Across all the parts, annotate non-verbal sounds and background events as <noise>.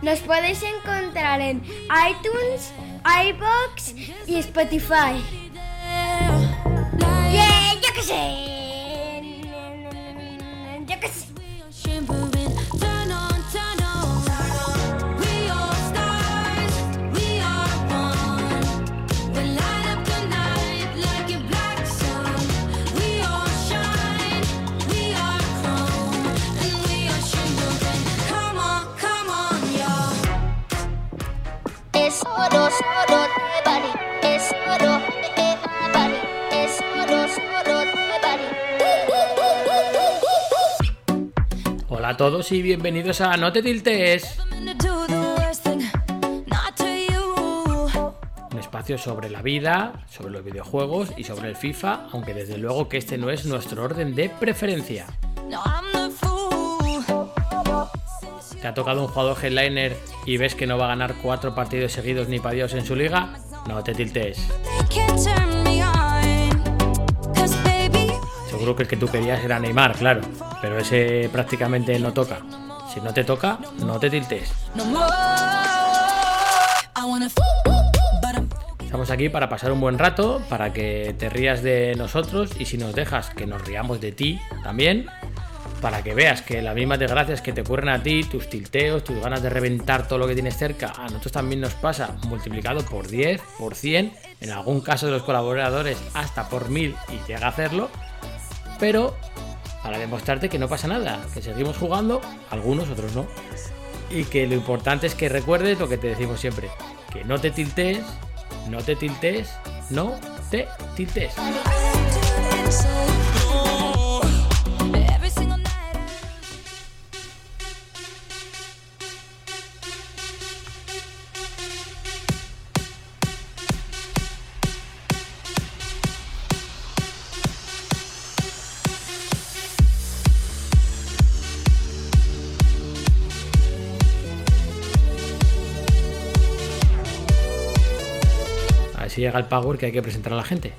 Nos podéis encontrar en iTunes, iBox y Spotify. Yeah, yo qué sé. Y bienvenidos a No te tiltes, un espacio sobre la vida, sobre los videojuegos y sobre el FIFA, aunque desde luego que este no es nuestro orden de preferencia. ¿Te ha tocado un jugador headliner y ves que no va a ganar cuatro partidos seguidos ni para Dios en su liga? No te tiltes. Seguro que el que tú querías era Neymar, claro, pero ese prácticamente no toca. Si no te toca, no te tiltes. Estamos aquí para pasar un buen rato, para que te rías de nosotros y si nos dejas que nos riamos de ti también, para que veas que las mismas desgracias que te ocurren a ti, tus tilteos, tus ganas de reventar todo lo que tienes cerca, a nosotros también nos pasa multiplicado por 10, por 100, en algún caso de los colaboradores hasta por 1000 y llega a hacerlo, pero para demostrarte que no pasa nada, que seguimos jugando, algunos, otros no, y que lo importante es que recuerdes lo que te decimos siempre, que no te tiltes, no te tiltes, no te tiltes. El power que hay que presentar a la gente.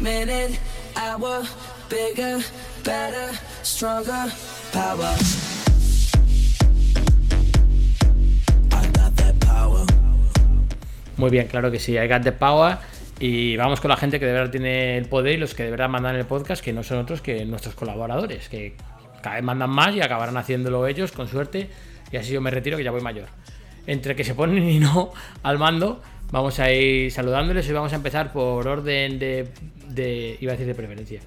Minute, hour. Bigger, better, stronger, power. I. Muy bien, claro que sí, hay Got the Power. Y vamos con la gente que de verdad tiene el poder y los que de verdad mandan el podcast, que no son otros que nuestros colaboradores, que cada vez mandan más y acabarán haciéndolo ellos, con suerte. Y así yo me retiro, que ya voy mayor. Entre que se ponen y no al mando, vamos a ir saludándoles y vamos a empezar por orden de, de iba a decir de preferencia,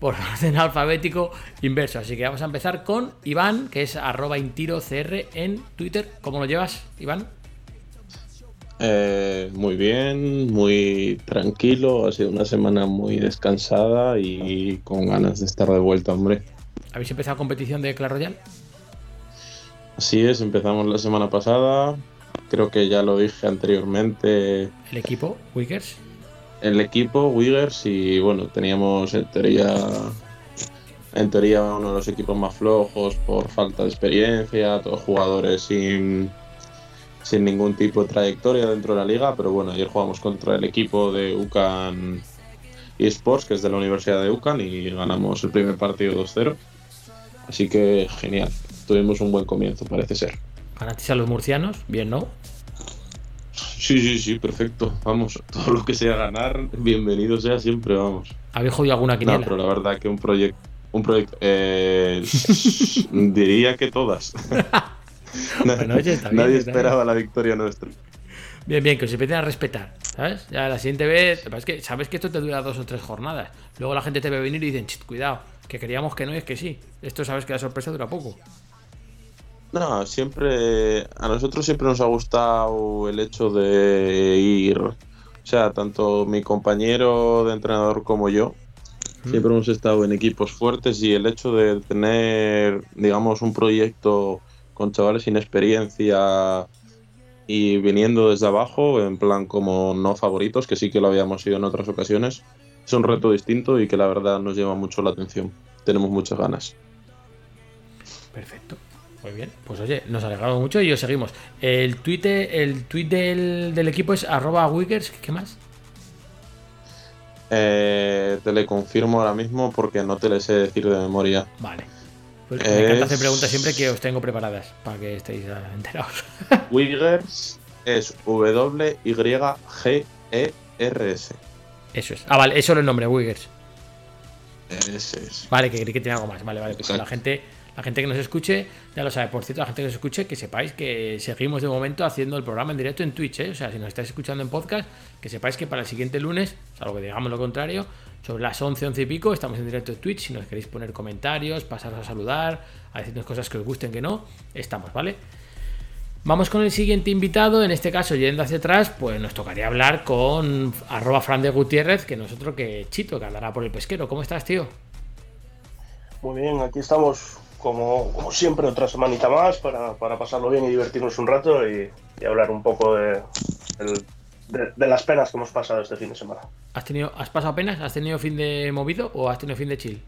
por <laughs> orden alfabético inverso. Así que vamos a empezar con Iván, que es arroba intirocr en Twitter. ¿Cómo lo llevas, Iván? Eh, muy bien, muy tranquilo. Ha sido una semana muy descansada y con ganas de estar de vuelta, hombre. ¿Habéis empezado competición de Clash Royale? Así es, empezamos la semana pasada. Creo que ya lo dije anteriormente. El equipo, Wickers. El equipo, Wiggers, y bueno, teníamos en teoría. En teoría, uno de los equipos más flojos por falta de experiencia, todos jugadores sin, sin ningún tipo de trayectoria dentro de la liga, pero bueno, ayer jugamos contra el equipo de UCAN eSports, que es de la Universidad de UCAN, y ganamos el primer partido 2-0. Así que genial, tuvimos un buen comienzo, parece ser. Ganasteis a los murcianos, bien, ¿no? Sí, sí, sí, perfecto. Vamos, <laughs> todo lo que sea ganar, bienvenido sea siempre, vamos. ¿Habéis jodido alguna No, quiniela? pero la verdad que un proyecto. Un proyecto. eh, <laughs> diría que todas. <laughs> Bueno, oye, está bien, Nadie está esperaba la victoria nuestra. Bien, bien, que os empiecen a respetar, ¿sabes? Ya la siguiente vez, es que sabes que esto te dura dos o tres jornadas. Luego la gente te ve venir y dicen, "Chit, cuidado, que queríamos que no y es que sí. Esto sabes que la sorpresa dura poco. No, siempre. A nosotros siempre nos ha gustado el hecho de ir. O sea, tanto mi compañero de entrenador como yo. Siempre hemos estado en equipos fuertes y el hecho de tener, digamos, un proyecto con chavales sin experiencia y viniendo desde abajo, en plan como no favoritos, que sí que lo habíamos sido en otras ocasiones, es un reto distinto y que la verdad nos llama mucho la atención. Tenemos muchas ganas. Perfecto. Muy bien. Pues oye, nos alegramos mucho y os seguimos. El tweet, el tweet del, del equipo es arroba wiggers. ¿Qué más? Eh, te le confirmo ahora mismo porque no te le sé decir de memoria. Vale. Pues me encanta hacer preguntas siempre que os tengo preparadas para que estéis eh, enterados. <laughs> Wiggers es W-Y-G-E-R-S. Eso es. Ah, vale, eso es el nombre, Wiggers. Ese es. Vale, que creí que tiene algo más. Vale, vale. Pues Exacto. la gente, la gente que nos escuche, ya lo sabe. Por cierto, la gente que nos escuche, que sepáis que seguimos de momento haciendo el programa en directo en Twitch, ¿eh? O sea, si nos estáis escuchando en podcast, que sepáis que para el siguiente lunes, salvo que digamos lo contrario, sobre las 11, 11 y pico, estamos en directo en Twitch. Si nos queréis poner comentarios, pasaros a saludar, a decirnos cosas que os gusten, que no, estamos, ¿vale? Vamos con el siguiente invitado, en este caso yendo hacia atrás, pues nos tocaría hablar con arroba Fran Gutiérrez, que nosotros que Chito, que andará por el pesquero. ¿Cómo estás, tío? Muy bien, aquí estamos como, como siempre otra semanita más para, para pasarlo bien y divertirnos un rato y, y hablar un poco de, de- de las penas que hemos pasado este fin de semana. ¿Has, tenido, ¿Has pasado apenas? ¿Has tenido fin de movido o has tenido fin de chill?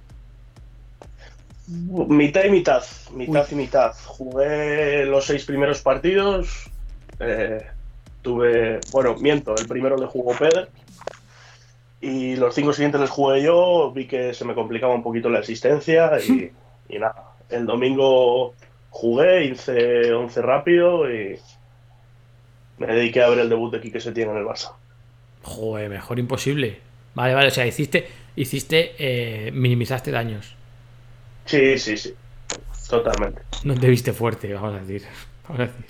Mitad y mitad, mitad y mitad. Jugué los seis primeros partidos. eh, tuve, bueno, miento, el primero le jugó Pedro. Y los cinco siguientes les jugué yo. Vi que se me complicaba un poquito la existencia y, y nada. El domingo jugué, hice 11 rápido y me dediqué a ver el debut de Quique Setién en el Barça. Joder, mejor imposible. Vale, vale, o sea, hiciste, hiciste, eh, minimizaste daños. Sí, sí, sí. Totalmente. No te viste fuerte, vamos a decir. <laughs> Vamos a decir.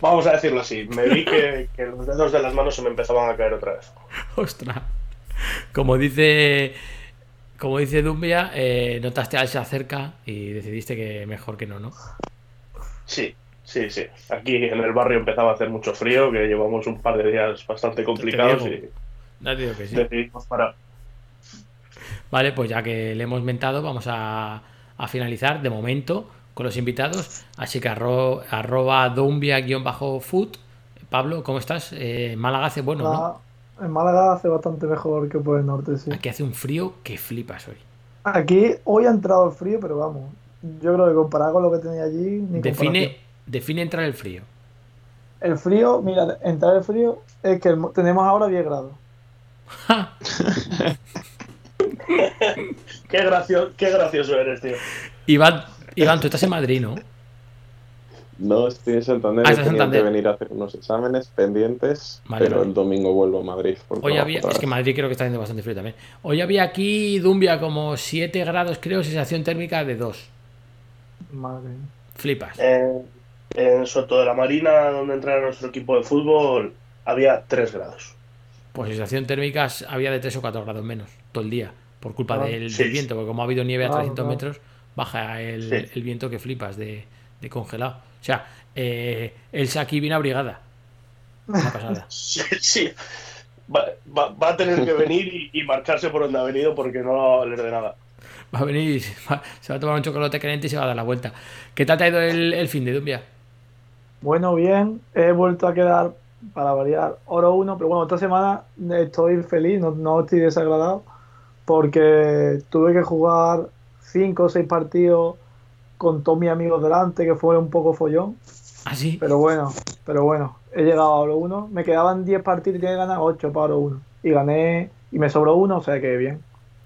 Vamos a decirlo así. Me vi que, que los dedos de las manos se me empezaban a caer otra vez. <laughs> Ostras. Como dice, como dice Dumbia, eh, notaste a Alsa cerca y decidiste que mejor que no, ¿no? Sí, sí, sí. Aquí en el barrio empezaba a hacer mucho frío, que llevamos un par de días bastante complicados digo. y No te digo que sí. decidimos parar. Vale, pues ya que le hemos mentado, vamos a, a finalizar de momento con los invitados. Así que arro- arroba Dumbia-food. Pablo, ¿cómo estás? Eh, Málaga hace bueno, ¿no? En Málaga hace bastante mejor que por el norte, sí. Aquí hace un frío que flipas hoy. Aquí hoy ha entrado el frío, pero vamos. Yo creo que comparado con lo que tenía allí, ni Define, define entrar el frío. El frío, mira, entrar el frío es que el tenemos ahora 10 grados. <laughs> Qué, gracioso, qué gracioso eres, tío. Iván, Iván, tú estás en Madrid, ¿no? No, estoy en Santander. Ah, Santander. que venir a hacer unos exámenes pendientes, Vale, pero vale. el domingo vuelvo a Madrid. Hoy había, es que. Madrid creo que está haciendo bastante frío también. Hoy había aquí Dumbia como 7 grados, creo, sensación térmica de 2. Madre. Flipas. En, en Soto de la Marina, donde entraba nuestro equipo de fútbol, había 3 grados. Pues sensación térmica había de 3 o 4 grados menos todo el día, por culpa Ah, del, sí. del viento, porque como ha habido nieve a Claro, 300 claro. metros, baja el, Sí. el viento que flipas de, de congelado. O sea, eh, Elsa aquí viene abrigada. Una pasada. <laughs> Sí, sí. Va, va- va a tener que venir y, y marcharse por donde ha venido porque no va a valer de nada. Va a venir y se va, se va a tomar un chocolate caliente y se va a dar la vuelta. ¿Qué tal te ha ido el, el fin de Dumbia? Bueno, bien, he vuelto a quedar para variar oro 1, pero bueno, esta semana estoy feliz, no, no estoy desagradado, porque tuve que jugar 5 o 6 partidos con todos mis amigos delante, que fue un poco follón, ¿Ah, sí? pero bueno, pero bueno, he llegado a oro 1, me quedaban 10 partidos y tenía que ganar 8 para oro 1, y gané, y me sobró uno, o sea que bien.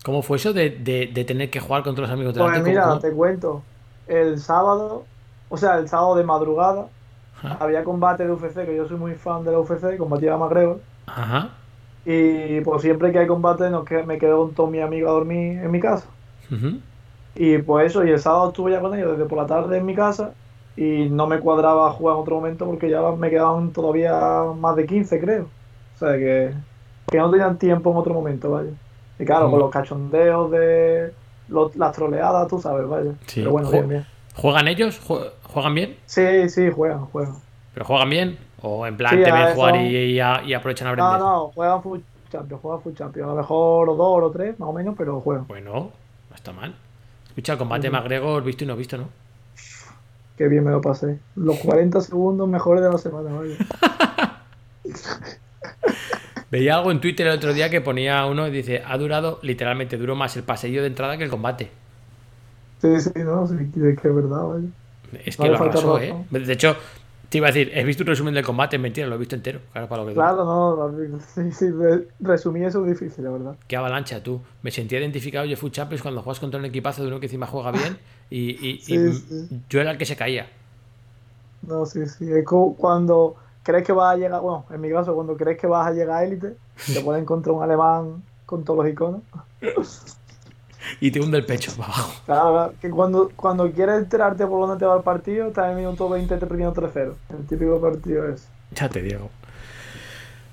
¿Cómo fue eso de, de- de tener que jugar contra los amigos Pues delante? mira, ¿Cómo- te cuento, el sábado, o sea, el sábado de madrugada, Ajá. había combate de UFC, que yo soy muy fan de la UFC, combatía a McGregor. Ajá. Y pues siempre que hay combate nos que- me quedo con todos mis amigos a dormir en mi casa. Ujú. Y pues eso, y el sábado estuve ya con ellos desde por la tarde en mi casa y no me cuadraba jugar en otro momento porque ya me quedaban todavía más de 15 creo. O sea que, que no tenían tiempo en otro momento, vaya. Y claro, con los cachondeos de los- las troleadas, tú sabes, vaya. Sí. Pero bueno, bien, bien. ¿Juegan ellos? ¿Jue- ¿Juegan bien? Sí, sí, juegan, juegan. ¿Pero juegan bien? ¿O en plan Sí, te a ven eso- jugar y, y a- y aprovechan a aprender? No, no, juegan fu- champions, juega full champions. A lo mejor o dos o tres, más o menos, pero juega. Bueno, no está mal. Escucha, el combate McGregor visto y no visto, ¿no? Qué bien me lo pasé. Los 40 segundos mejores de la semana, vaya. <laughs> Veía algo en Twitter el otro día que ponía uno y dice, ha durado, literalmente, duró más el pasillo de entrada que el combate. Sí, sí, no, sí, que que es verdad, vaya. Es que lo arrasó. ¿eh? De hecho, te iba a decir, he visto un resumen del combate, mentira, lo he visto entero. Claro, para lo que. Claro, no, <laughs> sí, sí, re- resumir eso es difícil, la verdad. Qué avalancha, tú. Me sentía identificado yo Food Champions cuando juegas contra un equipazo de uno que encima juega bien y, y- y Sí, sí. yo era el que se caía. No, sí, sí. Es como cuando crees que vas a llegar, bueno, en mi caso, cuando crees que vas a llegar a élite, te <laughs> ponen contra un alemán con todos los iconos. <laughs> Y te hunde el pecho para abajo. Claro, que cuando, cuando quieres enterarte por dónde te va el partido, estás en minuto 20 te perdiendo 3-0. El típico partido es. Ya te digo.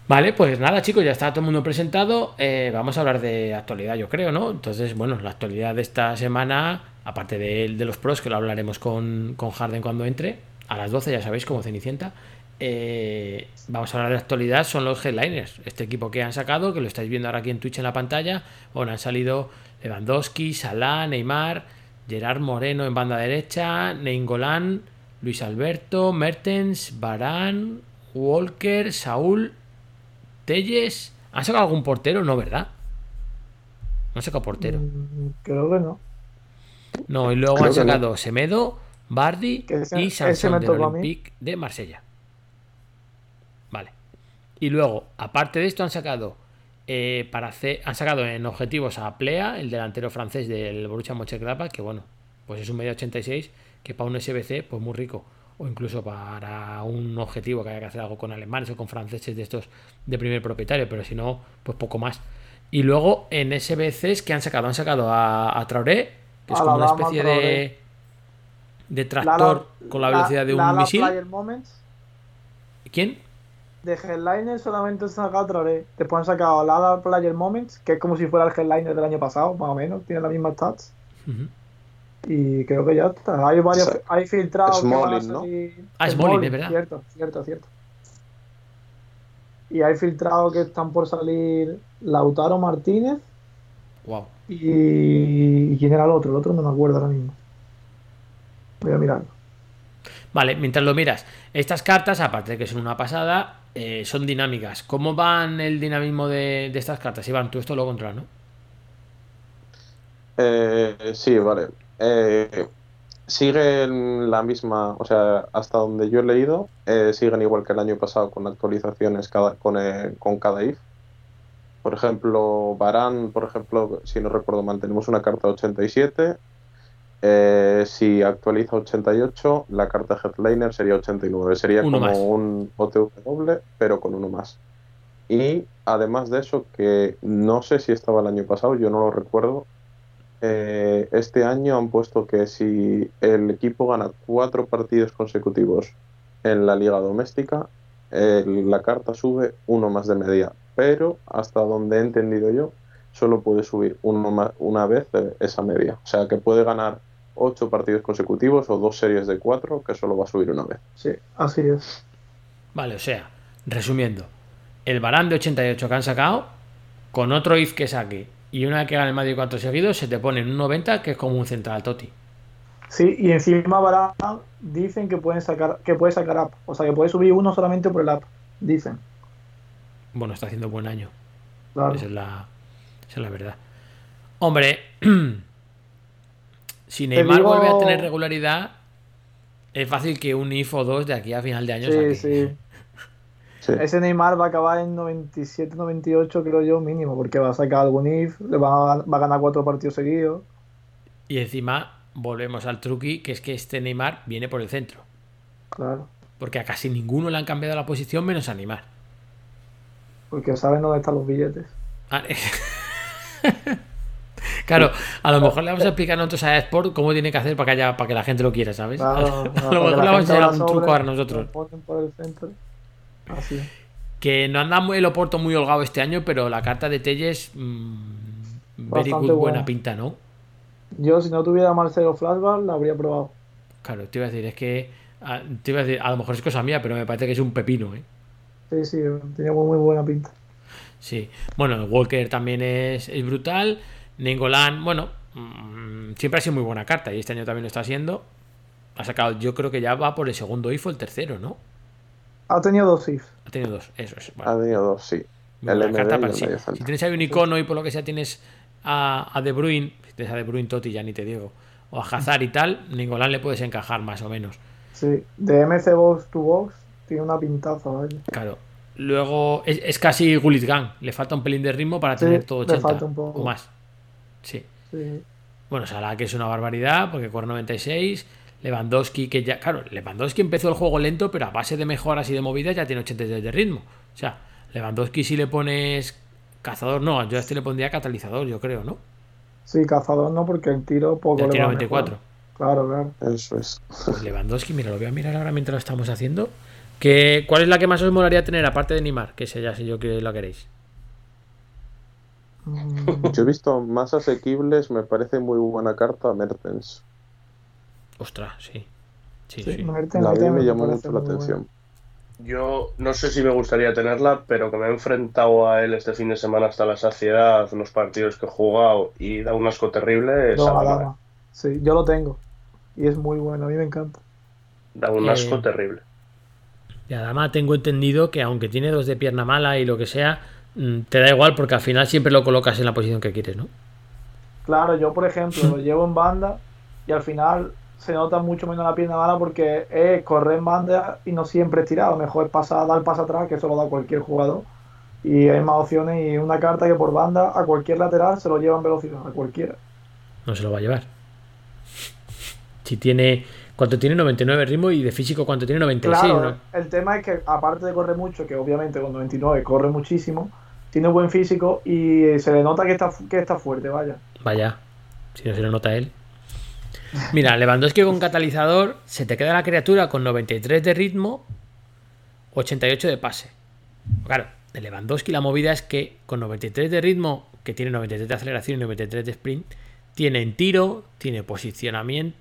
Vale, pues nada, chicos, ya está todo el mundo presentado. Eh, vamos a hablar de actualidad, yo creo, ¿no? Entonces, bueno, la actualidad de esta semana, aparte de, de los pros, que lo hablaremos con, con Harden cuando entre, a las 12, ya sabéis, como Cenicienta. eh, vamos a hablar de actualidad, son los headliners. Este equipo que han sacado, que lo estáis viendo ahora aquí en Twitch en la pantalla. Bueno, han salido Lewandowski, Salah, Neymar, Gerard Moreno en banda derecha, Neingolán, Luis Alberto, Mertens, Barán, Walker, Saúl, Telles. ¿Han sacado algún portero? No, ¿verdad? No han sacado portero. Mm, Creo que no. No, y luego Creo han no. sacado Semedo, Bardi ese- y Sansón del. Olympique de Marsella. Vale. Y luego, aparte de esto, han sacado eh, para hacer, han sacado en objetivos a Plea, el delantero francés del Borussia Mönchengladbach, que bueno, pues es un medio 86, que para un SBC, pues muy rico. O incluso para un objetivo que haya que hacer algo con alemanes o con franceses de estos de primer propietario, pero si no, pues poco más. Y luego en SBCs que han sacado, han sacado a, a Traoré, que es como una especie de, de tractor con la velocidad de un misil. ¿Quién? De headliner solamente se han sacado Traoré. Después han sacado la Lala Player Moments, que es como si fuera el headliner del año pasado, más o menos. Tiene las mismas stats. Y creo que ya está. Hay varios, Sa- hay filtrados. que van a Smalling, ¿no? salir- Ah, Smalling, es verdad. Cierto, cierto, cierto. Y hay filtrados que están por salir Lautaro Martínez Wow. y... ¿y ¿Quién era el otro? El otro no me acuerdo ahora mismo. Voy a mirarlo. Vale, mientras lo miras, estas cartas, aparte de que son una pasada, eh, son dinámicas. ¿Cómo van el dinamismo de, de estas cartas? Iván, tú esto lo controlas, ¿no? Eh, sí, vale. Eh, siguen la misma, o sea, hasta donde yo he leído, eh, siguen igual que el año pasado con actualizaciones cada, con, con cada if. Por ejemplo, Barán, por ejemplo, si no recuerdo mal, tenemos una carta 87. Eh, si actualiza 88, la carta Headliner sería 89. Sería Uno como más. un OTV doble, pero con uno más. Y además de eso, que no sé si estaba el año pasado, yo no lo recuerdo, eh, este año han puesto que si el equipo gana cuatro partidos consecutivos en la liga doméstica, eh, la carta sube uno más de media. Pero hasta donde he entendido yo, solo puede subir uno ma- una vez eh, esa media. O sea que puede ganar ocho partidos consecutivos o dos series de cuatro, que solo va a subir una vez. Sí, así es. Vale, o sea, resumiendo, el Barán de 88 que han sacado, con otro if que saque y una que gane más de cuatro seguidos, se te pone en un 90 que es como un central Toti. Sí, y encima Barán dicen que pueden sacar, que puede sacar app. O sea que puede subir uno solamente por el app. Dicen. Bueno, está haciendo buen año. Claro. Esa es la, esa es la verdad. Hombre, <clears throat> si Neymar digo- vuelve a tener regularidad, es fácil que un if o dos de aquí a final de año Sí, saque. sí. <laughs> Sí. Ese Neymar va a acabar en 97, 98, creo yo, mínimo, porque va a sacar algún if, le va a, va a ganar cuatro partidos seguidos. Y encima volvemos al truqui, que es que este Neymar viene por el centro. Claro. Porque a casi ninguno le han cambiado la posición menos a Neymar. Porque saben dónde están los billetes. Ah, <laughs> <laughs> <laughs> claro, a lo mejor le vamos a explicar nosotros a Sport cómo tiene que hacer para que, haya, para que la gente lo quiera, ¿sabes? Claro, <laughs> a lo mejor le vamos a enseñar un truco ahora nosotros. por el centro. Así es. Que no anda muy el Oporto muy holgado este año, pero la carta de Telles, mmm, very good, buena buena. pinta, ¿no? Yo, si no tuviera Marcelo Flashback, la habría probado. Claro, te iba a decir, es que. Te iba a decir, a lo mejor es cosa mía, pero me parece que es un pepino, ¿eh? Sí, sí, tenía muy, muy buena pinta. Sí. Bueno, el Walker también es, es brutal. Nengolan, bueno, mm, siempre ha sido muy buena carta y este año también lo está haciendo. Ha sacado, yo creo que ya va por el segundo IF o el tercero, ¿no? Ha tenido dos ifs. Ha tenido dos, eso es. bueno. Ha tenido dos, sí. El MD carta, el sí. Si tienes ahí un icono y por lo que sea tienes a, a De Bruyne, si tienes a De Bruyne Totti, ya ni te digo, o a Hazard y tal, Ningolan le puedes encajar más o menos. Sí. De MC Box to Box tiene una pintaza, vaya. Claro. Luego es, es casi Gullit Gang, le falta un pelín de ritmo para Sí, tener todo le 80 falta un poco. o más. Sí. Sí. Bueno, Salah que es una barbaridad porque corre 96. Lewandowski que ya, claro, Lewandowski empezó el juego lento, pero a base de mejoras y de movidas ya tiene 83 de ritmo. O sea, Lewandowski si le pones cazador, no, yo a este le pondría catalizador, yo creo, ¿no? Sí, cazador no, porque el tiro poco Ya le tiene va 94. mejor. Claro, claro. Eso es. Pues Lewandowski, mira, lo voy a mirar ahora mientras lo estamos haciendo. Que, ¿Cuál es la que más os molaría tener aparte de Neymar? Que sé ya si yo que la queréis. Mm, Yo he visto más asequibles, me parece muy buena carta Mertens. Ostras, sí. Sí, sí, sí. Mertens La me llamó mucho la bueno. atención. Yo no sé si me gustaría tenerla, pero que me he enfrentado a él este fin de semana hasta la saciedad, unos partidos que he jugado y da un asco terrible. Es Don Adama. Adama. Sí, yo lo tengo. Y es muy bueno, a mí me encanta. Da un Eh, asco terrible. Y además tengo entendido que aunque tiene dos de pierna mala y lo que sea, te da igual porque al final siempre lo colocas en la posición que quieres, ¿no? Claro, yo por ejemplo lo <laughs> llevo en banda y al final se nota mucho menos la pierna mala porque es correr en banda y no siempre estirar. A lo mejor es pasar, dar paso atrás, que eso lo da cualquier jugador. Y hay más opciones y una carta que por banda a cualquier lateral se lo lleva en velocidad, a cualquiera. No se lo va a llevar. Si tiene. ¿Cuánto tiene? 99 ritmo y de físico, ¿cuánto tiene? 96. Claro, ¿no? el tema es que aparte de correr mucho, que obviamente con 99 corre muchísimo, tiene buen físico y se le nota que está, que está fuerte, vaya. Vaya, si no se lo nota él. Mira, Lewandowski con catalizador, se te queda la criatura con 93 de ritmo, 88 de pase. Claro, de Lewandowski la movida es que con 93 de ritmo, que tiene 93 de aceleración y 93 de sprint, tiene en tiro, tiene posicionamiento.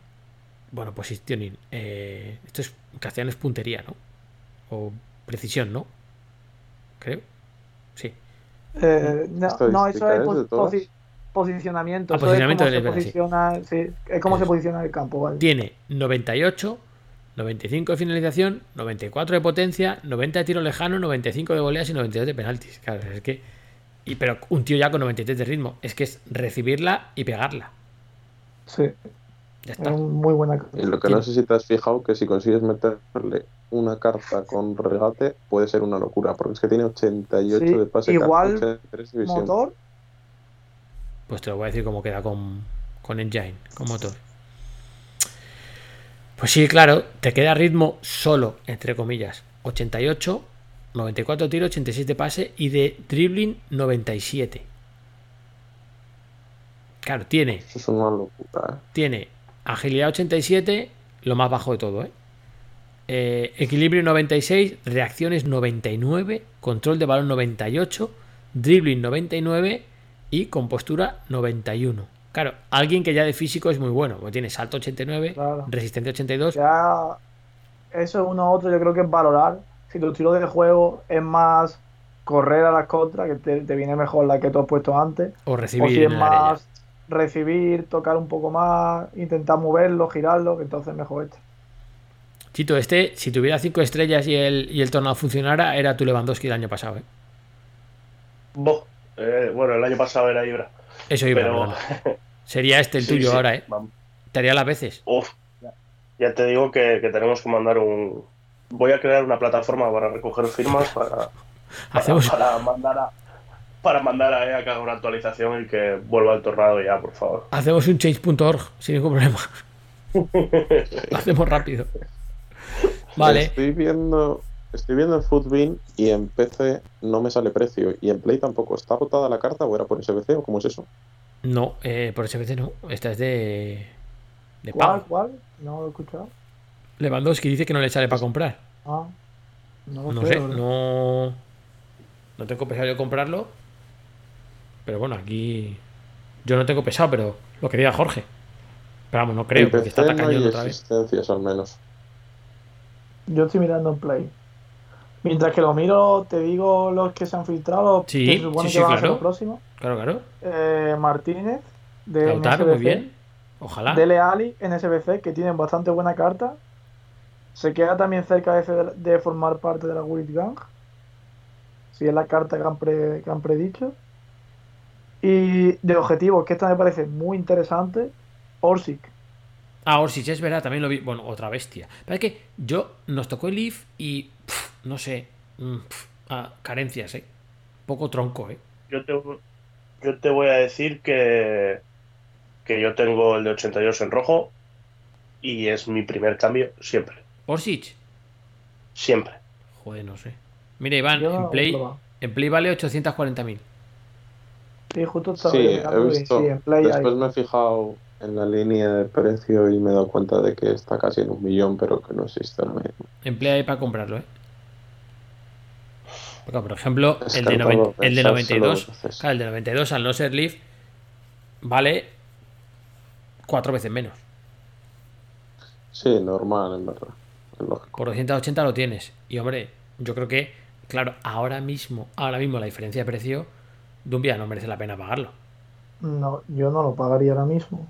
Bueno, positioning. eh, esto es castellano es puntería, ¿no? O precisión, ¿no? Creo. Sí. Eh, no, no, eso ¿Estadística es es pos- posi- posicionamiento. Ah, eso posicionamiento es cómo se verdad, sí. posiciona, sí, es cómo se Eso. posiciona el campo, vale. Tiene 98, 95 de finalización, 94 de potencia, 90 de tiro lejano, 95 de voleas y 92 de penaltis. Claro, es que. Y, pero un tío ya con 93 de ritmo. Es que es recibirla y pegarla. Sí, Ya es está. una muy buena. Y lo que no sé si te has fijado que si consigues meterle una carta con regate puede ser una locura, porque es que tiene 88 Sí, de pase, igual 83 de visión. Motor, Pues te lo voy a decir cómo queda con, con Engine, con motor. Pues sí, claro, te queda ritmo solo, entre comillas. 88, 94 de tiro, 86 de pase y de dribbling 97. Claro, tiene Eso es una locura. ¿eh? tiene agilidad 87, lo más bajo de todo, ¿eh? Eh, equilibrio 96, reacciones 99, control de balón 98, dribbling 99 y compostura 91. Claro, alguien que ya de físico es muy bueno, porque tiene salto 89, Claro. resistencia 82, ya eso es uno u otro, yo creo que es valorar. Si tu estilo de juego es más correr a las contras, que te, te viene mejor la que tú has puesto antes, o o recibir si es más recibir, tocar un poco más, intentar moverlo, girarlo, que entonces mejor este. Chito, este, si tuviera 5 estrellas y el, y el torneo funcionara, era tu Lewandowski del año pasado, ¿eh? Bo, eh, bueno, el año pasado era Ibra. Eso iba, Pero. <laughs> Sería este el Sí, tuyo sí, ahora, ¿eh? vamos. Te haría las veces. Uf, ya- te digo que, que tenemos que mandar un. Voy a crear una plataforma para recoger firmas para, para <laughs> mandar a para mandar a EA que haga una actualización y que vuelva al tornado ya, por favor. Hacemos un change.org sin ningún problema. <laughs> Lo hacemos rápido. Vale. Estoy viendo, estoy viendo en Footbin y en PC no me sale precio. Y en Play tampoco. ¿Está agotada la carta o era por SBC o cómo es eso? No, eh, por SBC no. Esta es de. De ¿Cuál? pago. ¿Cuál? No lo he escuchado. Lewandowski dice que no le sale para comprar. Ah, no lo No sé. no. No tengo pensado yo comprarlo. Pero bueno, aquí. Yo no tengo pesado, pero lo que diga Jorge. Pero vamos, no creo, porque está PC no otra vez. existencias al menos. Yo estoy mirando en Play. Mientras que lo miro, te digo los que se han filtrado, Sí, que se supone sí, que sí, van a ser claro. los próximos. Claro, claro. Eh, Martínez, de Lautaro, muy bien. Ojalá. Dele Ali, NSBC, que tienen bastante buena carta. Se queda también cerca de, formar parte de la Wild Gang. Si es la carta que han, pre- que han predicho. Y de objetivos, que esta me parece muy interesante, Orsic. Ah, Orsic, es verdad, también lo vi. Bueno, otra bestia. Pero es que yo nos tocó el Leaf y no sé. mm, ah, carencias, eh. Poco tronco, eh. Yo te, yo te voy a decir que, que yo tengo el de 82 en rojo y es mi primer cambio siempre. Orsic. Siempre. Joder, no sé. Mira, Iván, Yo en Play, en Play vale 840.000. Sí, justo estaba Sí, he visto. sí, en Play hay. Después me he fijado en la línea de precio y me he dado cuenta de que está casi en un millón, pero que no existe el mismo. Play hay para comprarlo, eh. Porque, por ejemplo, el de, no noven- el de pensárselo 92. dos veces. Claro, el de 92 al no ser Leaf vale cuatro veces menos. Sí, normal, en verdad. Es lógico. Por 280 lo tienes. Y hombre, yo creo que, claro, ahora mismo, ahora mismo la diferencia de precio, Dumbia no merece la pena pagarlo. No, yo no lo pagaría ahora mismo.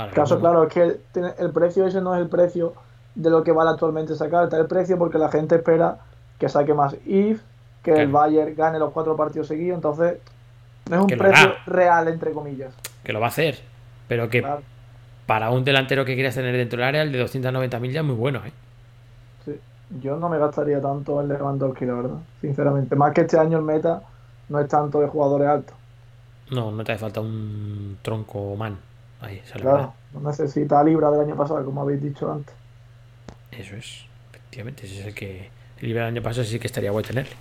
Ahora Caso no. claro, es que el precio ese no es el precio de lo que vale actualmente esa carta. El precio porque la gente espera que saque más IF, que el. Bayern gane los cuatro partidos seguidos. Entonces, no es un precio real, entre comillas. Que lo va a hacer. Pero que Claro, para un delantero que quieras tener dentro del área, el de 290.000 ya es muy bueno, ¿eh? sí. Yo no me gastaría tanto en Lewandowski, la verdad. Sinceramente. Más que este año el meta no es tanto de jugadores altos. No, no te hace falta un tronco man. Ahí, Claro, no necesita a Libra del año pasado, como habéis dicho antes. Eso es. Efectivamente, ese es el que. El libre del año pasado sí que estaría guay tenerle.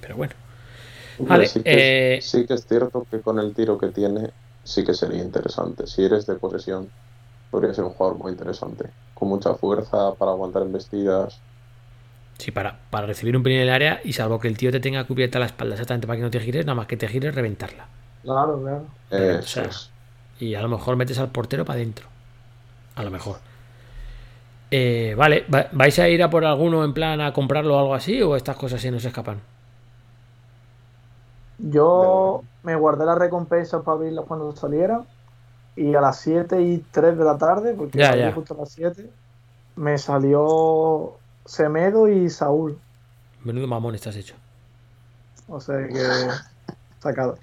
Pero bueno. Vale, sí, que, eh, sí que es cierto que con el tiro que tiene, sí que sería interesante. Si eres de posesión, podría ser un jugador muy interesante. Con mucha fuerza para aguantar embestidas. Sí, para, para recibir un pin en el área y salvo que el tío te tenga cubierta la espalda exactamente para que no te gires, nada más que te gires, reventarla. Claro, claro. Pero, Eso o sea, es. Y a lo mejor metes al portero para adentro. A lo mejor. Eh, vale, va- ¿vais a ir a por alguno en plan a comprarlo o algo así? ¿O estas cosas sí nos escapan? Yo me guardé las recompensas para abrirlas cuando salieran. Y a las 7 y 3 de la tarde, porque Ya, salí ya. justo a las 7, me salió Semedo y Saúl. Menudo mamón estás hecho. O sea que sacado.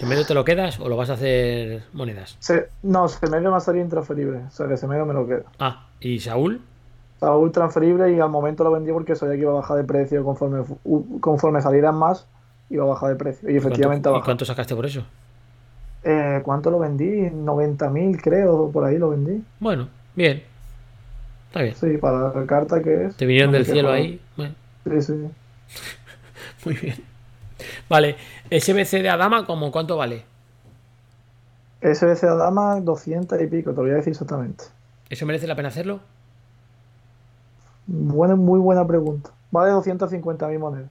¿Si medio te lo quedas o lo vas a hacer monedas? Se- no, Semedo me ha salido intransferible. O sea que Semedo me lo queda. Ah, ¿y Saúl? Saúl transferible y al momento lo vendí porque sabía que iba a bajar de precio conforme, conforme salieran más. Iba a bajar de precio. Y efectivamente ¿Cuánto, ¿Y cuánto sacaste por eso? Eh, ¿Cuánto lo vendí? 90.000 creo, por ahí lo vendí. Bueno, bien. Está bien. Sí, para la carta que es. Te vinieron no del cielo quejo. ahí. Bueno, Sí, sí. <laughs> muy bien. Vale, SBC de Adama, ¿cómo cuánto vale? SBC a Dama 200 y pico, te lo voy a decir exactamente. ¿Eso merece la pena hacerlo? Buena, muy buena pregunta. Vale 250.000 monedas.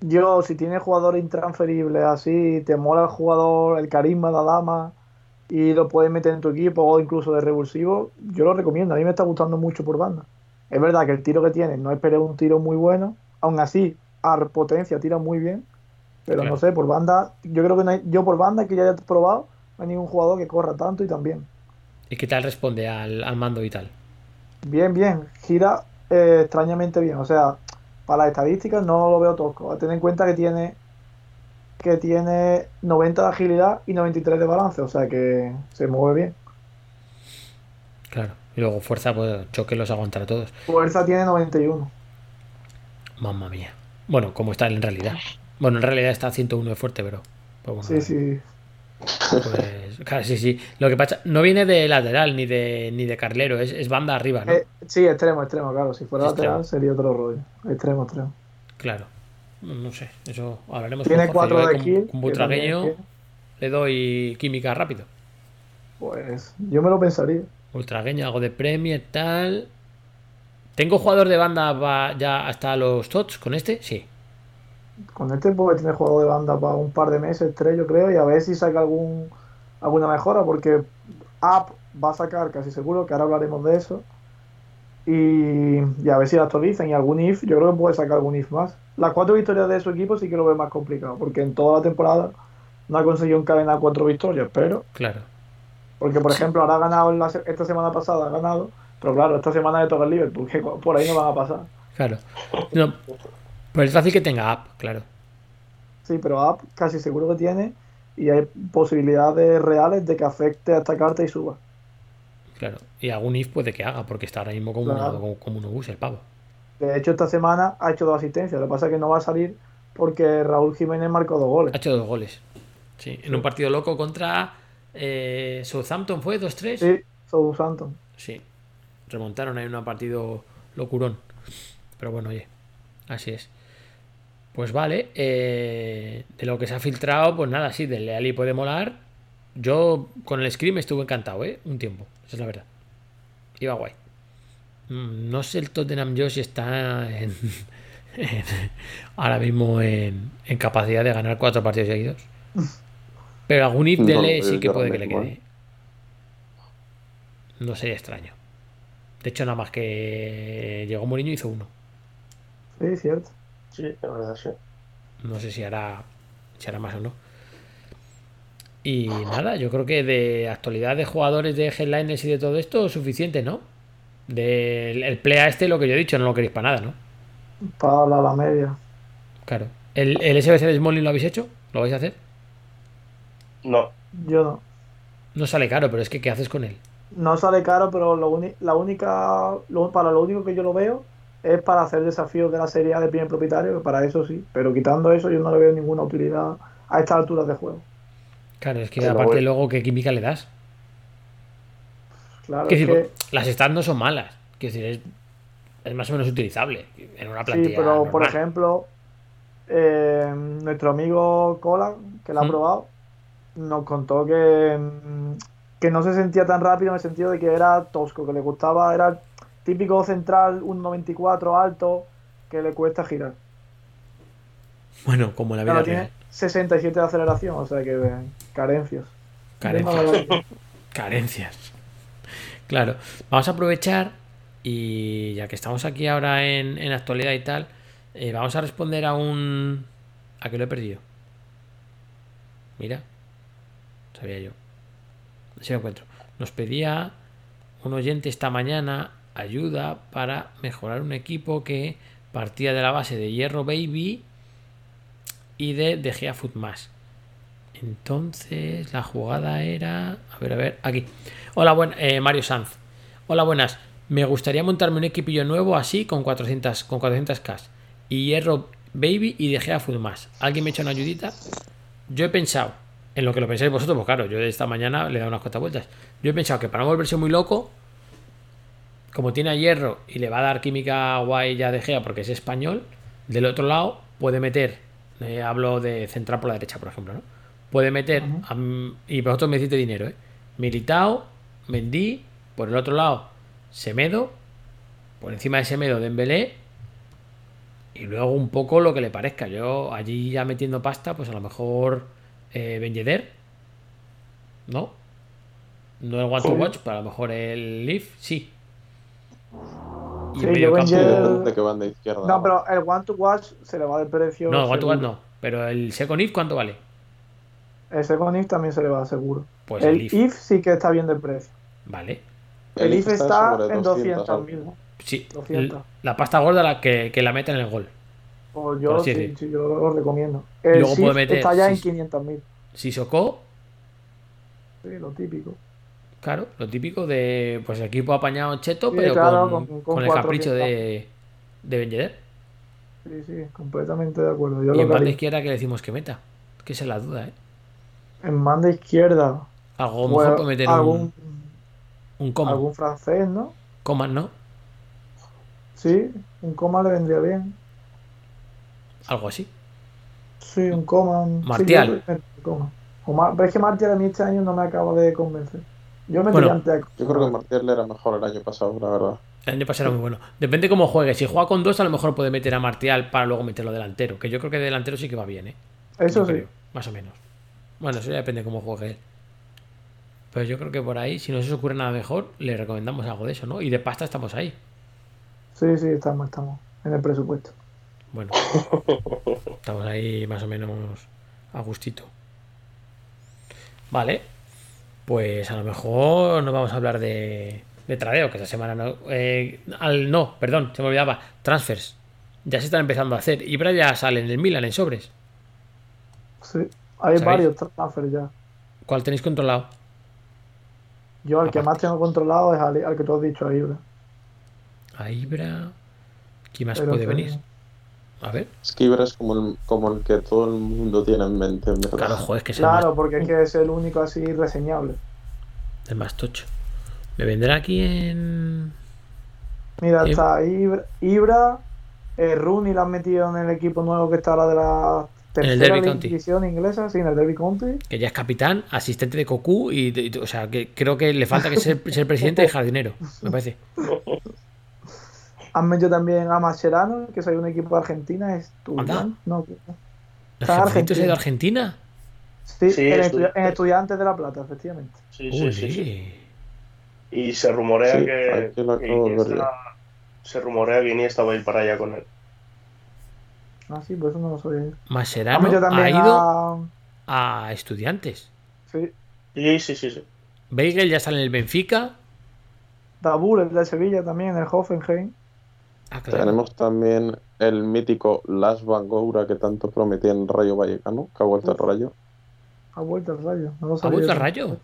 Yo, si tienes jugadores intransferibles así, te mola el jugador, el carisma de Adama y lo puedes meter en tu equipo o incluso de revulsivo, yo lo recomiendo. A mí me está gustando mucho por banda. Es verdad que el tiro que tiene no esperé un tiro muy bueno, aún así, a potencia tira muy bien, pero Claro. no sé, por banda, yo creo que no hay- yo por banda que ya haya probado, no hay ningún jugador que corra tanto y también. ¿Y qué tal responde al, al mando y tal? Bien, bien. Gira eh, extrañamente bien. O sea, para las estadísticas no lo veo tosco. Ten en cuenta que tiene que tiene 90 de agilidad y 93 de balance. O sea que se mueve bien. Claro. Y luego fuerza, pues choque los aguantará todos. Fuerza tiene 91. Mamma mía. Bueno, como está en realidad. Bueno, en realidad está a 101 de fuerte, pero. pues bueno, Sí, sí. Pues, claro, sí, sí. Lo que pasa, no viene de lateral ni de ni de carlero, es, es banda arriba, ¿no? Eh, sí, extremo, extremo, claro. Si fuera Extremo. lateral sería otro rollo. Extremo, extremo. Claro. No sé, eso hablaremos Tiene con Jorge. 4 Yo, de con- kill. con Butragueño es le doy química rápido. Pues yo me lo pensaría. Ultragueño, algo de Premier, tal. ¿Tengo jugador de banda ya hasta los TOTS con este? Sí. Con este puede tener juego de banda para un par de meses, tres yo creo, y a ver si saca algún alguna mejora, porque App va a sacar casi seguro, que ahora hablaremos de eso. Y, y a ver si la actualizan. Y algún if, yo creo que puede sacar algún if más. Las cuatro victorias de su equipo sí que lo veo más complicado, porque en toda la temporada no ha conseguido encadenar cuatro victorias, pero Claro. porque por ejemplo ahora ha ganado en la esta semana pasada ha ganado, pero claro, esta semana le toca el Liverpool, que por ahí no van a pasar. Claro. No, pues es fácil que tenga app, claro. Sí, pero app casi seguro que tiene y hay posibilidades reales de que afecte a esta carta y suba. Claro. Y algún if puede que haga, porque está ahora mismo como, Claro. una- como, como un obús el pavo. De hecho, esta semana ha hecho dos asistencias. Lo que pasa es que no va a salir porque Raúl Jiménez marcó dos goles. Ha hecho dos goles. Sí, en un partido loco contra eh, Southampton fue 2-3. Sí, Southampton. Sí. Remontaron ahí un partido locurón. Pero bueno, oye, así es. Pues vale, eh, de lo que se ha filtrado, pues nada, sí, del Leali puede molar. Yo con el Scream estuve encantado, ¿eh? Un tiempo, esa es la verdad. Iba guay. Mm, No sé el Tottenham yo si está en, <laughs> en- ahora mismo en, en capacidad de ganar cuatro partidos seguidos. Pero algún if <laughs> No, sí que puede que le quede. No sería extraño. De hecho, nada más que llegó Mourinho hizo uno. Sí, cierto. Sí, la verdad, sí. No sé si hará, si hará más o no. Y nada, yo creo que de actualidad de jugadores de headliners y de todo esto, suficiente, ¿no? Del el play a este, lo que yo he dicho, no lo queréis para nada, ¿no? Para la, la media. Claro. ¿El, el SBC de Smalling lo habéis hecho? ¿Lo vais a hacer? No, Yo no. No sale caro, pero es que ¿qué haces con él? No sale caro, pero lo la única, lo- para lo único que yo lo veo es para hacer desafíos de la serie A de primer propietario, que para eso sí. Pero quitando eso, yo no le veo ninguna utilidad a estas alturas de juego. Claro, es que aparte luego, ¿qué química le das? Claro, Quiero es decir, que, las stats no son malas. Decir, es, es más o menos utilizable en una plantilla. sí, pero por ejemplo, eh, nuestro amigo Cola, que lo ha Mm. probado, nos contó que, mm, que no se sentía tan rápido en el sentido de que era tosco, que le gustaba, era el típico central, un 94 alto, que le cuesta girar. Bueno, como la vida Claro, real. tiene 67 de aceleración, o sea que eh, carencias. Carencias. <laughs> Carencias. Claro. Vamos a aprovechar y ya que estamos aquí ahora en, en actualidad y tal, eh, vamos a responder a un... ¿A qué lo he perdido? Mira. Sabía yo. Si lo encuentro. Nos pedía un oyente esta mañana ayuda para mejorar un equipo que partía de la base de Hierro Baby y de De Gea Foot Más. Entonces, la jugada era. A ver, a ver, aquí. Hola, buen, eh, Mario Sanz. Hola, buenas. Me gustaría montarme un equipillo nuevo así con 400 con 400k. Y hierro baby y dejé a Food más. ¿Alguien me echa una ayudita? Yo he pensado, en lo que lo pensáis vosotros, pues claro, yo esta mañana le he dado unas cuantas vueltas. Yo he pensado que para no volverse muy loco, como tiene a hierro y le va a dar química guay ya de Gea porque es español, del otro lado puede meter, eh, hablo de central por la derecha, por ejemplo, ¿no? Puede meter, a m- y vosotros me hiciste dinero, ¿eh? Militao, Mendy, por el otro lado, Semedo, por encima de Semedo, Dembélé, y luego un poco lo que le parezca. Yo allí ya metiendo pasta, pues a lo mejor eh, Ben Yedder, ¿no? No el One to. Watch, pero a lo mejor el Leaf, sí. Y Sí, en medio campo- Yedder- depende de izquierda. No, pero el One to Watch se le va del precio. No, el One to Watch no. Pero el Second If, ¿cuánto vale? El Second If también se le va seguro. Pues el el If. If sí que está bien del precio. Vale. El, El If está, en 200 200 mil. Sí, 200. la pasta gorda la que, que la mete en el gol. Pues yo Pues sí, yo lo recomiendo. El luego puede meter- está ya en sí. 500 mil. Sissoko, Sí, lo típico. claro, lo típico de pues equipo apañado cheto, pero claro, con, con- con con el capricho de, de Ben Yedder. Sí, sí, completamente de acuerdo. Yo Y lo en banda izquierda que decimos que meta. Que esa es la duda, ¿eh? En banda izquierda. Algo pues, mejor puede meter algún, un, un coma. algún francés, ¿no? Coman, ¿no? Sí, un coma le vendría bien. Algo así. Sí, un coma. sí, Martial. coma. O Mar- pero es que Martial a mí este año no me acaba de convencer. Yo me Bueno, ante Yo creo que Martial era mejor el año pasado, la verdad. El año pasado era muy bueno. Depende cómo juegue. Si juega con dos, a lo mejor puede meter a Martial para luego meterlo delantero. Que yo creo que de delantero sí que va bien, ¿eh? Eso Yo sí. creo, más o menos. Bueno, eso ya depende cómo juegue él. Pero yo creo que por ahí, si no se os ocurre nada mejor, le recomendamos algo de eso, ¿no? Y de pasta estamos ahí. Sí, sí, estamos, estamos en el presupuesto. Bueno, <laughs> estamos ahí más o menos a gustito. Vale, pues a lo mejor no vamos a hablar de, de tradeo, que esta semana no. eh, al, no, perdón, se me olvidaba. Transfers. Ya se están empezando a hacer. Ibra ya sale en el Milan en sobres. Sí, hay ¿Sabéis? varios transfers ya. ¿Cuál tenéis controlado? Yo al que más tengo controlado es al, al que tú has dicho, a Ibra. A Ibra. ¿Quién más Pero puede que- venir? A ver. Es que Ibra es como el, como el que todo el mundo tiene en mente, en verdad. Claro, joder, es que es Claro, más, porque es que es el único así reseñable. el más tocho. Me vendrá aquí en. Mira, está Ibra, Ibra eh, Rooney la han metido en el equipo nuevo que está ahora de la tercera división inglesa, sí, en el Derby County. Que ya es capitán, asistente de Cocu y, y- o sea, que creo que le falta que ser, ser presidente y jardinero, me parece. <laughs> Han metido también a Mascherano, que es un equipo de Argentina, es Anda. No, ¿El Está jefancito se ha ido a Argentina. Argentina? sí, Sí, en, estudiante. estu- en Estudiantes de La Plata, efectivamente. Sí, sí, sí. Y se rumorea Sí, que, Iniesta- se rumorea que Iniesta va a ir para allá con él. Ah, sí, pues eso no lo sabía. Mascherano ha ido a. a estudiantes. Sí, Sí, sí, sí, sí. Weigel ya está en el Benfica. Dabur, el de Sevilla también, en el Hoffenheim. Ah, claro. Tenemos también el mítico Las Van Goura que tanto prometía en Rayo Vallecano, que ha vuelto al Rayo. Ha vuelto al rayo. No lo ¿Ha vuelto al rayo?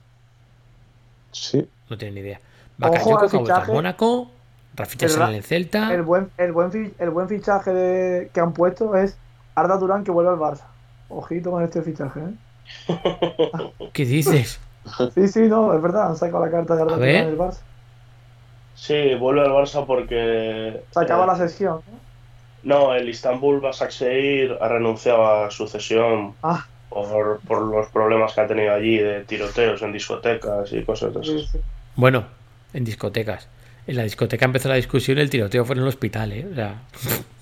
Sí, No tengo ni idea. Al que ha vuelto al fichaje. Mónaco. Rafita El sale Ra- en el Celta. El buen, el buen, el buen fichaje de- que han puesto es Arda Durán que vuelve al Barça. Ojito con este fichaje, ¿eh? ¿Qué dices? <laughs> Sí, sí, no, es verdad, han sacado la carta de Arda Durán del Barça. Sí, vuelve al Barça porque. Se acaba eh, la sesión. No, el Istanbul Basaksehir ha renunciado a su cesión Ah, por, por los problemas que ha tenido allí de tiroteos en discotecas y cosas de sí, esas. sí. Bueno, en discotecas. En la discoteca empezó la discusión y el tiroteo fue en el hospital, ¿eh? O sea,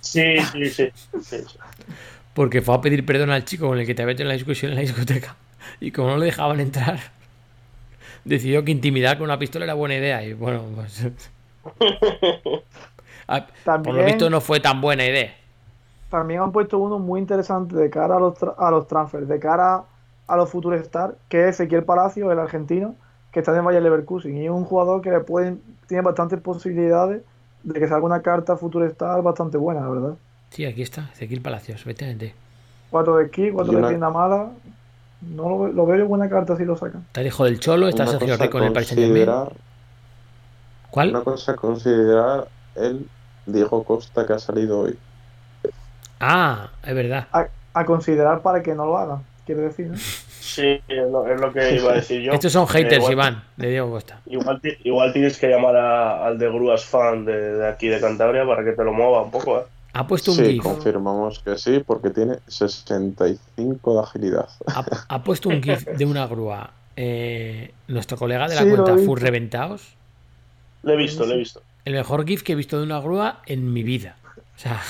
Sí, sí, sí. sí, sí. <laughs> porque fue a pedir perdón al chico con el que te había hecho en la discusión en la discoteca. Y como no le dejaban entrar, decidió que intimidar con una pistola era buena idea. Y bueno, pues. <laughs> Por lo visto no fue tan buena idea. También han puesto uno muy interesante de cara a los, tra- a los transfers, de cara a los futuros stars, que es Ezequiel Palacio, el argentino, que está en Bayer Leverkusen. Y es un jugador que le pueden, tiene bastantes posibilidades de que salga una carta futuro star bastante buena, la verdad. Sí, aquí está, Ezequiel Palacios, efectivamente. Cuatro de esquí, cuatro Y de una- pierna mala. No lo, ve- lo veo buena carta si lo sacan. Está el hijo del Cholo, está una Sergio Rico en el Paris Saint Germain. ¿Cuál? una cosa a considerar el Diego Costa que ha salido hoy. Ah, es verdad. A, a considerar para que no lo hagan, quiero decir. ¿no? <laughs> Sí, es lo, es lo que iba a decir yo. Estos son Eh, haters, igual- Iván, de Diego Costa. Igual, igual tienes que llamar a- al de Grúas fan de, de aquí de Cantabria para que te lo mueva un poco, ¿eh? Ha puesto un Sí, GIF. confirmamos que sí, porque tiene 65 de agilidad. Ha, ha puesto un GIF de una grúa. eh, nuestro colega de la Sí, lo cuenta. Fur Reventaos. Le he visto, le he visto. El mejor GIF que he visto de una grúa en mi vida. O sea,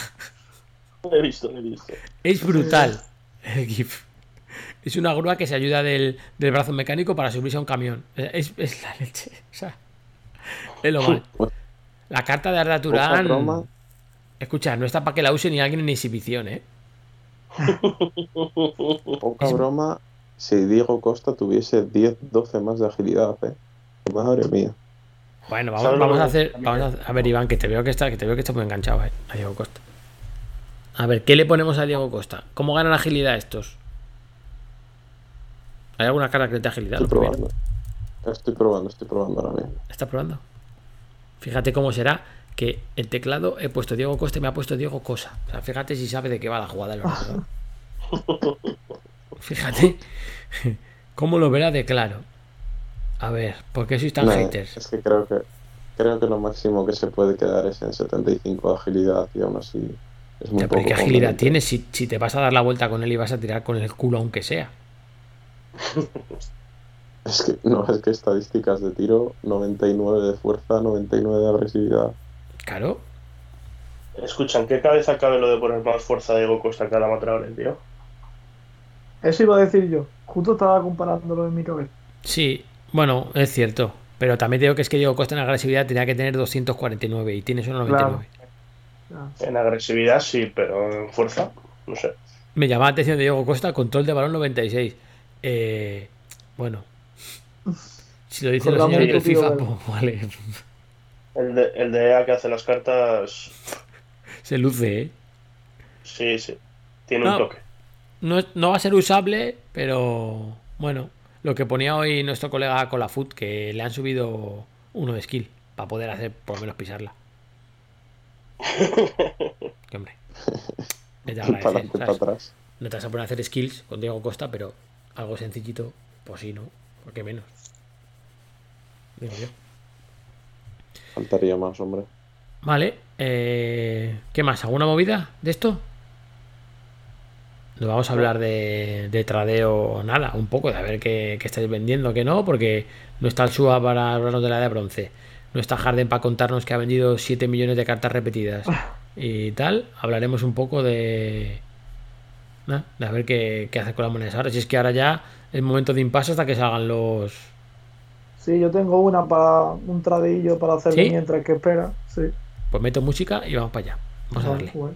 Le he visto, le he visto. es brutal el GIF. Es una grúa que se ayuda del, del brazo mecánico para subirse a un camión. Es, es la leche. O sea, es lo mal. La carta de Arda Poca Turán. Escucha, no está para que la use ni alguien en exhibición, ¿eh? <laughs> Poca Es- broma si Diego Costa tuviese 10-12 más de agilidad, ¿eh? Madre mía. Bueno, vamos, ¿Sabes lo vamos a hacer. Vamos a, a ver, Iván, que te veo que está, que te veo que está muy enganchado, eh, a Diego Costa. A ver, ¿qué le ponemos a Diego Costa? ¿Cómo ganan agilidad estos? ¿Hay alguna cara que le dé agilidad? Estoy Lo primero. probando. Estoy probando, estoy probando ahora mismo. ¿Está probando? Fíjate cómo será que el teclado he puesto Diego Costa y me ha puesto Diego Cosa. O sea, fíjate si sabe de qué va la jugada el ordenador. <laughs> Fíjate cómo lo verá de claro. A ver, ¿por qué sois tan No, haters? es que creo que creo que lo máximo que se puede quedar es en 75 de agilidad y aún así es muy Ya, poco ¿qué agilidad tienes si, si te vas a dar la vuelta con él y vas a tirar con el culo aunque sea? <laughs> Es que no, es que estadísticas de tiro 99 de fuerza, 99 de agresividad. Claro, Escuchan, ¿qué cabeza cabe lo de poner más fuerza a Diego Costa que a la Matraore, tío? Eso iba a decir yo. Justo estaba comparándolo en mi cabeza. sí, bueno, es cierto. Pero también digo que es que Diego Costa en agresividad tenía que tener 249 y tiene solo 99. Ya. En agresividad sí, pero en fuerza, no sé. Me llama la atención de Diego Costa, control de balón 96. Eh, bueno. Si lo dicen los señores del FIFA, pues vale. El de, el de EA que hace las cartas, Se luce, ¿eh? sí, sí. Tiene No. un toque. No, no va a ser usable, pero bueno. Lo que ponía hoy nuestro colega Colafoot, que le han subido uno de skill para poder hacer por lo menos pisarla. <laughs> que hombre. De Para agradecer, para atrás. No te vas a poner a hacer skills con Diego Costa, pero algo sencillito, pues sí, ¿no? ¿Por qué menos? Digo yo. Faltaría más, hombre. Vale, eh, ¿qué más? ¿Alguna movida de esto? No vamos a hablar de, de tradeo, nada, un poco, de a ver qué, qué estáis vendiendo, qué no, porque no está el Sua para hablarnos de la de bronce, no está Harden para contarnos que ha vendido 7 millones de cartas repetidas <laughs> y tal. Hablaremos un poco de, nada, de a ver qué, qué hace con las monedas ahora. Si es que ahora ya es momento de impasse hasta que salgan los. Sí, yo tengo una para un tradeillo para hacer ¿Sí? mientras que espera. Sí. Pues meto música y vamos para allá. Vamos a darle. bueno.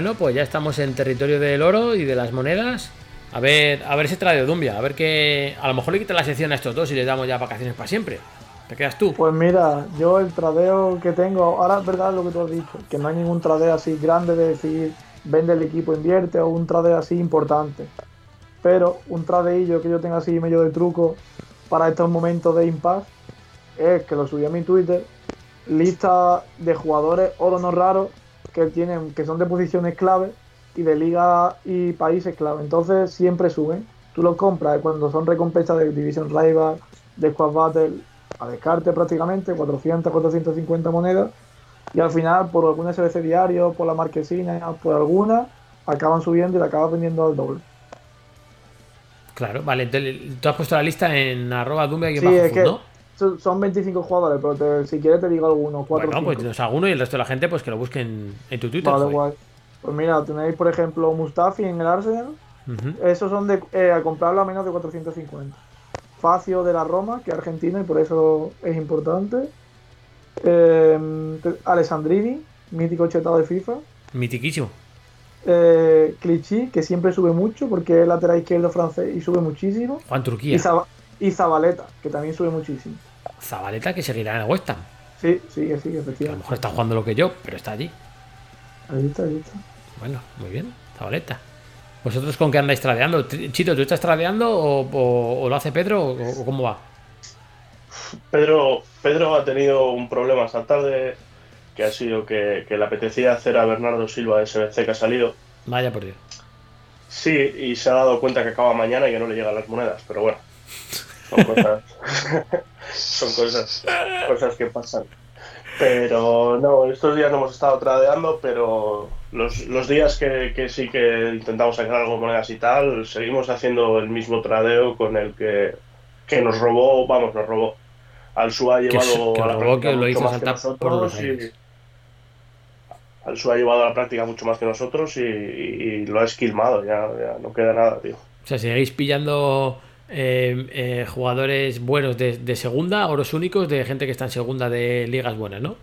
Bueno, pues ya estamos en territorio del oro y de las monedas. A ver, a ver ese tradeo Dumbia. A ver que. A lo mejor le quita la sección a estos dos y les damos ya vacaciones para siempre. ¿Te quedas tú? Pues mira, yo el tradeo que tengo, ahora es verdad lo que tú has dicho, que no hay ningún tradeo así grande de decir vende el equipo, invierte o un tradeo así importante. Pero un tradeillo que yo tenga así medio de truco para estos momentos de impasse es que lo subí a mi Twitter, lista de jugadores oro no raros que tienen, que son de posiciones clave y de liga y países clave. Entonces siempre suben. Tú los compras cuando son recompensas de Division Rival, de Squad Battle, a descarte prácticamente, 400, 450 monedas. Y al final, por algún SBC diario, por la marquesina, por alguna, acaban subiendo y la acabas vendiendo al doble. Claro, vale. entonces, tú has puesto la lista en arroba Dumbia y Sí, bajo es food, que ¿no? Son- son 25 jugadores, pero te- si quieres te digo algunos, 4 Bueno, pues nos hago uno y el resto de la gente pues que lo busquen en tu Twitter. Vale, guay. Pues mira, tenéis por ejemplo Mustafi en el Arsenal. Esos son de eh, a comprarlo a menos de 450. Facio de la Roma, que es argentino y por eso es importante. Eh, Alessandrini, mítico chetado de FIFA. Mitiquísimo. Eh, Clichy, que siempre sube mucho porque es lateral izquierdo francés y sube muchísimo. Juan Y, Turquía. Zaba- y Zabaleta, que también sube muchísimo. Zabaleta que seguirá en el West Ham. Sí, sigue, sigue, Que a lo efectivamente. mejor está jugando lo que yo, pero está allí. Ahí está, ahí está. Bueno, muy bien, Zabaleta. ¿Vosotros con qué andáis tradeando? Chito, ¿tú estás tradeando o, o- o lo hace Pedro o, o cómo va? Pedro, Pedro ha tenido un problema esta tarde que ha sido que, que le apetecía hacer a Bernardo Silva de SBC que ha salido. Vaya por Dios. Sí, y se ha dado cuenta que acaba mañana y que no le llegan las monedas, pero bueno, <laughs> son cosas, <laughs> son cosas, cosas que pasan. Pero no, estos días no hemos estado tradeando, pero los, los días que, que sí que intentamos sacar algo monedas y tal, seguimos haciendo el mismo tradeo con el que, que nos robó, vamos, nos robó. Al Su ha llevado que a la robó, práctica que lo hizo más que saltar por los nosotros y- al Su ha llevado a la práctica mucho más que nosotros y, y- y lo ha esquilmado, ya, ya no queda nada, tío. O sea, seguís pillando eh, eh, jugadores buenos de, de segunda, oros únicos de gente que está en segunda de ligas buenas, ¿no?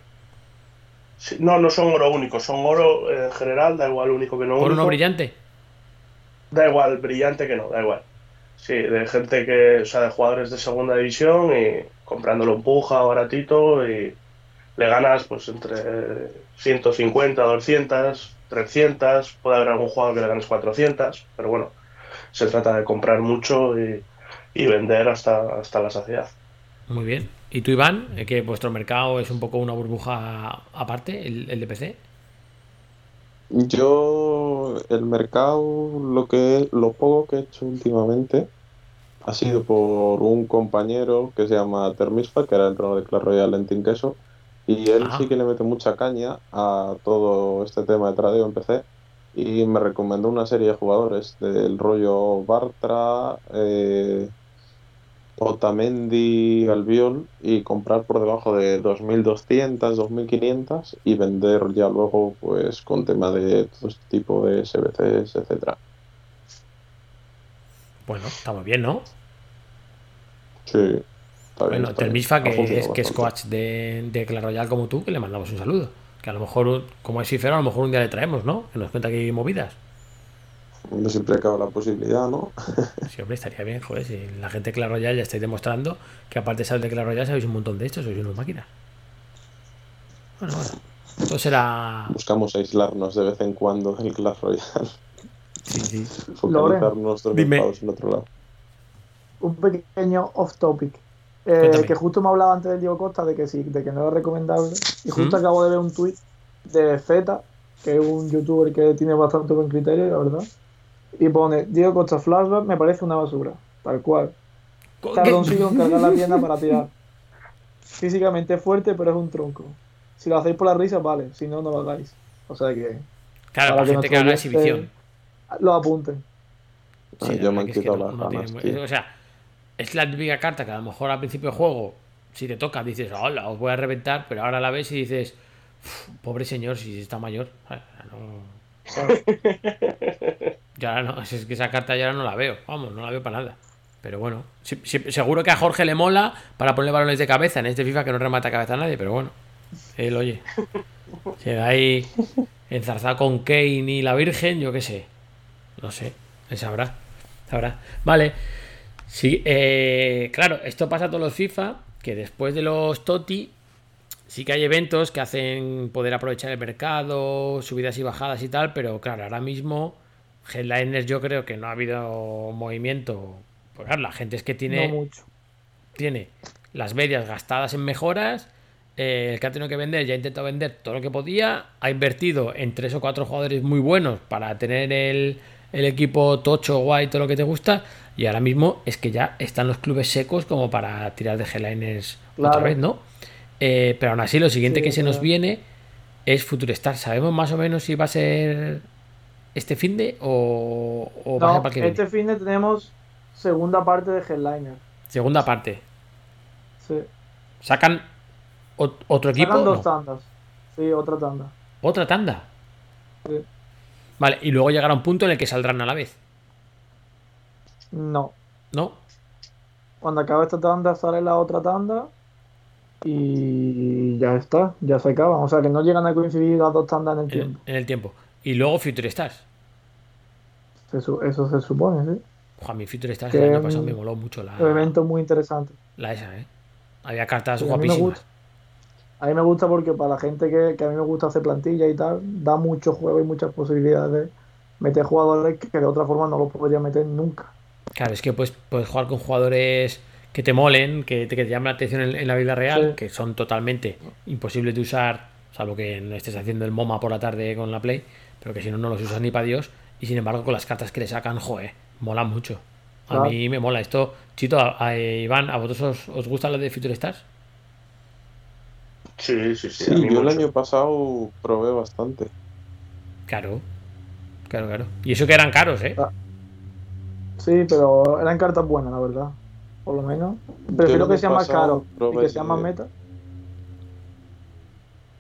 Sí, no, no son oro únicos, son oro en general, da igual único que no Oro único. no brillante. Da igual, brillante que no, da igual. Sí, de gente que, o sea, de jugadores de segunda división y comprándolo en puja, baratito y le ganas pues entre 150, 200, 300, puede haber algún jugador que le ganes 400, pero bueno, se trata de comprar mucho y, y vender hasta, hasta la saciedad. Muy bien. ¿Y tú, Iván? Eh, Que vuestro mercado es un poco una burbuja aparte, el, el de PC. Yo, el mercado, lo que lo poco que he hecho últimamente, ha sido por un compañero que se llama Termisfa, que era el entrenador de Clash Royale en Team Queso, y él sí que le mete mucha caña a todo este tema de tradeo en PC, y me recomendó una serie de jugadores del rollo Bartra, eh, Otamendi, Albiol, y comprar por debajo de 2.200, 2.500 y vender ya luego pues con tema de todo este tipo de SBCs, etcétera. Bueno, está muy bien, ¿no? Sí. Está bien, Bueno, Ha que es, que es coach de, de Clash Royale como tú, que le mandamos un saludo. Que a lo mejor, como es cifero, a lo mejor un día le traemos, ¿no? Que nos cuenta que hay movidas. Hombre, siempre cabe la posibilidad, ¿no? <laughs> Sí, hombre, estaría bien, joder. Si la gente de Clash Royale ya estáis demostrando que aparte de saber de Clash Royale sabéis un montón de estos, sois unas máquinas. Bueno, bueno. Esto será. Buscamos aislarnos de vez en cuando del Clash Royale. Sí, sí. Focalizar nuestros Dime. enfados en otro lado. un pequeño off topic. Eh, que justo me hablaba antes del Diego Costa de que sí, de que no era recomendable. Y justo ¿Mm? acabo de ver un tweet de Z, que es un youtuber que tiene bastante buen criterio, la verdad. Y pone, Diego Costa Flashback me parece una basura. Tal cual. Tardoncillo en cargar la pierna para tirar. <laughs> Físicamente es fuerte, pero es un tronco. Si lo hacéis por la risa, vale. Si no, no lo hagáis. O sea que Claro, Para para que gente que haga exhibición. lo apunten. Sí, Ay, la ya me han que es que quitado no- las no tiene ganas, mu- tío. O sea, es la típica carta que a lo mejor al principio de juego, si te toca, dices, hola, os voy a reventar, pero ahora la ves y dices, "Uf, pobre señor, si está mayor. Ah, no- <laughs> Ya ahora no, <laughs> es que esa carta ya no la veo, vamos, no la veo para nada. Pero bueno, seguro que a Jorge le mola para ponerle balones de cabeza en este FIFA que no remata cabeza a nadie, pero bueno, él oye, <laughs> se da ahí enzarzado con Kane y la Virgen, yo qué sé, no sé, él sabrá, sabrá. Vale, sí, eh, claro, esto pasa a todos los FIFA, que después de los TOTI, sí que hay eventos que hacen poder aprovechar el mercado, subidas y bajadas y tal, pero claro, ahora mismo headliners yo creo que no ha habido movimiento. Pues claro, la gente es que tiene, No mucho. tiene las medias gastadas en mejoras, eh, el que ha tenido que vender ya ha intentado vender todo lo que podía, ha invertido en tres o cuatro jugadores muy buenos para tener el, el equipo tocho, guay, todo lo que te gusta, y ahora mismo es que ya están los clubes secos como para tirar de headliners otra vez, ¿no? Eh, pero aún así, lo siguiente Sí, que se nos viene es Future Star. ¿Sabemos más o menos si va a ser este fin de o, o No, para que viene? este fin de tenemos segunda parte de Headliner. Segunda parte. Sí. ¿Sacan ot- otro equipo? Sacan dos No. tandas. Sí, otra tanda. ¿Otra tanda? Sí. Vale, y luego llegará un punto en el que saldrán a la vez, No. ¿no? Cuando acabe esta tanda sale la otra tanda y ya está, ya se acaban. O sea que no llegan a coincidir las dos tandas en el En, tiempo. en el tiempo. Y luego Future Stars. Se eso se supone, sí. Ojo, mi Future Stars Que el año pasado me moló mucho la, Un evento muy interesante. la esa, ¿eh? Había cartas Sí, a mí me guapísimas. gusta. A mí me gusta porque para la gente que, que a mí me gusta hacer plantilla y tal, da mucho juego y muchas posibilidades de meter jugadores que de otra forma no los podría meter nunca. Claro, es que puedes, puedes jugar con jugadores que te molen, que te, que te llamen la atención en, en la vida real, Sí. que son totalmente imposibles de usar, salvo que no estés haciendo el MoMA por la tarde con la Play, pero que si no, no los usas ni para Dios. Y sin embargo, con las cartas que le sacan, joder, mola mucho. A Claro. mí me mola esto. Chito, a, a- Iván, ¿a vosotros os, os gusta lo de Future Stars? Sí, sí, sí. Sí, a mí yo el año pasado probé bastante. Claro, claro, claro. Y eso que eran caros, ¿eh? Ah. Sí, pero eran cartas buenas, la verdad. Por lo menos. Prefiero que sean más caros y que sean más de- meta.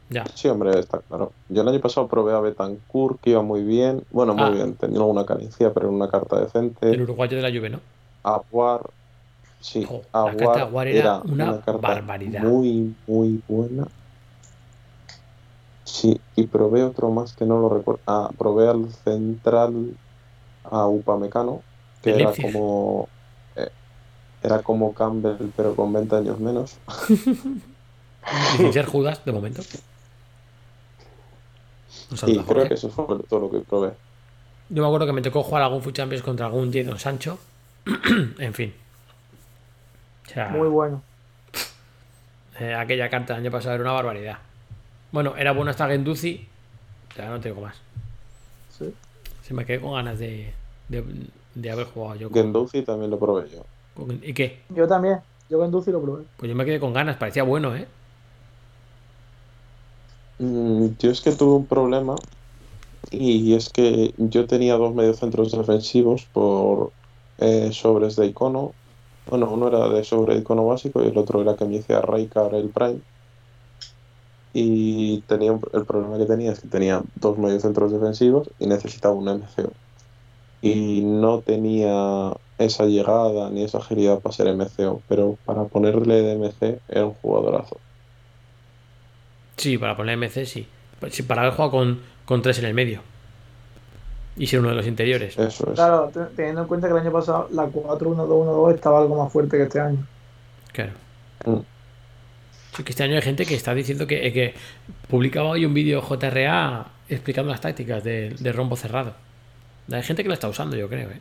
Ya. Sí, hombre, está claro. Yo el año pasado probé a Betancourt, que iba muy bien. Bueno, muy Ah. bien, tenía alguna carencia, pero era una carta El decente. uruguayo de la Juve, ¿no? Aguar, sí, la carta Aguar era era una una carta barbaridad. muy, muy buena. Sí, y probé otro más que no lo recuerdo. Ah, probé al central a Upamecano, que El era Leipzig. como eh, era como Campbell, pero con 20 años menos. <laughs> Y sin ser Judas, de momento. <laughs> A creo Jorge. que eso fue todo lo que probé. Yo me acuerdo que me tocó jugar algún Foot Champions contra algún Jadon Sancho. <clears throat> en fin. O sea, Muy bueno. eh, aquella carta del año pasado era una barbaridad. Bueno, era bueno hasta Genduzi. Ya no tengo más. Sí. Se me quedé con ganas de, de, de haber jugado yo. Con... Gendouzi también lo probé yo. ¿Y qué? Yo también. Yo Dulce lo probé. Pues yo me quedé con ganas, parecía bueno, ¿eh? Mm, Yo es que tuve un problema y es que yo tenía dos mediocentros defensivos por eh, sobres de icono. Bueno, uno era de sobre de icono básico y el otro era que me hice a Raikar el Prime. Y tenía el problema que tenía es que tenía dos mediocentros defensivos y necesitaba un MCO. Y no tenía esa llegada ni esa agilidad para ser MCO, pero para ponerle de MC era un jugadorazo. Sí, para poner MC sí. Pues Sí, para haber jugado con, con tres en el medio. Y ser uno de los interiores. Eso es. Claro, te- teniendo en cuenta que el año pasado la 4-1-2-1-2 estaba algo más fuerte que este año. Claro. Mm. Sí, que este año hay gente que está diciendo que, que publicaba hoy un vídeo JRA explicando las tácticas de, de rombo cerrado. Hay gente que lo está usando, yo creo, ¿eh?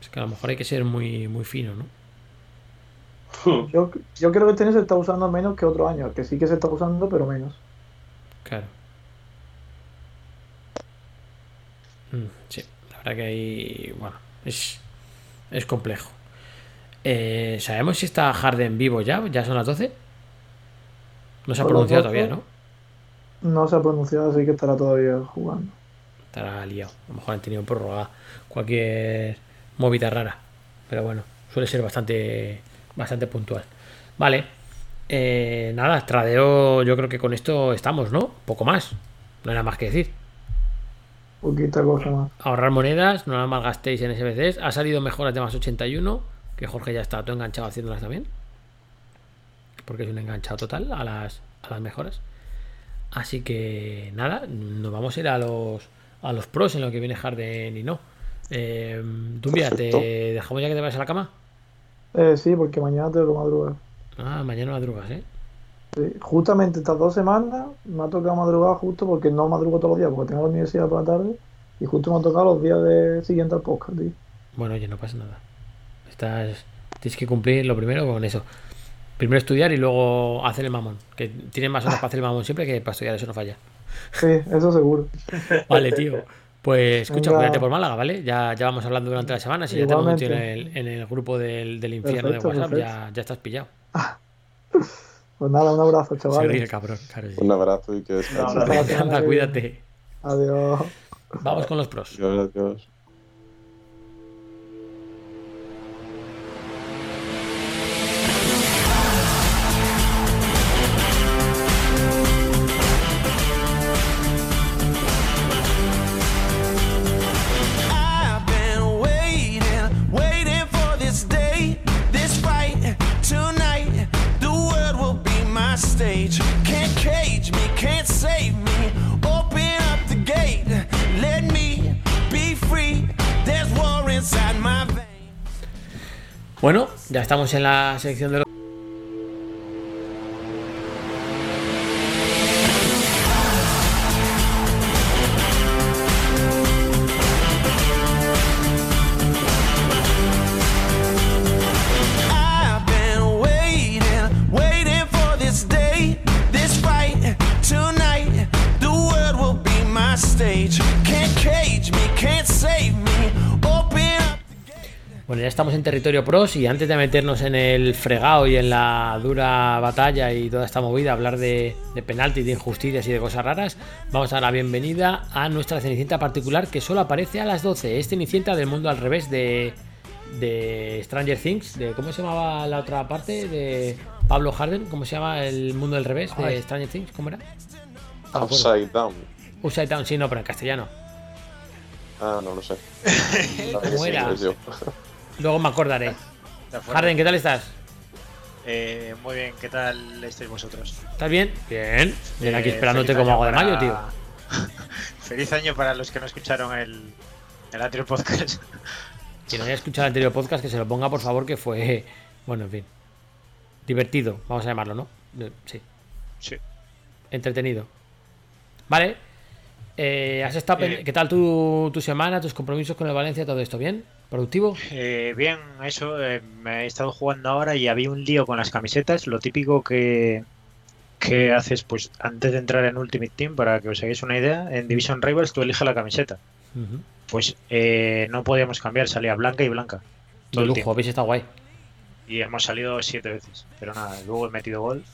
Es que a lo mejor hay que ser muy, muy fino, ¿no? <laughs> Yo, yo creo que este año se está usando menos que otro año, que sí que se está usando, pero menos. Claro. Mm, sí, la verdad que hay. Bueno, es, es complejo. Eh, ¿Sabemos si está Harden vivo ya? ¿Ya son las 12? No se ha pronunciado 12. todavía, ¿no? No se ha pronunciado, así que estará todavía jugando. Estará liado. A lo mejor han tenido prórroga. Cualquier movida rara. Pero bueno, suele ser bastante, bastante puntual. Vale. Eh, nada, tradeo. Yo creo que con esto estamos, ¿no? Poco más. No hay nada más que decir. Poquita cosa más. ahorrar monedas, no las malgastéis en SBCs. Ha salido mejoras de más 81, que Jorge ya está todo enganchado haciéndolas también. Porque es un enganchado total a las, a las mejoras. Así que nada, nos vamos a ir a los, a los pros en lo que viene Harden y no. Eh, Dumbia, ¿te dejamos ya que te vayas a la cama? Eh, sí, porque mañana tengo que madrugar. Ah, mañana madrugas, ¿eh? Sí, Justamente estas dos semanas me ha tocado madrugar justo porque no madrugo todos los días, porque tengo la universidad por la tarde. Y justo me ha tocado los días de siguiente al podcast, tío. Bueno, oye, no pasa nada. Estás, tienes que cumplir lo primero con eso. Primero estudiar y luego hacer el mamón. Que tienes más horas para hacer el mamón siempre que para estudiar, eso no falla. Sí, eso seguro. <laughs> Vale, tío. Pues escucha, Venga. cuídate por Málaga, ¿vale? Ya, ya vamos hablando durante la semana. Si ya te hemos metido en el, en el grupo del, del infierno Perfecto, de WhatsApp, ya, ya estás pillado. Pues nada, un abrazo, Se ríe el chavales. cabrón, claro. sí. Un abrazo y que descanses. Anda, cuídate. Adiós. Vamos con los pros. Adiós, adiós. Bueno, ya estamos en la sección de los. Territorio pros y antes de meternos en el fregado y en la dura batalla y toda esta movida, hablar de, de penaltis, de injusticias y de cosas raras, vamos a dar la bienvenida a nuestra Cenicienta particular que solo aparece a las 12. Es Cenicienta del mundo al revés de, de Stranger Things, de ¿cómo se llamaba la otra parte? De Pablo Harden, ¿cómo se llama el mundo al revés de. Stranger Things? ¿Cómo era? Upside down. Upside Down, sí, no, pero en castellano. Ah, no lo sé. <laughs> ¿Cómo era? Luego me acordaré. Harden, ¿qué tal estás? Eh, muy bien, ¿qué tal estáis vosotros? ¿Estás bien? Bien. Ven aquí Eh, esperándote como agua de mayo, tío. <laughs> feliz año para los que no escucharon el, el anterior podcast. <laughs> Si no haya escuchado el anterior podcast, que se lo ponga, por favor, que fue. Bueno, en fin. Divertido, vamos a llamarlo, ¿no? Eh, Sí. Sí. Entretenido. Vale. Eh, ¿Has estado Eh. ¿Qué tal tu, tu semana, tus compromisos con el Valencia, todo esto? ¿Bien? ¿Productivo? Eh, bien, eso, eh, me he estado jugando ahora y había un lío con las camisetas, lo típico que, que haces pues antes de entrar en Ultimate Team, para que os hagáis una idea, en Division Rivals tú eliges la camiseta. Pues eh, no podíamos cambiar, salía blanca y blanca. todo el lujo, habéis estado guay. Y hemos salido siete veces. Pero nada, luego he metido gol.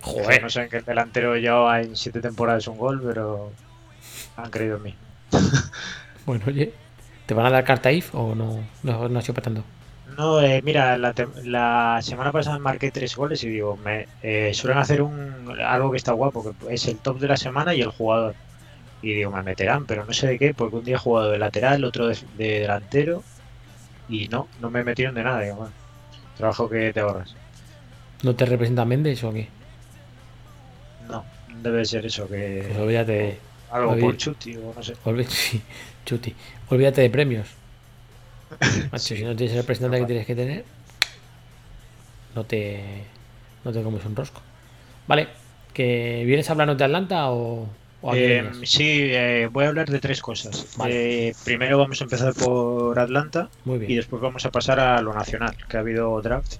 Joder. No sé en qué delantero llevaba en siete temporadas un gol, pero han creído en mí. Bueno, oye, ¿te van a dar carta IF o no? No, no ha sido para tanto. No, eh, mira, la, la semana pasada marqué tres goles y digo, me eh, suelen hacer un algo que está guapo, que es el top de la semana y el jugador. Y digo, me meterán, pero no sé de qué, porque un día he jugado de lateral, otro de, de delantero y no, no me metieron de nada. Digo, bueno, trabajo que te ahorras. ¿No te representa Méndez o qué? No, debe ser eso, que Pues olvídate. Algo olví- por chuti o no sé. olví- <laughs> sí, chuti. Olvídate de premios. <laughs> Macho, Sí. Si no tienes el representante que tienes que tener, no te, no te comes un rosco. Vale, ¿que vienes a hablarnos de Atlanta o, o Eh, sí, eh, voy a hablar de tres cosas. Vale. Eh, primero vamos a empezar por Atlanta Muy y bien. después vamos a pasar a lo nacional, que ha habido draft.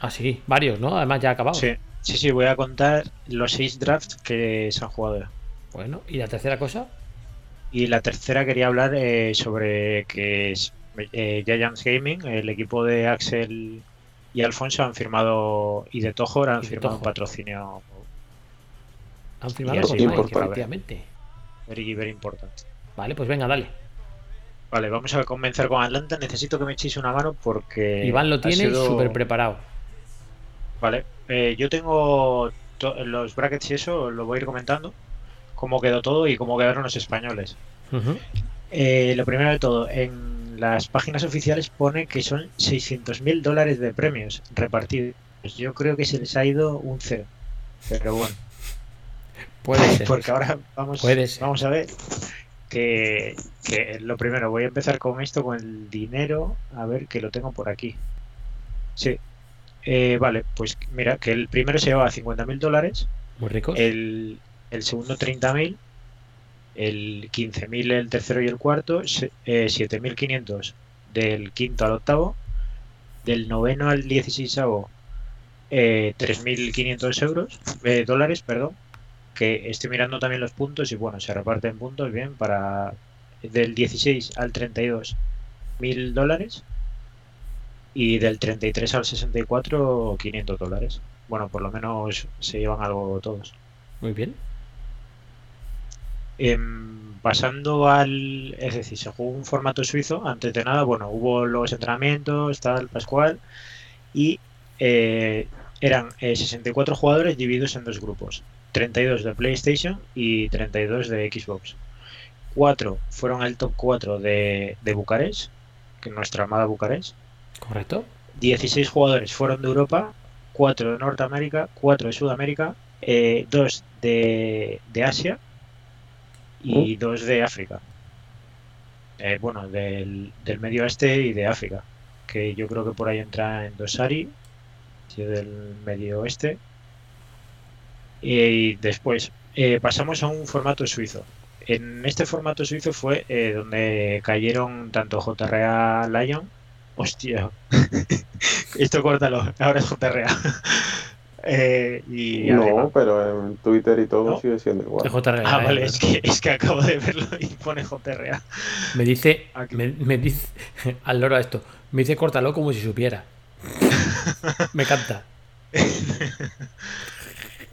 Ah, sí, varios, ¿no? Además ya ha acabado. Sí, sí, sí, voy a contar los seis drafts que se han jugado. Bueno, ¿y la tercera cosa? Y la tercera quería hablar eh, sobre que es, eh, Giants Gaming, el equipo de Axel y Alfonso han firmado y de Tojor han de firmado un patrocinio Han firmado con Nike, importante. efectivamente. very. Vale, pues venga, dale. Vale, vamos a comenzar con Atlanta. Necesito que me echéis una mano porque. Iván lo tiene sido- súper preparado. Vale, eh, yo tengo los brackets y eso, lo voy a ir comentando. Cómo quedó todo y cómo quedaron los españoles. Eh, lo primero de todo, en las páginas oficiales pone que son 600 mil dólares de premios repartidos. Yo creo que se les ha ido un cero. Pero bueno, Puede ser. porque ahora vamos, vamos a ver que, que lo primero, voy a empezar con esto, con el dinero. A ver, que lo tengo por aquí. Sí. Eh, vale, pues mira, que el primero se llevaba 50 mil dólares. Muy ricos. El, el segundo 30.000, el 15.000 el tercero y el cuarto, eh, 7.500 del quinto al octavo, del noveno al dieciséisavo, eh, 3.500 euros, eh, dólares, perdón, que estoy mirando también los puntos y bueno, se reparten puntos bien para del 16 al 32 mil dólares y del 33 al 64 500 dólares. Bueno, por lo menos se llevan algo todos. Muy bien. Em, pasando al. Es decir, se jugó un formato suizo. Antes de nada, bueno, hubo los entrenamientos, tal, Pascual. Y eh, eran eh, 64 jugadores divididos en dos grupos: 32 de PlayStation y 32 de Xbox. Cuatro fueron el top 4 de, de Bucarest, que nuestra amada Bucarest. Correcto. 16 jugadores fueron de Europa, 4 de Norteamérica, 4 de Sudamérica, 2 de, de Asia y 2 de África. Eh, bueno, del, del Medio Oeste y de África, que yo creo que por ahí entra en Dosari, del Medio Oeste. Y después eh, pasamos a un formato suizo. En este formato suizo fue eh, donde cayeron tanto JRA Lion. Hostia, <laughs> esto córtalo, ahora es JRA. Eh, y No, pero en Twitter y todo ¿No? sigue siendo igual. JRA, Ah, eh, vale, es que, es que acabo de verlo y pone JRA. Me dice, me, me dice, <laughs> al loro a esto, me dice córtalo como si supiera. <laughs> me canta. <laughs>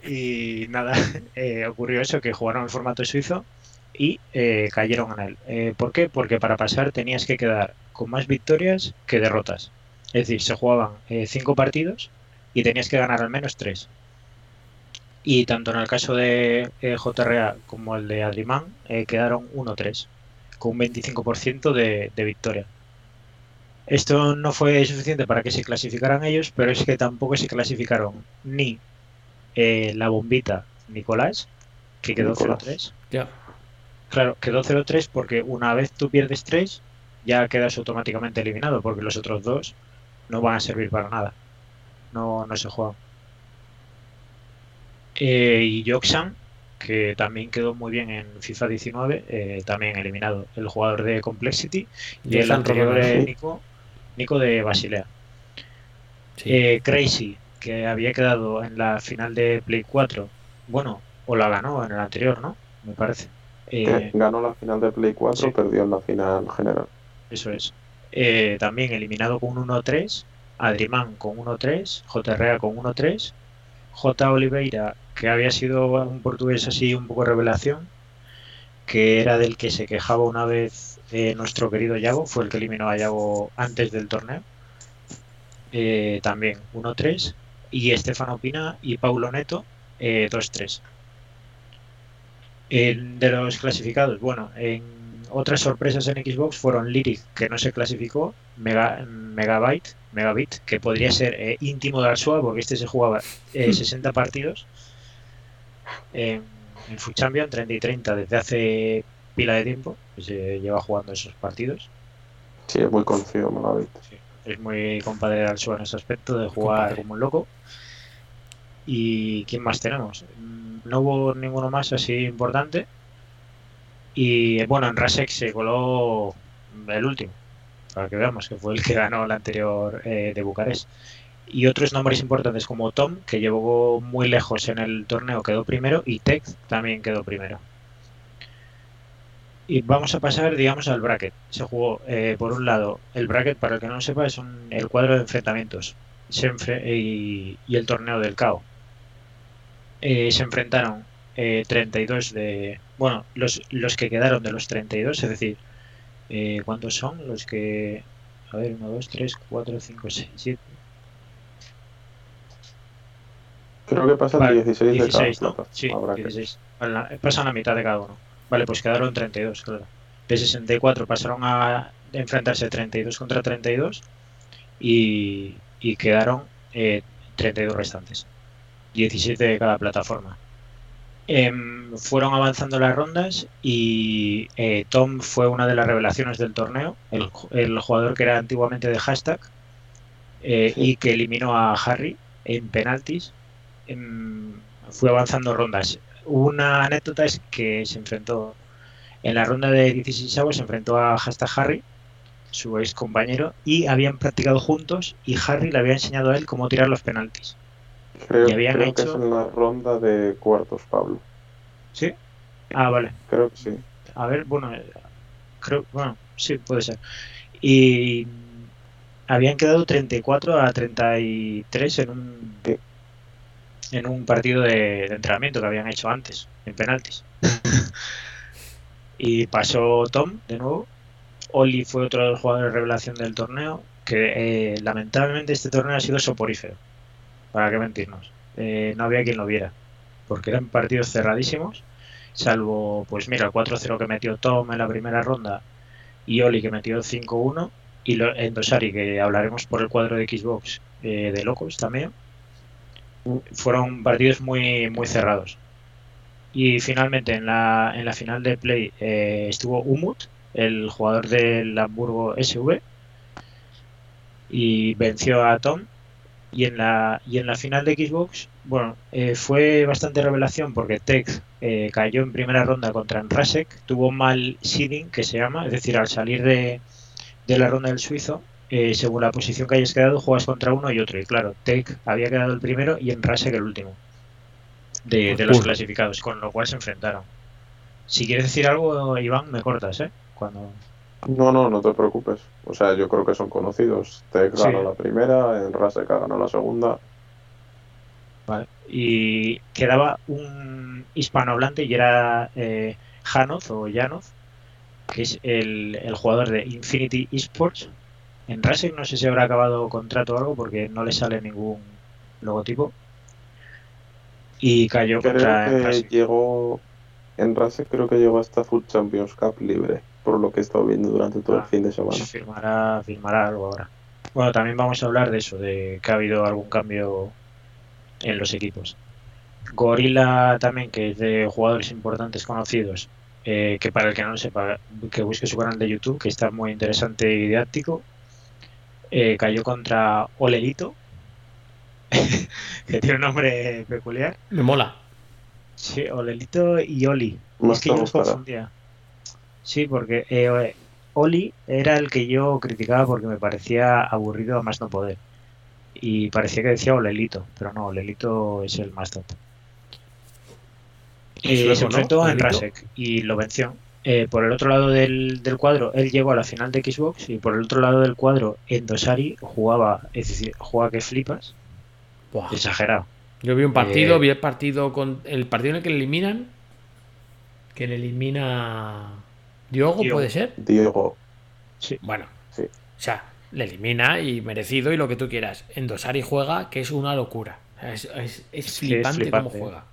Y nada, eh, ocurrió eso, que jugaron el formato suizo y eh, cayeron en él. Eh, ¿Por qué? Porque para pasar tenías que quedar con más victorias que derrotas. Es decir, se jugaban eh, cinco partidos y tenías que ganar al menos tres. Y tanto en el caso de eh, JRA como el de Adrimán eh, quedaron 1-3, con un 25% de, de victoria. Esto no fue suficiente para que se clasificaran ellos, pero es que tampoco se clasificaron ni eh, la bombita Nicolás, que quedó Nicolás. 0-3. Ya. Claro, quedó 0-3 porque una vez tú pierdes 3, ya quedas automáticamente eliminado, porque los otros dos no van a servir para nada. No, no se juegan. Eh, y Joxan, que también quedó muy bien en FIFA 19, eh, también eliminado. El jugador de Complexity y el anterior de. Nico, Nico de Basilea. Sí. Eh, Crazy, que había quedado en la final de Play 4. Bueno, o la ganó en el anterior, ¿no? Me parece. Eh, ganó la final de Play 4, sí. perdió en la final general. eso es. eh, también eliminado con un 1-3, Adriman con 1-3, JRA con 1-3, J. Oliveira, que había sido un portugués así un poco revelación, que era del que se quejaba una vez eh, nuestro querido Yago, fue el que eliminó a Yago antes del torneo. Eh, también 1-3. Y Estefano Pina y Paulo Neto eh, 2-3. En- de los clasificados, bueno, en otras sorpresas en Xbox fueron Lyric, que no se clasificó, Mega, Megabyte, Megabit, que podría ser eh, íntimo de Arsua, porque este se jugaba eh, 60 partidos en, Food Champion 30 y 30 desde hace pila de tiempo, que se lleva jugando esos partidos. Sí, es muy conocido, Megabit. Es muy compadre de Arsua en ese aspecto, de jugar Compadre. como un loco. ¿Y quién más tenemos? Mm, No hubo ninguno más así importante. Y bueno, en Rasek se coló el último, que veamos que fue el que ganó la anterior eh, de Bucarest. Y otros nombres importantes como Tom, que llegó muy lejos en el torneo, quedó primero, y Tech también quedó primero. Y vamos a pasar, digamos, al bracket. Se jugó, eh, por un lado, el bracket, para el que no lo sepa, es un- el cuadro de enfrentamientos se enfre- y, y el torneo del CAO. Eh, se enfrentaron eh, 32 de... Bueno, los, los que quedaron de los 32, es decir, eh, ¿cuántos son? Los que... A ver, 1, 2, 3, 4, 5, 6, 7... Creo que pasan Vale, 16 de 16, cada ¿no? Sí, Habrá que- 16. Vale, la- pasan la mitad de cada uno. Vale, pues quedaron 32, claro. De 64 pasaron a enfrentarse 32 contra 32 y, y quedaron eh, 32 restantes. 17 de cada plataforma. Em, fueron avanzando las rondas y eh, Tom fue una de las revelaciones del torneo, el, el jugador que era antiguamente de hashtag eh, Sí. y que eliminó a Harry en penaltis. Em, fue avanzando rondas. Una anécdota es que se enfrentó en la ronda de 16 se enfrentó a hashtag Harry, su ex compañero, y habían practicado juntos y Harry le había enseñado a él cómo tirar los penaltis. Creo, y habían creo que es hecho- en la ronda de cuartos, Pablo. ¿Sí? Ah, vale. Creo que sí. A ver, bueno, eh, creo, bueno, sí, puede ser. Y habían quedado 34 a 33 en un Sí. en un partido de, de entrenamiento que habían hecho antes, en penaltis. y pasó Tom de nuevo. Oli fue otro de los jugadores de revelación del torneo, que eh, lamentablemente este torneo ha sido soporífero. Para qué mentirnos. Eh, no había quien lo viera. Porque eran partidos cerradísimos salvo, pues mira, el 4-0 que metió Tom en la primera ronda y Oli que metió 5-1 y lo- en Dosari, que hablaremos por el cuadro de Xbox eh, de locos también, fueron partidos muy, muy cerrados. Y finalmente en la, en la final de Play eh, estuvo Umut, el jugador del Hamburgo SV, y venció a Tom. Y en la, y en la final de Xbox, bueno, eh, fue bastante revelación porque Tech eh, cayó en primera ronda contra Enrasek, tuvo mal seeding, que se llama, es decir, al salir de, de la ronda del suizo, eh, según la posición que hayas quedado, juegas contra uno y otro. Y claro, Tech había quedado el primero y Enrasek el último de, de los Uy. clasificados, con lo cual se enfrentaron. Si quieres decir algo, Iván, me cortas, ¿eh? Cuando... No, no, no te preocupes. O sea, yo creo que son conocidos. Tech Sí. ganó la primera, en Rasek ganó la segunda. Vale. Y quedaba un hispanohablante y era eh, Janoz o Janoz, que es el, el jugador de Infinity Esports. En Rasek no sé si habrá acabado contrato o algo porque no le sale ningún logotipo. Y cayó Creo contra que llegó. En Rasek creo que llegó hasta Food Champions Cup libre, por lo que he estado viendo durante todo Ah, el fin de semana. Firmará, firmará algo ahora. Bueno, también vamos a hablar de eso, de que ha habido algún cambio en los equipos. Gorilla también, que es de jugadores importantes conocidos, eh, que para el que no lo sepa, que busque su canal de YouTube, que está muy interesante y didáctico. Eh, cayó contra Olelito, <laughs> que tiene un nombre peculiar. Me mola. Sí, Olelito y Oli. Más es que yo los confundía. Sí, porque eh, Oli era el que yo criticaba porque me parecía aburrido a más no poder. Y parecía que decía Olelito, pero no, Olelito es el más top. Eh, se ¿no? enfrentó en Olelito. Rasek y lo venció. eh, por el otro lado del, del cuadro, él llegó a la final de Xbox y por el otro lado del cuadro, Endosari jugaba, es decir, jugaba que flipas, Buah. exagerado. Yo vi un partido, Eh, vi el partido con. El partido en el que le eliminan. Que le elimina. Diogo, Diogo. puede ser. Diego, Bueno, Sí. o sea, le elimina y merecido y lo que tú quieras. Endosari juega, que es una locura. Es, es- flipante cómo flipante. juega.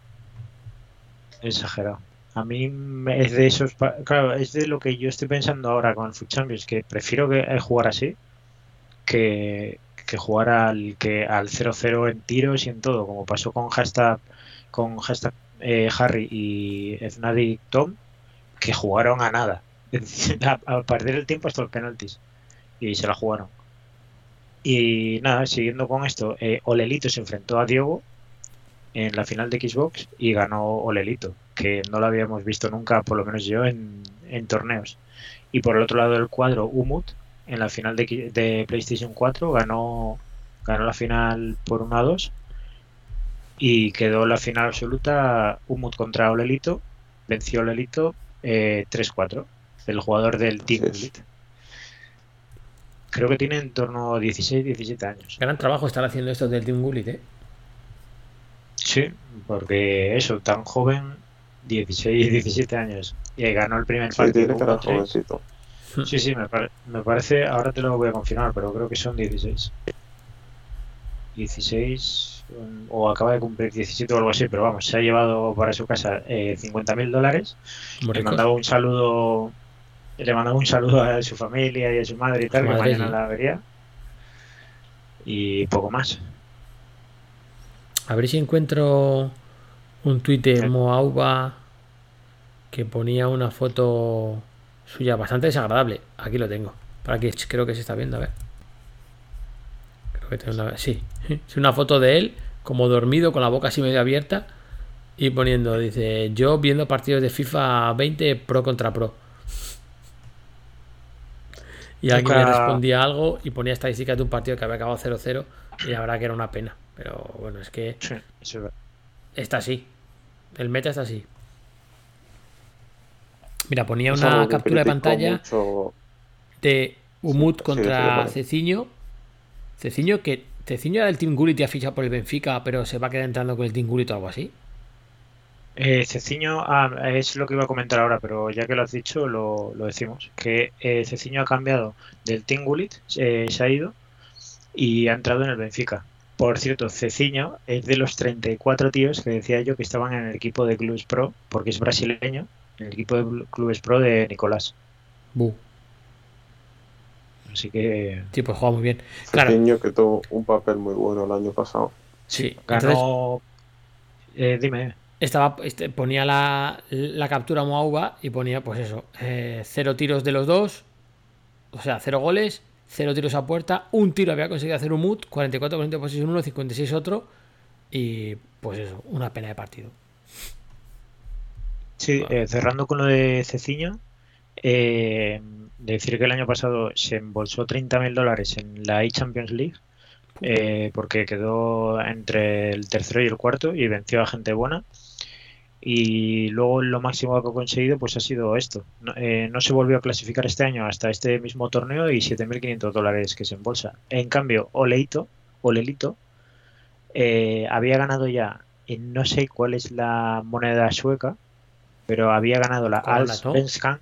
Exagerado. A mí me- es de esos. pa- Claro, es de lo que yo estoy pensando ahora con el Foot Champions, que prefiero que eh, jugar así que, que jugar al que al 0-0 en tiros y en todo, como pasó con hashtag, con hashtag eh, Harry y Fnatic Tom, que jugaron a nada. <laughs> a, a perder el tiempo hasta los penaltis. Y se la jugaron. Y nada, siguiendo con esto, eh, Olelito se enfrentó a Diego en la final de Xbox y ganó Olelito, que no lo habíamos visto nunca, por lo menos yo, en, torneos. Y por el otro lado del cuadro, Umut, en la final de, de PlayStation 4, ganó, ganó la final por 1 a 2 y quedó la final absoluta Umut contra Olelito, venció Olelito eh, 3-4, el jugador del Team. Elite. Creo que tiene en torno a 16-17 años. Gran trabajo estar haciendo esto del Team Gullit, ¿eh? Sí, porque eso, tan joven, 16, 17 años, y ganó el primer sí, partido. tiene cara 1-3. jovencito. Sí, sí, me, pare- me parece, ahora te lo voy a confirmar, pero creo que son 16. 16, um, o acaba de cumplir 17 o algo así, pero vamos, se ha llevado para su casa eh, 50 mil dólares. Le mandaba un saludo, le mandaba un saludo a su familia y a su madre y tal, Su que madre, mañana sí. la vería. Y poco más. A ver si encuentro un tuit de Sí. Moauba que ponía una foto suya bastante desagradable. Aquí lo tengo. Para aquí creo que se está viendo, a ver. Creo que tengo una... Sí, <laughs> es una foto de él como dormido con la boca así medio abierta y poniendo, dice, yo viendo partidos de FIFA 20 pro contra pro. Y alguien le respondía algo y ponía estadísticas de un partido que había acabado 0-0 y la verdad que era una pena. Pero bueno, es que Sí, está así. El meta está así. Mira, ponía Es una captura de pantalla mucho- de Umut Sí, contra Ceciño. Ceciño que Ceciño era del Team Gullit y ha fichado por el Benfica, pero se va a quedar entrando con el Team Gullit o algo así. Eh, Ceciño, ah, es lo que iba a comentar ahora, pero ya que lo has dicho, lo, lo decimos. Que eh, Ceciño ha cambiado del Team Gullit, eh, se ha ido y ha entrado en el Benfica. Por cierto, Ceciño es de los 34 tíos que decía yo que estaban en el equipo de Clubes Pro, porque es brasileño, en el equipo de Clubes Pro de Nicolás. Bu. Así que Sí, pues juega muy bien. Claro, Ceciño que tuvo un papel muy bueno el año pasado. sí. Entonces, ganó. Eh, dime, estaba, este, ponía la, la captura Moauba y ponía, pues eso, eh, cero tiros de los dos, o sea, cero goles, cero tiros a puerta, un tiro había conseguido hacer un mut, 44% de posesión uno, 56 otro, y pues eso, una pena de partido. Sí, eh, cerrando con lo de Ceciño, eh, decir que el año pasado se embolsó 30.000 dólares en la A-Champions League eh, porque quedó entre el tercero y el cuarto y venció a gente buena. Y luego lo máximo que ha conseguido pues ha sido esto. No, eh, no se volvió a clasificar este año hasta este mismo torneo y 7.500 dólares que se embolsa. En cambio, Oleito, Olelito eh, había ganado ya, en no sé cuál es la moneda sueca, pero había ganado la Corona, ¿no? Allsvenskan.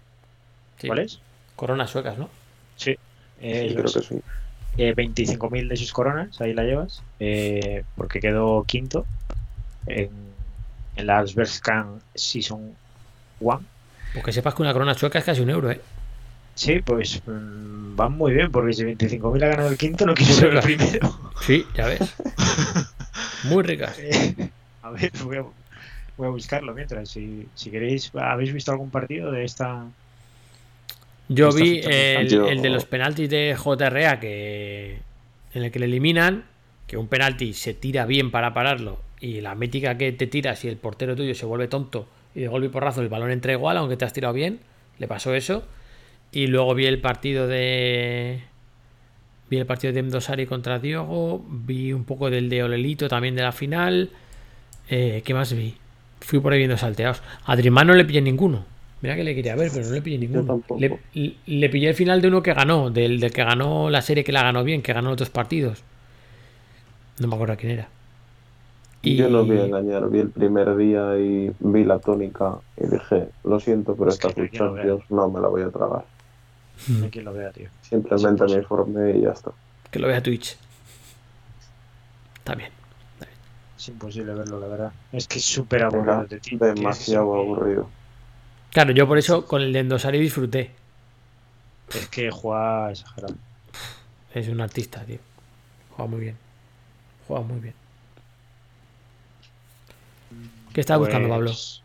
Sí. ¿Cuál es? Coronas suecas, ¿no? Sí. Eh, Sí, creo que sí. eh, 25.000 de sus coronas, ahí la llevas, eh, porque quedó quinto en, en la Allsvenskan Season 1. Porque sepas que una corona sueca es casi un euro, ¿eh? Sí, pues mm, van muy bien, porque si 25.000 ha ganado el quinto, no quiso ser <laughs> el primero. Sí, ya ves. <laughs> Muy ricas. Eh, a ver, voy a, voy a buscarlo mientras. Si, si queréis, ¿habéis visto algún partido de esta? Yo vi fichando el, Yo- el de los penaltis de JRA que en el que le eliminan, que un penalti se tira bien para pararlo y la mítica que te tiras y el portero tuyo se vuelve tonto y de golpe y porrazo el balón entra igual, aunque te has tirado bien, le pasó eso. Y luego vi el partido de vi el partido de Mdosari contra Diogo, vi un poco del de Olelito también de la final. Eh, ¿Qué más vi? Fui por ahí viendo salteados. A Drimán no le pillé ninguno. Mira que le quería ver, pero no le pillé ninguno. le pillé el final de uno que ganó, del, del que ganó la serie que la ganó bien, que ganó los dos partidos. No me acuerdo quién era. Y- Yo no voy a engañar, vi el primer día y vi la tónica y dije, lo siento, pero Es esta. Champions no me la voy a tragar. No hay quien lo vea, tío. Simplemente me informé y ya está. Que lo vea Twitch. Está bien. Es imposible verlo, la verdad. Es que es súper aburrido. Que ser demasiado aburrido. Claro, yo por eso con el de Endosari disfruté. Es que juega exagerado. Es un artista, tío. Juega muy bien. Juega muy bien. ¿Qué estás buscando, Pablo? Pues,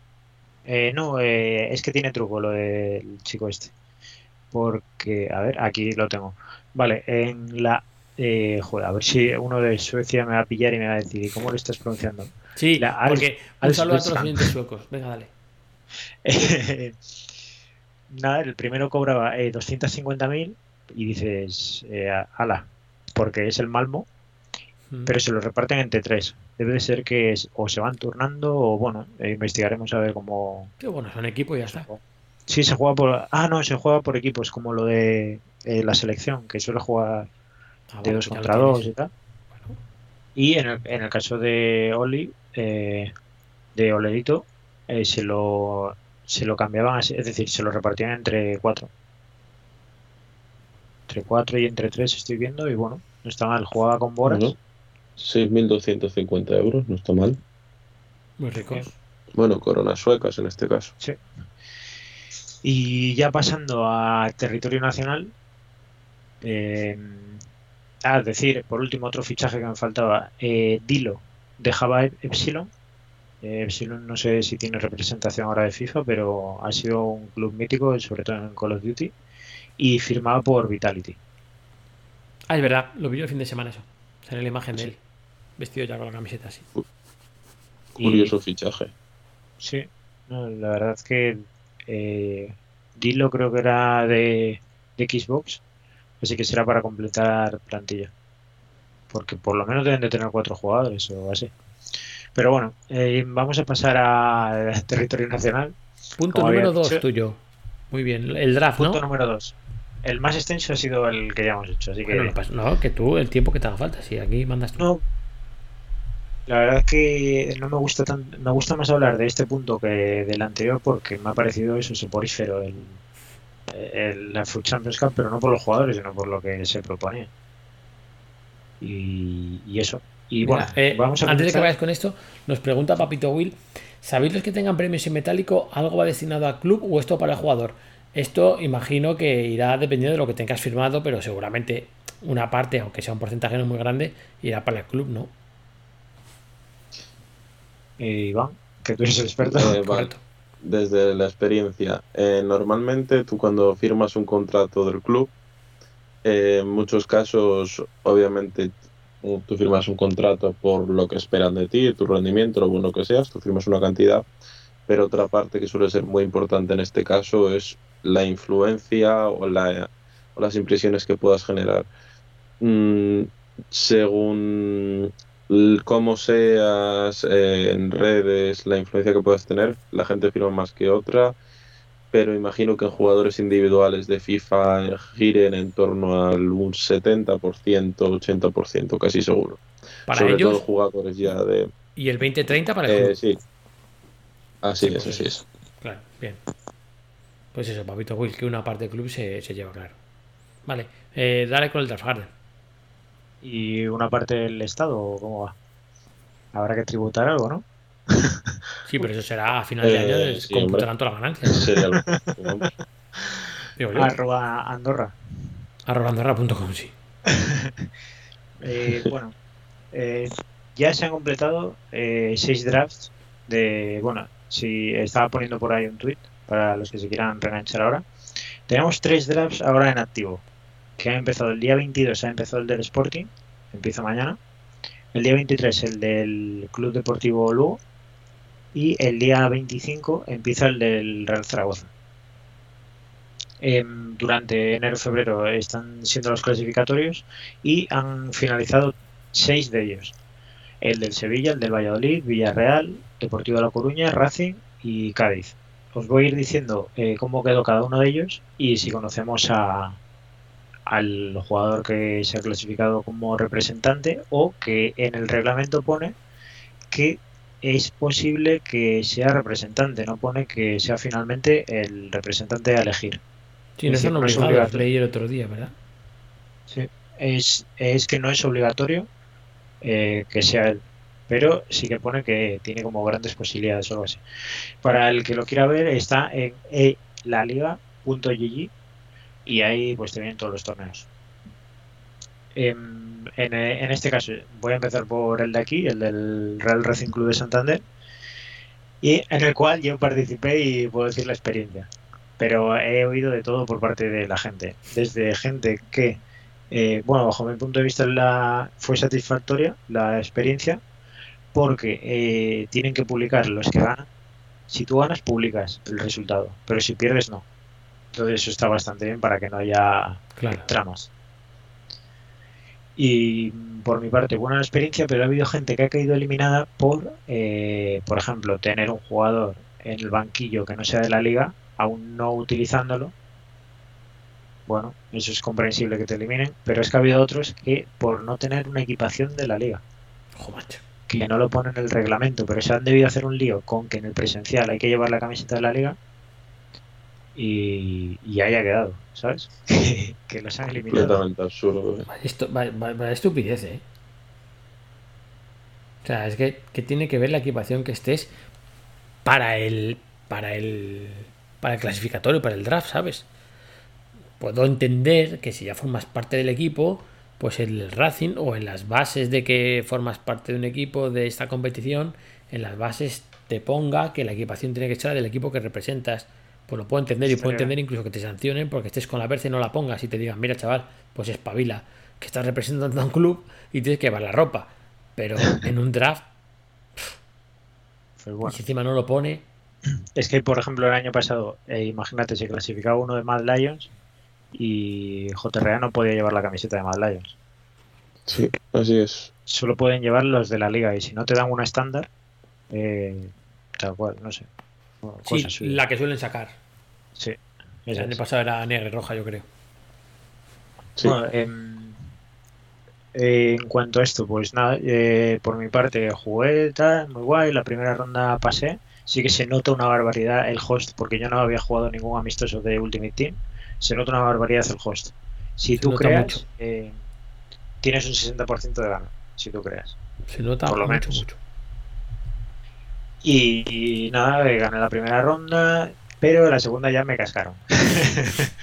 eh, no, eh, es que tiene truco lo del chico este. Porque, a ver, aquí lo tengo. Vale, en la. Eh, joder, a ver si uno de Suecia me va a pillar y me va a decir, ¿y cómo lo estás pronunciando? Sí, La Al- porque un Al- saludo a todos los Al- oyentes suecos. Venga, dale. <laughs> Nada, el primero cobraba eh, 250.000 y dices, eh, ala, porque es el Malmo, Mm. pero se lo reparten entre tres. Debe de ser que es- o se van turnando o bueno, eh, investigaremos a ver cómo. Qué bueno, son equipo y ya está. Sí, se juega por. Ah, no, se juega por equipos, como lo de eh, la selección, que suele jugar Ah, de bueno, dos contra dos y tal. Y en el, en el caso de Oli, eh, de Oledito, eh, se lo se lo cambiaban, es decir, se lo repartían entre cuatro. Entre cuatro y entre tres estoy viendo y bueno, no está mal. Jugaba con Boras. 6.250 euros, no está mal. Muy ricos. Bueno, coronas suecas en este caso. Y ya pasando a territorio nacional, eh, ah, es decir, por último, otro fichaje que me faltaba, eh, Dilo dejaba Epsilon. Eh, Epsilon no sé si tiene representación ahora de FIFA, pero ha sido un club mítico, sobre todo en Call of Duty, y firmaba por Vitality. Ah, es verdad, lo vi yo el fin de semana eso. Sale la imagen de él. Vestido ya con la camiseta así. Curioso fichaje. Sí, no, la verdad es que eh, Dilo creo que era de, de Xbox, así que será para completar plantilla. Porque por lo menos deben de tener cuatro jugadores o así. Pero bueno, eh, vamos a pasar a <laughs> territorio nacional. Punto número 2 dicho. tuyo. Muy bien. El draft, Punto ¿no? número dos. El más extenso ha sido el que ya hemos hecho, así que Bueno, no, pasa- no, que tú, el tiempo que te haga falta. Si aquí mandas tú. no. La verdad es que no me gusta tan, me gusta más hablar de este punto que del anterior porque me ha parecido eso soporífero el, el, la Food Champions Cup, pero no por los jugadores, sino por lo que se proponía. Y, y eso. Y Mira, bueno, eh, vamos a antes de que vayas con esto, nos pregunta Papito Will: ¿Sabéis los que tengan premios en metálico? ¿Algo va destinado al club o esto para el jugador? Esto imagino que irá dependiendo de lo que tengas firmado, pero seguramente una parte, aunque sea un porcentaje no muy grande, irá para el club, ¿no? Eh, Iván, que tú eres el experto. Eh, vale. Desde la experiencia, eh, normalmente tú cuando firmas un contrato del club, eh, en muchos casos, obviamente, tú firmas un contrato por lo que esperan de ti, tu rendimiento, lo bueno que seas, tú firmas una cantidad, pero otra parte que suele ser muy importante en este caso es la influencia o, la, o las impresiones que puedas generar. Mm, según cómo seas eh, en redes, la influencia que puedas tener, la gente firma más que otra, pero imagino que en jugadores individuales de FIFA giren en torno al un 70%, 80%, casi seguro. Para Sobre ellos todo jugadores ya de... y el 20-30 para el club. eh, sí. Así Sí, es, pues así es. Claro, bien. Pues eso, Papito Will, que una parte del club se, se lleva claro. Vale, eh, dale con el draft Harden. ¿Y una parte del Estado o cómo va? Habrá que tributar algo, ¿no? <laughs> Sí, pero eso será a final de Eh, año, es- sí, computarán todas las ganancias. <laughs> Yo. Arroba Andorra. Arroba andorra.com, sí. <laughs> Eh, bueno, eh, ya se han completado eh, seis drafts de, bueno, si estaba poniendo por ahí un tweet para los que se quieran reenganchar ahora. Tenemos tres drafts ahora en activo, que han empezado el día 22, ha empezado el del Sporting, empieza mañana. El día 23 el del Club Deportivo Lugo y el día 25 empieza el del Real Zaragoza. Em, durante enero febrero están siendo los clasificatorios y han finalizado seis de ellos. El del Sevilla, el del Valladolid, Villarreal, Deportivo de La Coruña, Racing y Cádiz. os voy a ir diciendo eh, cómo quedó cada uno de ellos y si conocemos a, al jugador que se ha clasificado como representante o que en el reglamento pone que es posible que sea representante, no pone que sea finalmente el representante a elegir. Sí, no Es no es obligatorio. leí el otro día, ¿verdad? Sí. Es, es que no es obligatorio eh, que sea él, pero sí que pone que tiene como grandes posibilidades o algo así. Para el que lo quiera ver, está en e y ahí pues te vienen todos los torneos. Em, en, eh, en este caso voy a empezar por el de aquí, el del Real Racing Club de Santander, y en el cual yo participé y puedo decir la experiencia. Pero he oído de todo por parte de la gente, desde gente que eh, bueno, bajo mi punto de vista la, fue satisfactoria la experiencia porque eh, tienen que publicar los que ganan. Si tú ganas, publicas el resultado, pero si pierdes, no. Entonces eso está bastante bien para que no haya Claro. tramas. Y por mi parte, buena experiencia, pero ha habido gente que ha caído eliminada por, eh, por ejemplo, tener un jugador en el banquillo que no sea de la liga, aún no utilizándolo. Bueno, eso es comprensible que te eliminen, pero es que ha habido otros que por no tener una equipación de la liga, Ojo, macho. que no lo ponen en el reglamento, pero se han debido hacer un lío con que en el presencial hay que llevar la camiseta de la liga y, y haya quedado, ¿sabes? <laughs> que los han eliminado. Completamente absurdo. ¿eh? Vaya, esto, vaya- vaya- vaya estupidez, ¿eh? O sea, es que, que tiene que ver la equipación que estés para el, para el, para el clasificatorio, para el draft, ¿sabes? Puedo entender que si ya formas parte del equipo, pues en el Racing o en las bases de que formas parte de un equipo de esta competición, en las bases te ponga que la equipación tiene que ser del equipo que representas. Pues lo puedo entender y puedo entender incluso que te sancionen porque estés con la berza y no la pongas y te digan, mira chaval, pues espabila, que estás representando a un club y tienes que llevar la ropa. Pero <laughs> en un draft, Pues bueno. y si encima no lo pone, Es que, por ejemplo, el año pasado, eh, imagínate, se clasificaba uno de Mad Lions y JRA no podía llevar la camiseta de Mad Lions. Sí, así es. Solo pueden llevar los de la liga y si no te dan una estándar, eh, tal cual, no sé. Bueno, sí, la que suelen sacar. Sí, El año pasado era negra y roja, yo creo. Sí. Bueno, em, en cuanto a esto, pues nada, eh, por mi parte jugué tal, muy guay, la primera ronda pasé. Sí que se nota una barbaridad el host, porque yo no había jugado ningún amistoso de Ultimate Team. Se nota una barbaridad el host. Si Se tú creas, eh, tienes un 60% de gana, si tú creas. Se nota Por lo mucho, menos. mucho. Y, y nada, eh, gané la primera ronda, pero la segunda ya me cascaron. <laughs> <laughs>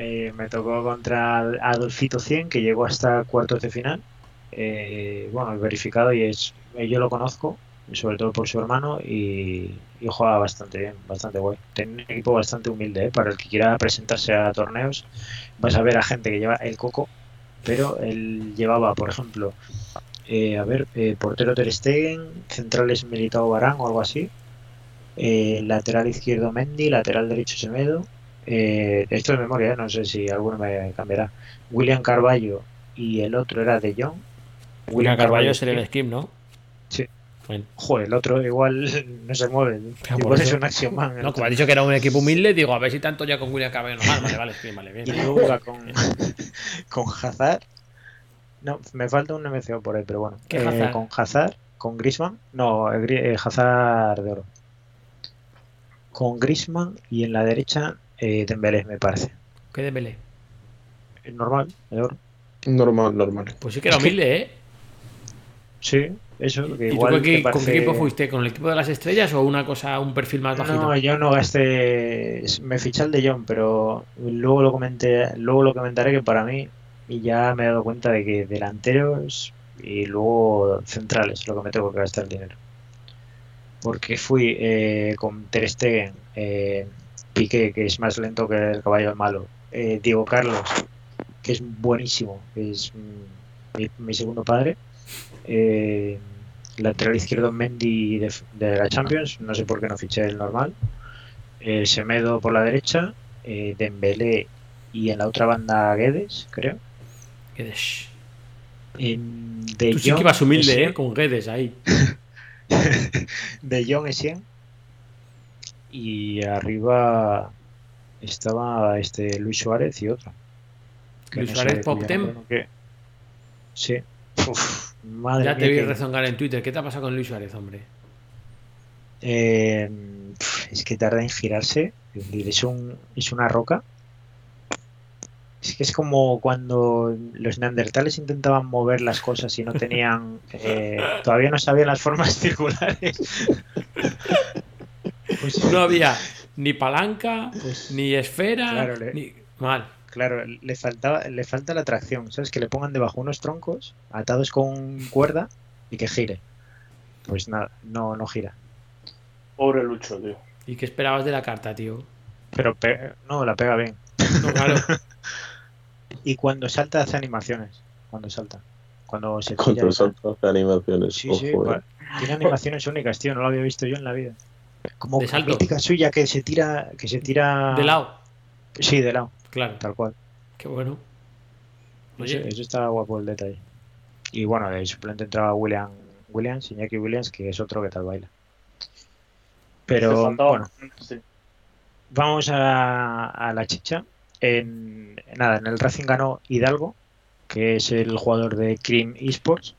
Eh, me tocó contra Adolfito 100, que llegó hasta cuartos de final. Eh, bueno, he verificado y es eh, yo lo conozco, sobre todo por su hermano, y, y juega bastante bien, bastante guay. Tiene un equipo bastante humilde, ¿eh? para el que quiera presentarse a torneos. Vas a ver a gente que lleva el coco, pero él llevaba, por ejemplo, eh, a ver, eh, portero Ter Stegen, centrales Militao Barán o algo así, eh, lateral izquierdo Mendy, lateral derecho Semedo, eh, esto de memoria, ¿eh? no sé si alguno me cambiará, William Carballo y el otro era De Jong. William Carballo es el skip, ¿no? Sí. Bueno, Joder, el otro igual <laughs> no se mueve. por Igual es un action man. no, otro. como ha dicho que era un equipo humilde, digo, a ver si tanto ya con William Carballo no. Vale, vale, vale, bien. Y luego con, <laughs> con Hazard. No, me falta un MCO por ahí, pero bueno. ¿Qué Eh, Hazard? con Hazard, con Grisman. No, eh, eh, Hazard de oro. Con Grisman y en la derecha eh, Dembélé, me parece. ¿Qué de Belé? Eh, Normal, oro. Normal, normal. Pues sí que era humilde, ¿eh? Sí, eso. Que ¿Y tú igual con qué, con equipo fuiste? ¿Con el equipo de las estrellas o una cosa, un perfil más bajito? No, yo no gasté. Me fiché el de Jong, pero luego lo comenté, luego lo comentaré que para mí, y ya me he dado cuenta de que delanteros y luego centrales es lo que me tengo que gastar el dinero. Porque fui eh, con Ter Stegen, eh, Piqué, que es más lento que el caballo malo, eh, Diego Carlos, que es buenísimo, que es mi, mi segundo padre, eh, lateral izquierdo Mendy de, de la Champions, no sé por qué no fiché el normal, Semedo por la derecha, Dembélé y en la otra banda Guedes, creo. En De Tú sí que ibas humilde, ¿eh? Con Guedes ahí. <laughs> de Jong Essien Y arriba estaba este Luis Suárez y otro. Luis Suárez, sé Pop cuyo Tem. nombre, no, que- Sí. Uf, madre Ya te vi que- rezongar en Twitter. ¿Qué te ha pasado con Luis Suárez, hombre? Eh, es que tarda en girarse. Es, un, es una roca. Es que es como cuando los neandertales intentaban mover las cosas y no tenían. eh, todavía no sabían las formas <laughs> circulares. Pues, No había ni palanca, Pues, ni esfera, claro, le- ni... Mal. claro, le, faltaba, le falta la tracción. ¿Sabes? Que le pongan debajo unos troncos atados con cuerda y que gire. Pues nada, no, no gira. Pobre Lucho, tío. ¿Y qué esperabas de la carta, tío? Pero pe- no, la pega bien. No, claro. <laughs> Y cuando salta hace animaciones. Cuando salta. Cuando se tus tal. otras animaciones. Sí, ojo, sí, eh. pa- tiene animaciones únicas, tío, no lo había visto yo en la vida. Como la mítica suya que se tira, que se tira De lado. Sí, de lado, Claro. tal cual. Qué bueno. Eso, Oye, eso está guapo el detalle. Y bueno, de suplente entraba William Williams, Iñaki Williams, que es otro que tal baila. Pero bueno, sí. vamos a, a la chicha. En, nada, en el Racing ganó Hidalgo, que es el jugador de Cream Esports,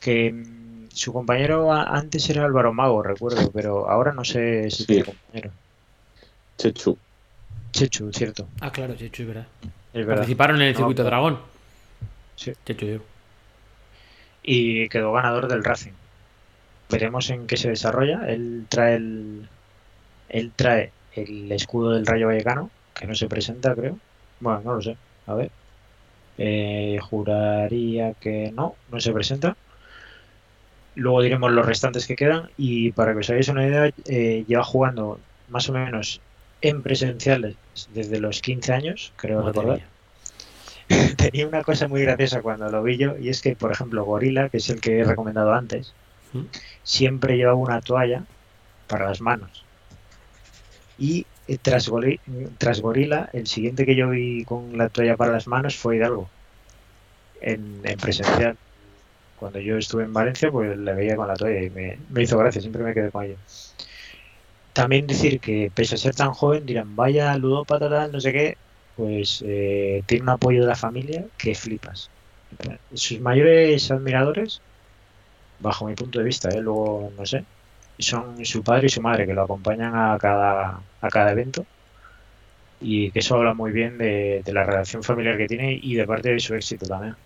que mm, su compañero antes era Álvaro Mago, recuerdo, pero ahora no sé si Sí. tiene compañero. Chechu. Chechu, cierto, Ah, claro, Chechu, es verdad. es verdad. Participaron en el No, circuito claro. Dragón. Sí. Chechu. Y quedó ganador del Racing. Veremos en qué se desarrolla. Él trae el, él trae el escudo del Rayo Vallecano, que no se presenta, creo. Bueno, no lo sé. A ver. Eh, juraría que no, no se presenta. Luego diremos los restantes que quedan. Y para que os hagáis una idea, eh, lleva jugando más o menos en presenciales desde los 15 años, creo Madre recordar. mía. <laughs> Tenía una cosa muy graciosa cuando lo vi yo, y es que, por ejemplo, Gorila, que es el que he recomendado antes, ¿Mm? siempre llevaba una toalla para las manos. Y tras, Goli- tras Gorila, el siguiente que yo vi con la toalla para las manos fue Hidalgo, en, en presencial. Cuando yo estuve en Valencia, pues le veía con la toalla y me, me hizo gracia, siempre me quedé con ello. También decir que, pese a ser tan joven, dirán, vaya ludópata, tal, no sé qué, pues eh, tiene un apoyo de la familia que flipas. Sus mayores admiradores, bajo mi punto de vista, ¿eh? luego no sé, son su padre y su madre que lo acompañan a cada, a cada evento y que eso habla muy bien de, de la relación familiar que tiene y de parte de su éxito también.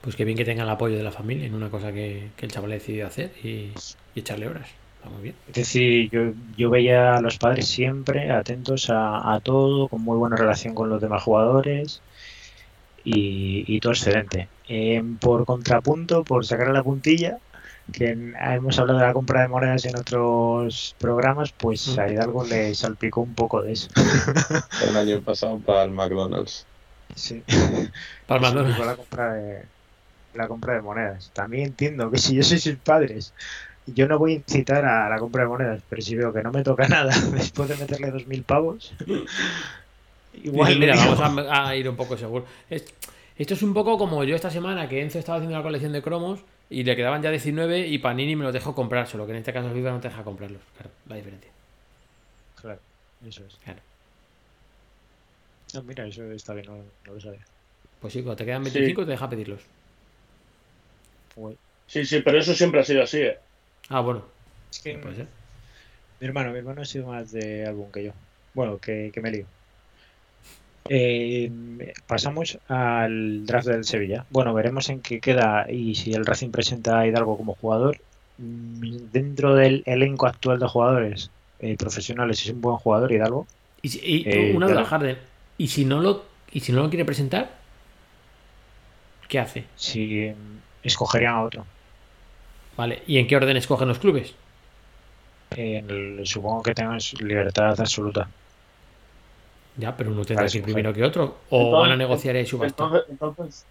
Pues qué bien que tenga el apoyo de la familia en una cosa que, que el chaval ha decidido hacer y, y echarle horas. Está muy bien. Es decir, yo, yo veía a los padres siempre atentos a, a todo, con muy buena relación con los demás jugadores y, y todo excelente. Eh, por contrapunto, por sacar la puntilla, que hemos hablado de la compra de monedas en otros programas, pues Mm. a Hidalgo le salpicó un poco de eso. <laughs> El año pasado para el McDonald's. Sí. <laughs> Para el McDonald's. la compra de la compra de monedas. También entiendo que si yo soy sus padres, yo no voy a incitar a la compra de monedas, pero si veo que no me toca <laughs> nada después de meterle dos mil pavos, igual mira, digo, vamos a, a ir un poco seguro. Es- esto es un poco como yo esta semana que Enzo estaba haciendo la colección de cromos y le quedaban ya 19 y Panini me los dejó comprar, solo que en este caso FIFA no te deja comprarlos. Claro, la diferencia. Claro, eso es. Claro. No, mira, eso está bien, no, no lo sabía. Pues sí, cuando te quedan Sí. 25 te deja pedirlos. Sí, sí, pero eso siempre ha sido así, ¿eh? Ah, bueno, Es que puede ser. mi hermano, mi hermano ha sido más de álbum que yo. Bueno, que, que me lío. Eh, pasamos al draft del Sevilla. Bueno, veremos en qué queda y si el Racing presenta a Hidalgo como jugador. Mm, Dentro del elenco actual de jugadores eh, profesionales, es un buen jugador Hidalgo. Y, si- y Eh, una claro. Harden. ¿Y si no lo y si no lo quiere presentar? ¿Qué hace? Si escogerían a otro. Vale, ¿y en qué orden escogen los clubes? El- supongo que tengan libertad absoluta. Ya, pero uno tendrá que ir primero que otro. O Entonces- van a negociar y subasta. Entonces, entonces,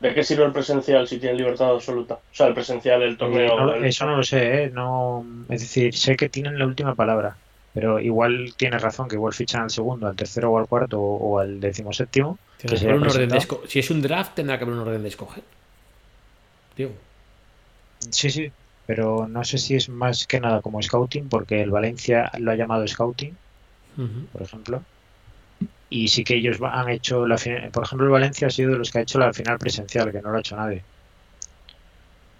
¿de qué sirve el presencial si tiene libertad absoluta? O sea, el presencial, el Eh, torneo. no- el- eso no lo sé, ¿eh? No, es decir, sé que tienen la última palabra, pero igual tienes razón que igual fichan al segundo, al tercero o al cuarto o, o al decimoséptimo. Que que un orden de Si es un draft, tendrá que haber un orden de escoger. Digo. Sí, sí, pero no sé si es más que nada como scouting, porque el Valencia lo ha llamado scouting, por ejemplo. Y sí que ellos han hecho la final, por ejemplo, el Valencia ha sido de los que ha hecho la final presencial, que no lo ha hecho nadie.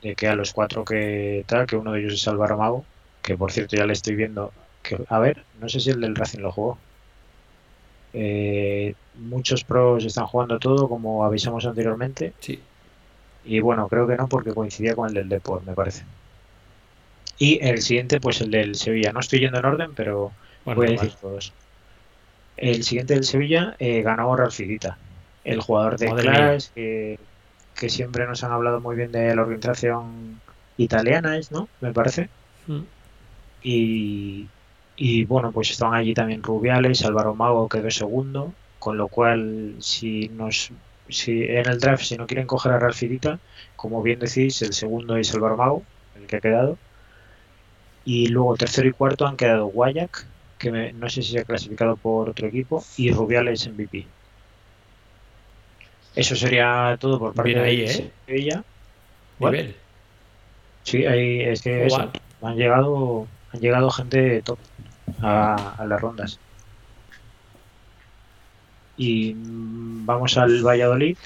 De que a los cuatro que tal, que uno de ellos es Álvaro Mago, que por cierto ya le estoy viendo. Que, a ver, no sé si el del Racing lo jugó. Eh, muchos pros están jugando todo, como avisamos anteriormente. Sí. Y bueno, creo que no, porque coincidía con el del Deport, me parece. Y el siguiente, pues el del Sevilla. No estoy yendo en orden, pero Bueno, voy a decir todos. El siguiente del Sevilla eh, ganó Ralfidita, el jugador de Clash, que, que siempre nos han hablado muy bien de la organización italiana, es, ¿no? Me parece. Mm. Y, y bueno, pues estaban allí también Rubiales, Álvaro Mago quedó segundo, con lo cual si nos si en el draft si no quieren coger a Ralfidita, como bien decís, el segundo es Álvaro Mago, el que ha quedado. Y luego tercero y cuarto han quedado Guayac, que me- no sé si se ha clasificado por otro equipo, y Rubiales MVP. Eso sería todo por parte Bien ahí, de ¿eh? Sevilla. Sí, ahí es que eso, han llegado, han llegado gente top a, a las rondas. Y vamos al Valladolid,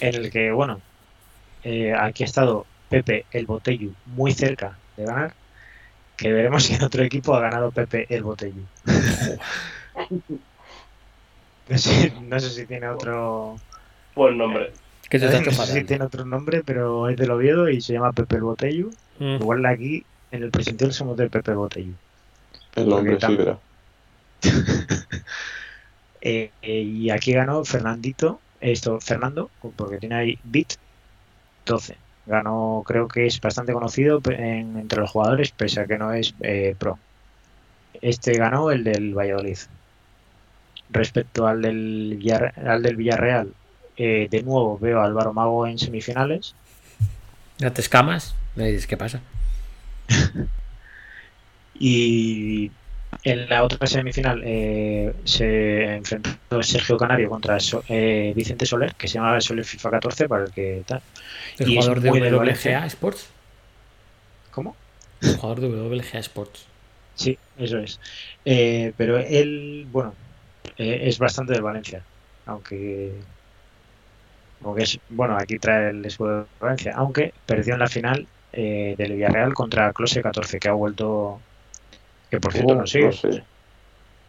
en el que, bueno, eh, aquí ha estado Pepe el Botello muy cerca de ganar, que veremos si en otro equipo ha ganado Pepe el Botello. no, sé, no sé si tiene otro, Buen nombre. ¿Qué te estás <laughs> no sé si tiene otro nombre, pero es del Oviedo y se llama Pepe el Botello. Mm. Igual aquí en el presencial somos de Pepe Botello. El hombre Porque tam- sidra. <laughs> Eh, eh, y aquí ganó Fernandito, esto Fernando, porque tiene ahí Bit 12. Ganó, creo que es bastante conocido en- entre los jugadores, pese a que no es eh, pro. Este ganó el del Valladolid. Respecto al del, al del Villarreal, eh, de nuevo veo a Álvaro Mago en semifinales. ¿Ya te escamas? Me dices, ¿qué pasa? <laughs> Y en la otra semifinal eh, se enfrentó Sergio Canario contra So- eh, Vicente Soler, que se llama Soler FIFA 14, para el que tal. ¿El Y jugador de WGA. Sports? ¿Cómo? El jugador de WGA Sports. Sí, eso es. Eh, pero él, bueno, eh, es bastante del Valencia, aunque, aunque es, bueno, aquí trae el escudo de Valencia, aunque perdió en la final eh, del Villarreal contra Close 14, que ha vuelto, que por cierto no sigue, no sé.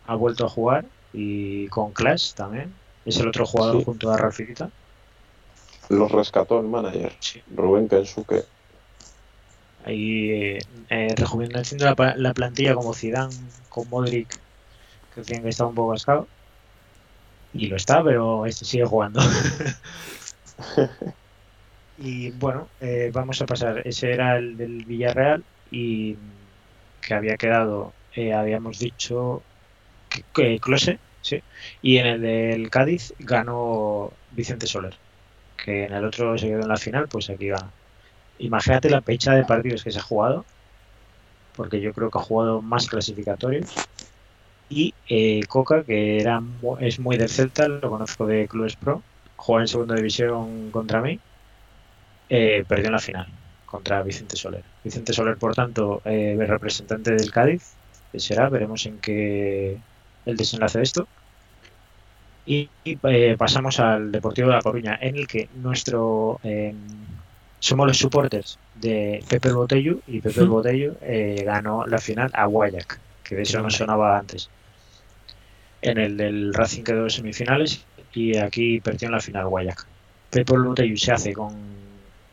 ha vuelto a jugar y con Clash también. Es el otro jugador Sí. junto a Rafidita. Los rescató el manager, Sí. Rubén Kensuke. Ahí eh, eh, rejuveneciendo la, la plantilla como Zidane con Modric, que decían que estaba un poco cascado. Y lo está, pero este sigue jugando. <laughs> y bueno, eh, vamos a pasar. Ese era el del Villarreal y que había quedado, eh, habíamos dicho, que, Close, sí. Y en el del Cádiz ganó Vicente Soler, que en el otro se quedó en la final, pues aquí gana. Imagínate la pecha de partidos que se ha jugado, porque yo creo que ha jugado más clasificatorios. Y eh, Coca, que era es muy del Celta, lo conozco de Clubes Pro, juega en segunda división contra mí, eh, perdió en la final contra Vicente Soler. Vicente Soler, por tanto, eh, el representante del Cádiz, que será, veremos en qué el desenlace de esto. Y, y, eh, pasamos al Deportivo de La Coruña, en el que nuestro eh, somos los supporters de Pepe el Botello y Pepe el. Botello eh, ganó la final a Guayac, que de eso no sonaba antes. En el del Racing quedó en semifinales y aquí perdió en la final Guayac. Pepe el Botello se hace con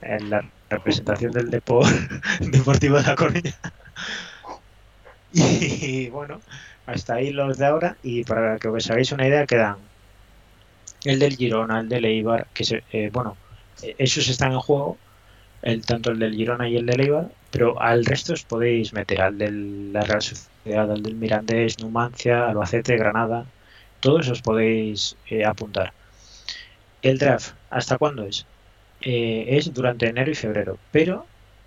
la representación del Depor, <laughs> Deportivo de La Coruña. <laughs> Y bueno, hasta ahí los de ahora. Y para que os hagáis una idea, quedan el del Girona, el del Eibar, que eh, bueno, eh, esos están en juego, el, tanto el del Girona y el del Eibar, pero al resto os podéis meter, al de la Real Sociedad, al del Mirandés, Numancia, Albacete, Granada, todos os podéis eh, apuntar. El draft, ¿hasta cuándo es? Eh, es durante enero y febrero, pero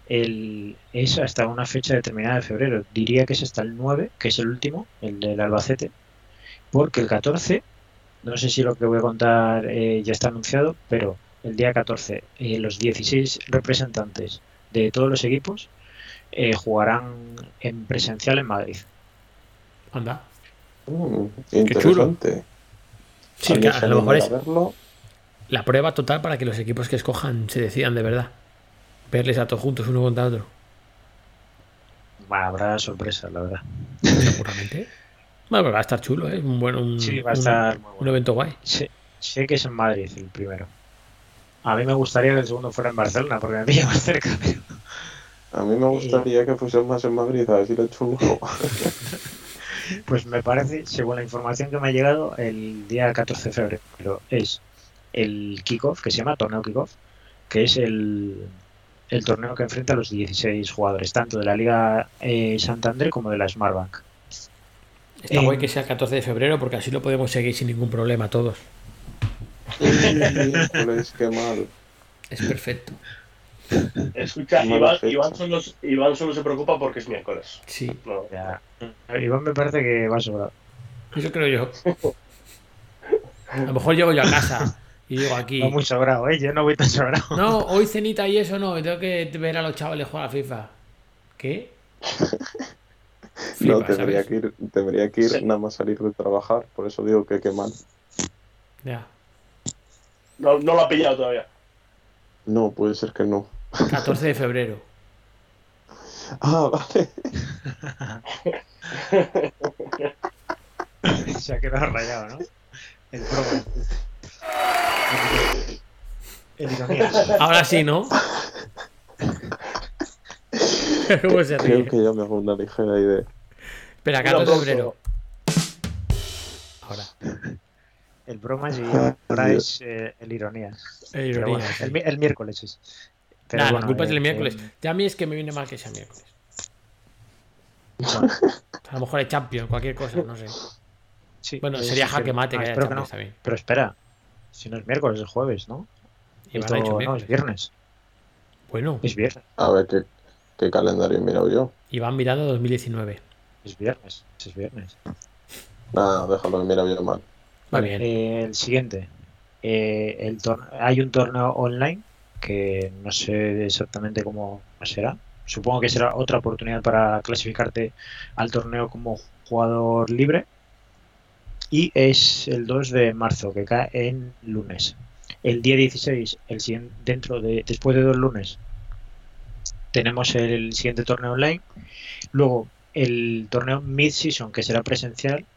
el, es hasta una fecha determinada de febrero. Diría que es hasta el 9, que es el último, el del Albacete, porque el 14, no sé si lo que voy a contar eh, ya está anunciado, pero el día 14 eh, los 16 representantes de todos los equipos eh, jugarán en presencial en Madrid. Anda. Mm, chulo. Sí, que ¿Alguien a lo mejor es a verlo? La prueba total para que los equipos que escojan se decidan de verdad. Verles a todos juntos, uno contra otro. Bueno, habrá sorpresas, la verdad. Seguramente. <laughs> Bueno, pero va a estar chulo, ¿eh? Un buen, un, Sí, va a un- estar muy un bueno. evento guay. Sé, sé que es en Madrid el primero. A mí me gustaría que el segundo fuera en Barcelona, porque me pilla más cerca. pero- A mí me gustaría que fuese más en Madrid, a ver si un ojo. <laughs> Pues me parece, según la información que me ha llegado, el día 14 de febrero es el kickoff, que se llama torneo kickoff, que es el, el torneo que enfrenta a los 16 jugadores, tanto de la Liga eh, Santander como de la Smartbank. Está Eh, guay que sea el 14 de febrero porque así lo podemos seguir sin ningún problema todos. Híjoles, <laughs> qué mal. Es perfecto. Escucha, Iván. Iván, solo, Iván solo se preocupa porque es miércoles. Sí, No, Ya, Iván me parece que va sobrado. eso creo yo. A lo mejor llego yo a casa y digo aquí. Va muy sobrado, ¿eh? Yo no voy tan sobrado. No, hoy cenita y eso no, tengo que ver a los chavales jugar a FIFA. ¿Qué? <laughs> No, tendría ¿sabes? que ir, tendría que ir Sí. nada más salir de trabajar, por eso digo que qué mal. Ya. no, no lo ha pillado todavía. No, puede ser que no. 14 de febrero. <laughs> Ah, vale. <laughs> Se ha quedado rayado, ¿no? El promo. El ironías. Ahora sí, ¿no? <laughs> ¿Cómo se Creo que ya me hago una ligera idea. Espera, Un 14 de aplauso. febrero. Ahora. El bromas y ahora es eh, el ironías. El bueno, ironías, sí. el, mi- el miércoles es. Pero Nah, bueno, la culpa es eh, del miércoles. eh, Ya a mí es que me viene mal que sea miércoles. <laughs> A lo mejor hay Champions, cualquier cosa, no sé. sí, Bueno, eh, sería jaque mate Ah, que haya que Champions no. también. Pero espera, si no es miércoles, es jueves, ¿no? Y Esto- a dicho no, es viernes. Bueno, Es viernes. A ver qué, qué calendario he mirado yo. y van mirando 2019. Es viernes. Es viernes. Nada, déjalo, he mirado yo mal. Va Vale, bien. eh, el siguiente. Eh, el hay un torneo online que no sé exactamente cómo será. Supongo que será otra oportunidad para clasificarte al torneo como jugador libre. Y es el 2 de marzo, que cae en lunes. El día 16, el siguien- dentro de, después de dos lunes, tenemos el siguiente torneo online. Luego el torneo mid-season, que será presencial,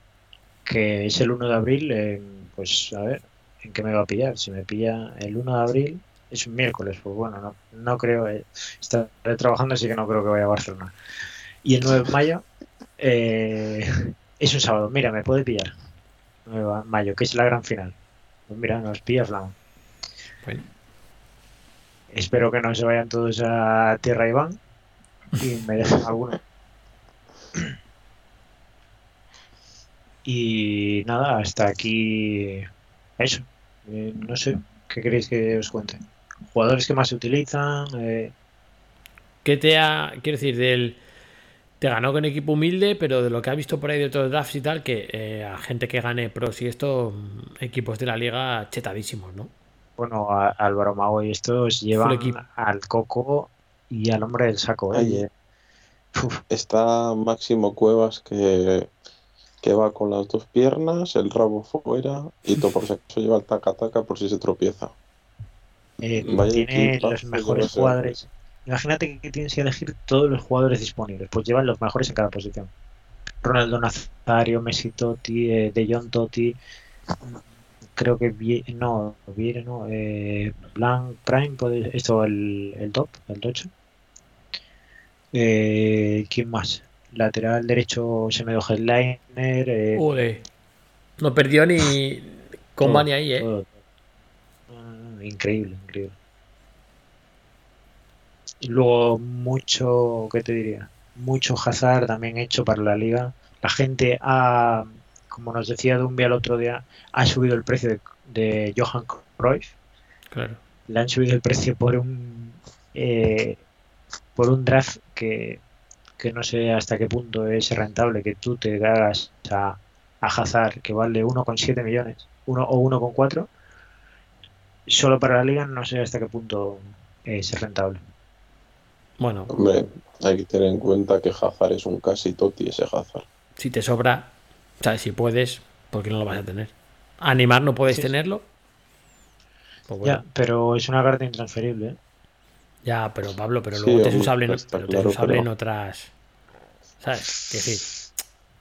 que es el 1 de abril, pues a ver, ¿en qué me va a pillar? Si me pilla el 1 de abril, es un miércoles, pues bueno, no, no creo, eh, estaré trabajando, así que no creo que vaya a Barcelona. Y el 9 de mayo eh, <laughs> es un sábado, mira, me puede pillar. 9 de mayo, que es la gran final. Pues mira, nos pilla Flama. Bueno. Espero que no se vayan todos a Tierra Iván y me dejen <laughs> alguno. Y nada, hasta aquí eso. Eh, no sé, ¿qué queréis que os cuente? Jugadores que más se utilizan. eh, ¿Qué te ha. Quiero decir, del. Te ganó con equipo humilde, pero de lo que has visto por ahí de otros drafts y tal, que eh, a gente que gane pros y esto, mm, equipos de la liga chetadísimos, ¿no? bueno, a- Álvaro Mago y estos llevan al Coco y al hombre del saco. ¿eh? Está Máximo Cuevas que, que va con las dos piernas, el rabo fuera y todo por si acaso lleva el taca-taca por si se tropieza. eh, Vaya tiene los mejores jugadores. Imagínate que tienes que elegir todos los jugadores disponibles, pues llevan los mejores en cada posición. Ronaldo Nazario, Messi Totti, eh, De Jong Totti, creo que Vie- no, Viere no, eh, Blanc Prime, puede- esto el, el top, el tocho. Eh, ¿Quién más? Lateral derecho Semedo Headliner, eh, Joder. No perdió ni. Con todo, Bani ahí, ¿eh? todo. Ah, increíble, increíble. Y luego mucho, ¿qué te diría? Mucho Hazard también hecho para la liga. La gente ha, como nos decía Dumbia el otro día, ha subido el precio de, de Johan Cruyff. Claro. Le han subido el precio por un eh, por un draft que, que no sé hasta qué punto es rentable que tú te hagas a, a Hazard que vale 1,7 millones uno, o 1,4 solo para la liga no sé hasta qué punto es rentable Bueno, Hombre, hay que tener en cuenta que Hazard es un casi toti ese Hazard. si te sobra, ¿sabes? Si puedes, ¿por qué no lo vas a tener? Animar no puedes Sí. tenerlo. Pues bueno, Ya, pero es una carta intransferible. ¿eh? ya, pero Pablo, pero Sí, luego te es usable, en- pero te usable pero- en otras. ¿Sabes? Que decir,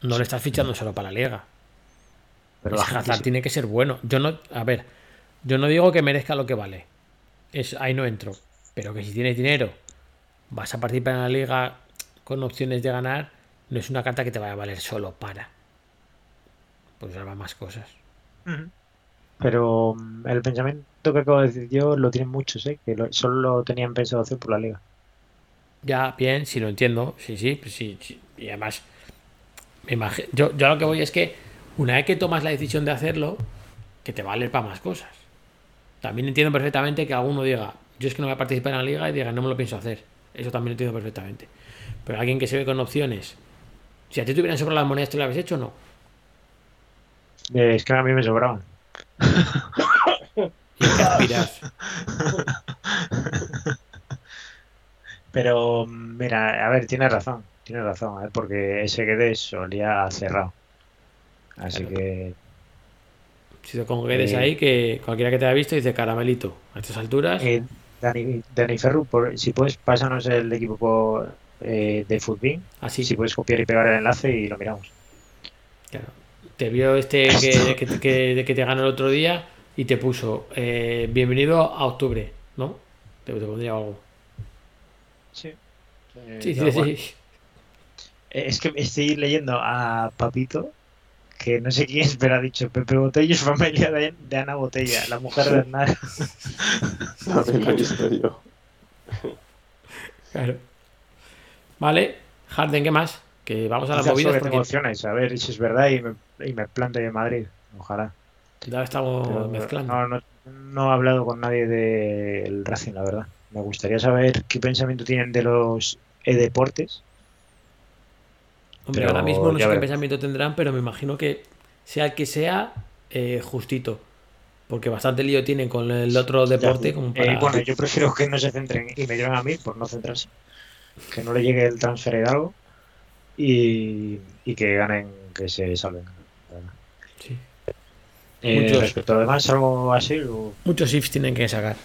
no le estás fichando solo para la liga. Pero Ese Hazard sí- tiene que ser bueno. Yo no, a ver, yo no digo que merezca lo que vale. Es, ahí no entro. Pero que si tienes dinero, vas a participar en la liga con opciones de ganar, no es una carta que te vaya a valer solo para. Pues habrá más cosas. Pero mm, el pensamiento que acabo de decir yo lo tienen muchos, ¿eh? Que lo- solo lo tenían pensado hacer por la liga. Ya, bien, si lo entiendo. Sí, sí, pues sí, sí. Y además, me yo, yo a lo que voy es que una vez que tomas la decisión de hacerlo, que te va a valer para más cosas. También entiendo perfectamente que alguno diga, yo es que no voy a participar en la liga y diga, no me lo pienso hacer. Eso también lo entiendo perfectamente. Pero alguien que se ve con opciones, si a ti te hubieran sobrado las monedas, ¿tú lo habías hecho o no? Eh, es que a mí me sobraban. <laughs> ¿Y qué aspiras? Pero mira, a ver, tienes razón, tienes razón, a ver, porque ese Guedes solía cerrado. Así Claro. que Si te con Guedes Eh. ahí, que cualquiera que te haya visto dice caramelito. A estas alturas, eh, Dani, Dani Ferru, por- si puedes, pásanos el equipo por, eh, de Footbin, así. si puedes copiar y pegar el enlace y lo miramos. Claro. Te vio este que, que, que- que te ganó el otro día y te puso eh, bienvenido a octubre, ¿no? Te, te pondría algo. Sí. Eh, Sí, tal sí, sí. Eh, Es que estoy leyendo a Papito, que no sé quién es, <laughs> pero ha dicho Pepe Botello es familia de, de Ana Botella, la mujer de Hernán. También lo he visto yo. Claro. Vale, Harden, ¿qué más? Que vamos a las movidas porque tengo opciones, a ver si es verdad y me, y me planto yo en Madrid, ojalá. ya estamos Pero mezclando. no, no, no he hablado con nadie del Racing, la verdad. Me gustaría saber qué pensamiento tienen de los e-deportes. Hombre, pero ahora mismo no sé qué pensamiento tendrán, pero me imagino que sea el que sea, eh, justito. Porque bastante lío tienen con el otro deporte Ya, como eh, bueno, yo prefiero que no se centren y me lleven a mí por no centrarse. Que no le llegue el transfer de algo y, y que ganen, que se salven. Sí. Eh, Muchos- Respecto a lo demás, algo así. o- Muchos ifs tienen que sacar.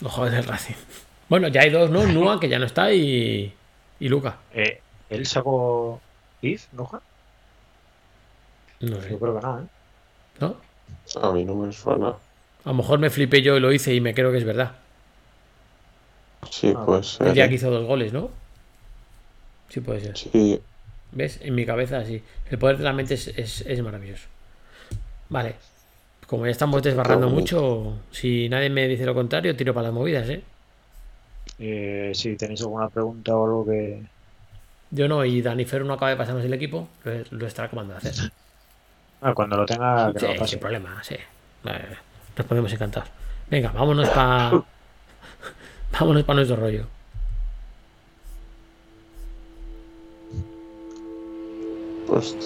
Los jugadores del Racing. Bueno, ya hay dos, ¿no? <laughs> Nua, que ya no está, y, y Luca. eh, ¿Él sacó IF, no? Juan? No sé, Yo creo que no, ¿eh? ¿no? A mí no me suena. A lo mejor me flipé yo y lo hice y me creo que es verdad. Sí, Ah, pues. El día que hizo dos goles, ¿no? Sí puede ser. Sí, ¿Ves? En mi cabeza sí. El poder de la mente es, es- es maravilloso. Vale. Como ya estamos desbarrando mucho, si nadie me dice lo contrario, tiro para las movidas, ¿eh? Eh, Si tenéis alguna pregunta o algo que. Yo no, y Dani Ferro no acaba de pasarnos el equipo, lo, lo estará comando a hacer. Ah, cuando lo tenga, que Sí, no lo pase. sin problema, sí. Eh, Respondemos encantados. Venga, vámonos para. <laughs> vámonos para nuestro rollo. pues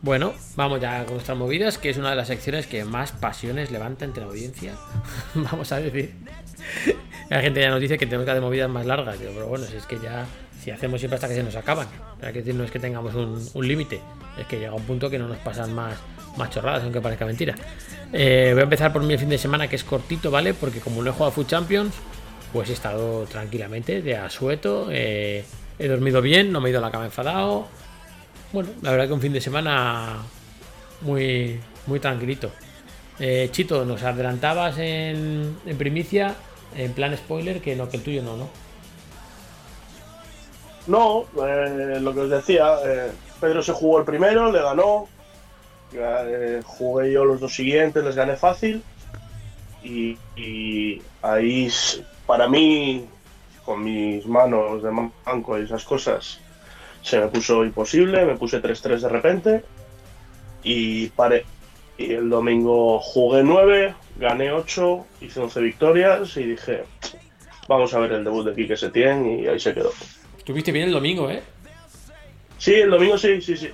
Bueno, vamos ya con nuestras movidas, que es una de las secciones que más pasiones levanta entre la audiencia. <laughs> vamos a decir. <laughs> La gente ya nos dice que tenemos que hacer movidas más largas, pero bueno, si es que ya, si hacemos siempre hasta que se nos acaban. Hay que decir, no es que tengamos un, un límite, es que llega un punto que no nos pasan más, más chorradas, aunque parezca mentira. Eh, voy a empezar por mi fin de semana, que es cortito, ¿vale? Porque como no he jugado a Food Champions, pues he estado tranquilamente, de asueto, eh, he dormido bien, no me he ido a la cama enfadado. Bueno, la verdad que un fin de semana muy, muy tranquilito. Eh, Chito, nos adelantabas en, primicia, en plan spoiler, que no, que el tuyo no, ¿no? No, eh, lo que os decía, eh, Pedro se jugó el primero, le ganó. jugué yo los dos siguientes, les gané fácil. Y, ahí, para mí, con mis manos de manco y esas cosas, se me puso imposible, me puse 3-3 de repente y paré. Y el domingo jugué 9, gané 8, hice 11 victorias y dije, vamos a ver el debut de Quique Setién y ahí se quedó. Estuviste bien el domingo, ¿eh? Sí, el domingo sí, sí, sí.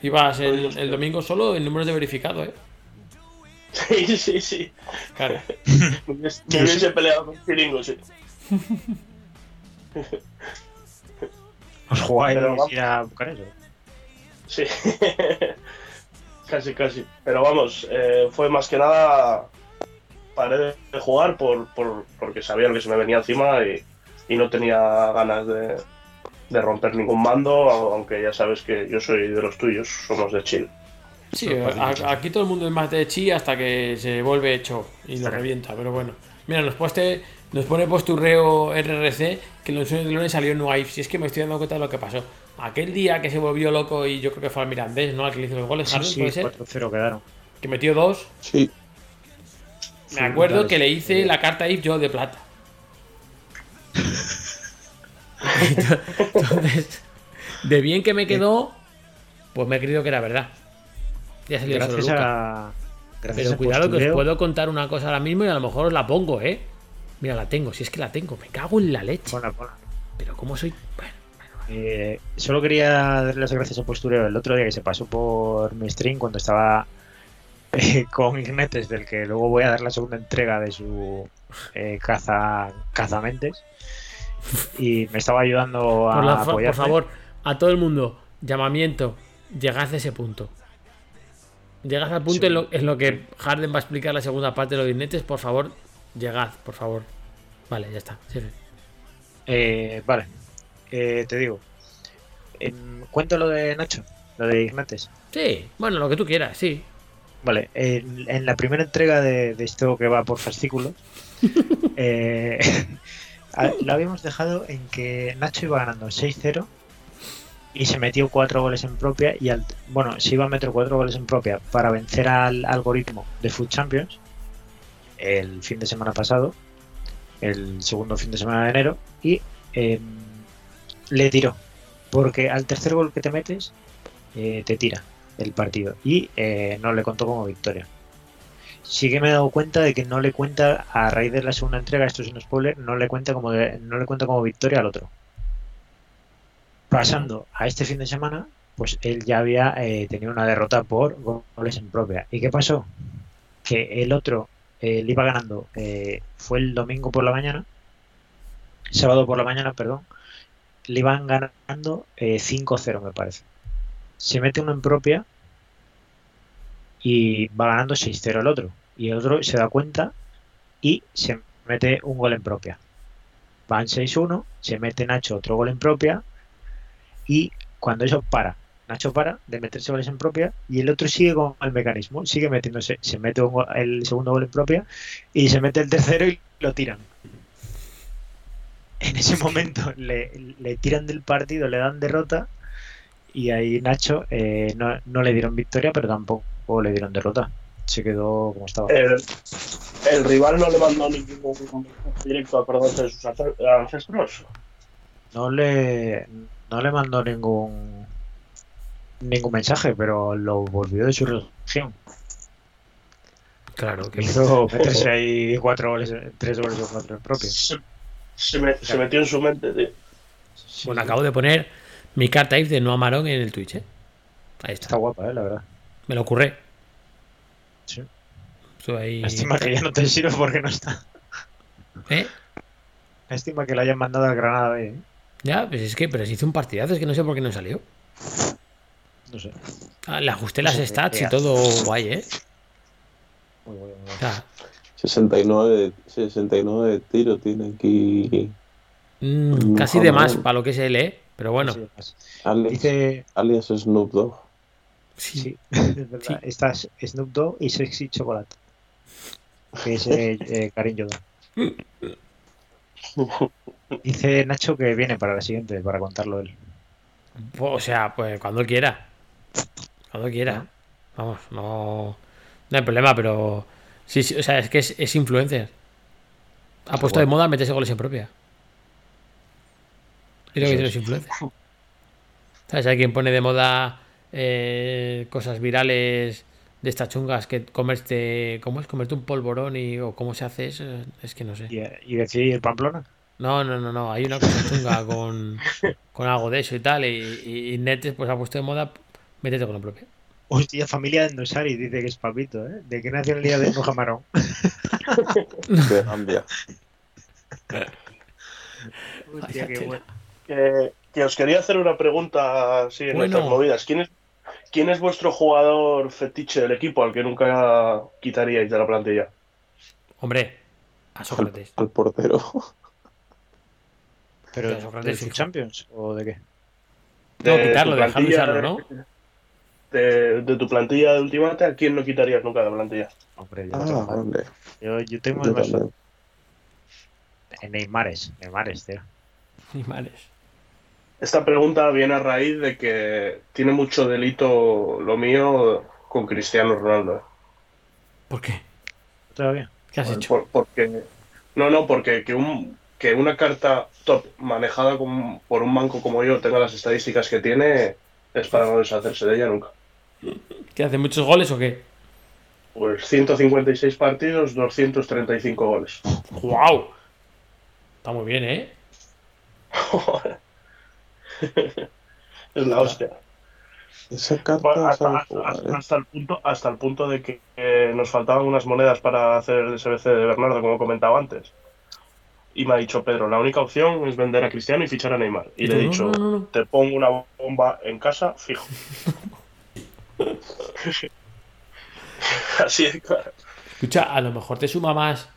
Ibas el, el domingo solo en números de verificado, ¿eh? Sí, sí, sí. Claro. Me <laughs> hubiese me hubiese peleado con Chiringo, sí. <laughs> Os jugáis ir a Bucarest. ¿o? Sí. <laughs> casi, casi. Pero vamos, eh, fue más que nada. Paré de jugar por, por- porque sabía lo que se me venía encima y, y no tenía ganas de, de romper ningún mando, aunque ya sabes que yo soy de los tuyos, somos de chill. Sí, a- aquí todo el mundo es más de chi hasta que se vuelve hecho y lo revienta, pero bueno. Mira, nos, poste, nos pone posturreo RRC que los sueños de lunes salió no hay. Si es que me estoy dando cuenta de lo que pasó. Aquel día que se volvió loco y yo creo que fue al Mirandés, ¿no? Al que le hizo los goles, Sí, Harden, sí, puede ser. 4-0 quedaron. Que metió dos. Sí, Me acuerdo que le hice la carta if yo de plata. <laughs> Entonces, de bien que me quedó, pues me he creído que era verdad. Ya salió solo Gracias Luca. a. Gracias Pero a cuidado que os puedo contar una cosa ahora mismo y a lo mejor os la pongo, ¿eh? Mira, la tengo, si es que la tengo. Me cago en la leche. ponla, ponla. Pero ¿cómo soy? Bueno, Eh, solo quería darle las gracias a Postureo el otro día que se pasó por mi stream cuando estaba eh, con Ignetes, del que luego voy a dar la segunda entrega de su eh, caza cazamentes. Y me estaba ayudando a por, la- por favor, a todo el mundo, llamamiento, llegad a ese punto. Llegad al punto Sí. en, lo, en lo que Harden va a explicar la segunda parte de los dinetes, por favor, llegad, por favor. Vale, ya está. Eh, vale, Eh, te digo. En- cuento lo de Nacho, lo de Ignates. Sí, bueno, lo que tú quieras, sí. Vale, en, en la primera entrega de, de esto que va por fascículos, <laughs> eh, <laughs> lo habíamos dejado en que Nacho iba ganando 6-0 y se metió cuatro goles en propia y al, bueno, se iba a meter cuatro goles en propia para vencer al algoritmo de Food Champions el fin de semana pasado, el segundo fin de semana de enero, y em, le tiró. Porque al tercer gol que te metes, eh, te tira el partido y eh, no le contó como victoria. Sí que me he dado cuenta de que no le cuenta a raíz de la segunda entrega, esto es un spoiler, no le cuenta como no le cuenta como victoria al otro. Pasando a este fin de semana, pues él ya había eh, tenido una derrota por goles en propia. ¿Y qué pasó? Que el otro eh, le iba ganando, eh, fue el domingo por la mañana, sábado por la mañana, perdón, le iban ganando eh, 5-0 me parece se mete uno en propia y va ganando 6-0 el otro. Y el otro se da cuenta y se mete un gol en propia. Van 6-1, se mete Nacho otro gol en propia y cuando eso para, Nacho para de meterse goles en propia y el otro sigue con el mecanismo, sigue metiéndose, se mete el segundo gol en propia y se mete el tercero y lo tiran. En ese momento le, le tiran del partido, le dan derrota y ahí Nacho eh, no, no le dieron victoria, pero tampoco le dieron derrota. Se quedó como estaba. El, el rival no le mandó ningún directo a perdón de sus ance- ancestros. No le, no le mandó ningún ningún mensaje, pero lo volvió de su religión. Claro, que Hizo meterse ahí cuatro goles, tres goles o cuatro en propio. Se, se me- se metió en su mente, tío. Bueno, acabo de poner mi carta if de no Amarón en el Twitch, ¿eh? Ahí Está está. guapa, eh, la verdad. Me lo ocurre. Sí. Estuve ahí. Lástima que ya no te sirve porque no está. ¿Eh? Lástima que le hayan mandado al Granada ¿eh? Ya, pues es que, pero se hizo un partidazo, es que no sé por qué no salió. No sé. Ah, le ajusté las stats y vea. todo guay, ¿eh? Muy bueno, muy bueno. O sea, 69 de, 69 de tiro tiene aquí mm, casi de más para lo que es él, ¿eh? Pero bueno, Sí, alias, Dice, alias Snoop Dogg. sí. Sí, <laughs> es verdad. Está Snoop Dogg y Sexy Chocolate. Que es eh, <laughs> eh, Karim Jordan. Dice Nacho que viene para la siguiente, para contarlo él. O sea, pues cuando quiera. Cuando quiera. Vamos, no. No hay problema, pero. Sí, sí, o sea, es que es, es influencer. Ha puesto de moda meterse goles en propia. Y lo que dicen es. los influencers. ¿Sabes? Hay quien pone de moda eh, cosas virales de estas chungas que comerte. ¿Cómo es? Comerte un polvorón y. o cómo se hace eso. Es que no sé. Y, decir Pamplona. No, no, no, no. Hay una cosa chunga con, <laughs> con algo de eso y tal. Y, y, y Netes pues ha puesto de moda. Métete con lo propio. Hostia, familia de Endosari dice que es papito, ¿eh? ¿De <laughs> qué nacionalidad de Mojamarón? De Gambia. Hostia, qué bueno. Que, que os quería hacer una pregunta así en Bueno. nuestras movidas. ¿Quién es, ¿Quién es vuestro jugador fetiche del equipo al que nunca quitaríais de la plantilla? Hombre, a Sócrates. al portero. ¿Pero De Sócrates, hijo. Champions o de qué? No, De quitarlo, dejarlo usarlo, de- ¿no? De, de tu plantilla de Ultimate, ¿a quién no quitarías nunca de la plantilla? Hombre, yo, Ah, tengo- vale. yo, yo tengo Yo el más en Neymares, Neymares, tío. Animales. Esta pregunta viene a raíz de que tiene mucho delito lo mío con Cristiano Ronaldo. ¿eh? ¿Por qué? ¿Todavía? ¿Qué has hecho? Por- porque no, no, porque que un que una carta top manejada con- por un banco como yo tenga las estadísticas que tiene es para no deshacerse de ella nunca. ¿Qué hace muchos goles o qué? Pues 156 partidos, 235 goles. ¡Guau! Está muy bien, ¿eh? <laughs> es la hostia. Esa Bueno, carta hasta, sabe hasta- jugar, hasta- ¿eh? hasta el punto, hasta el punto de que eh, nos faltaban unas monedas para hacer el SBC de Bernardo, como comentaba antes. Y me ha dicho Pedro, la única opción es vender a Cristiano y fichar a Neymar. Y, Y le he dicho, no, no, no. te pongo una bomba en casa, fijo. <laughs> <laughs> Así de claro. Escucha, a lo mejor te suma más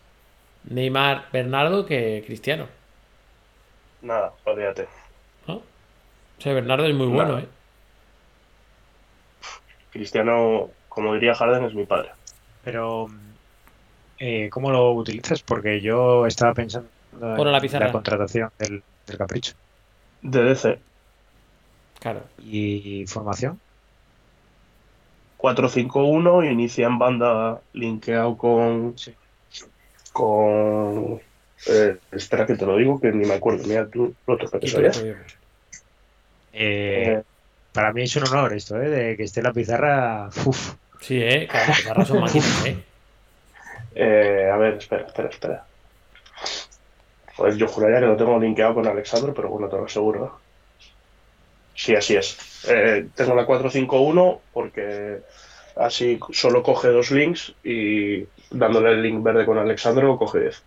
Neymar Bernardo que Cristiano. Nada, olvídate. ¿no? O sea, Bernardo es muy bueno. ¿eh? Cristiano, como diría Harden, es mi padre. Pero, eh, ¿cómo lo utilizas? Porque yo estaba pensando en la pizarra. contratación del, del Capricho. De DC, Claro. ¿Y formación? 4-5-1, inicia en banda linkeado con. Sí. con. eh, espera que te lo digo, que ni me acuerdo. Mira tú lo otro que Y sabías. Eh, Eh, para mí es un honor esto, ¿eh? De que esté la pizarra. Uf. Sí, ¿eh? Claro, las pizarras son máquinas, ¿eh? eh, a ver, espera, espera, espera. Pues yo juraría que lo tengo linkeado con Alexandro, pero bueno, te lo aseguro. Sí, así es. Eh, tengo la 451 porque así solo coge dos links y dándole el link verde con Alexandro coge 10.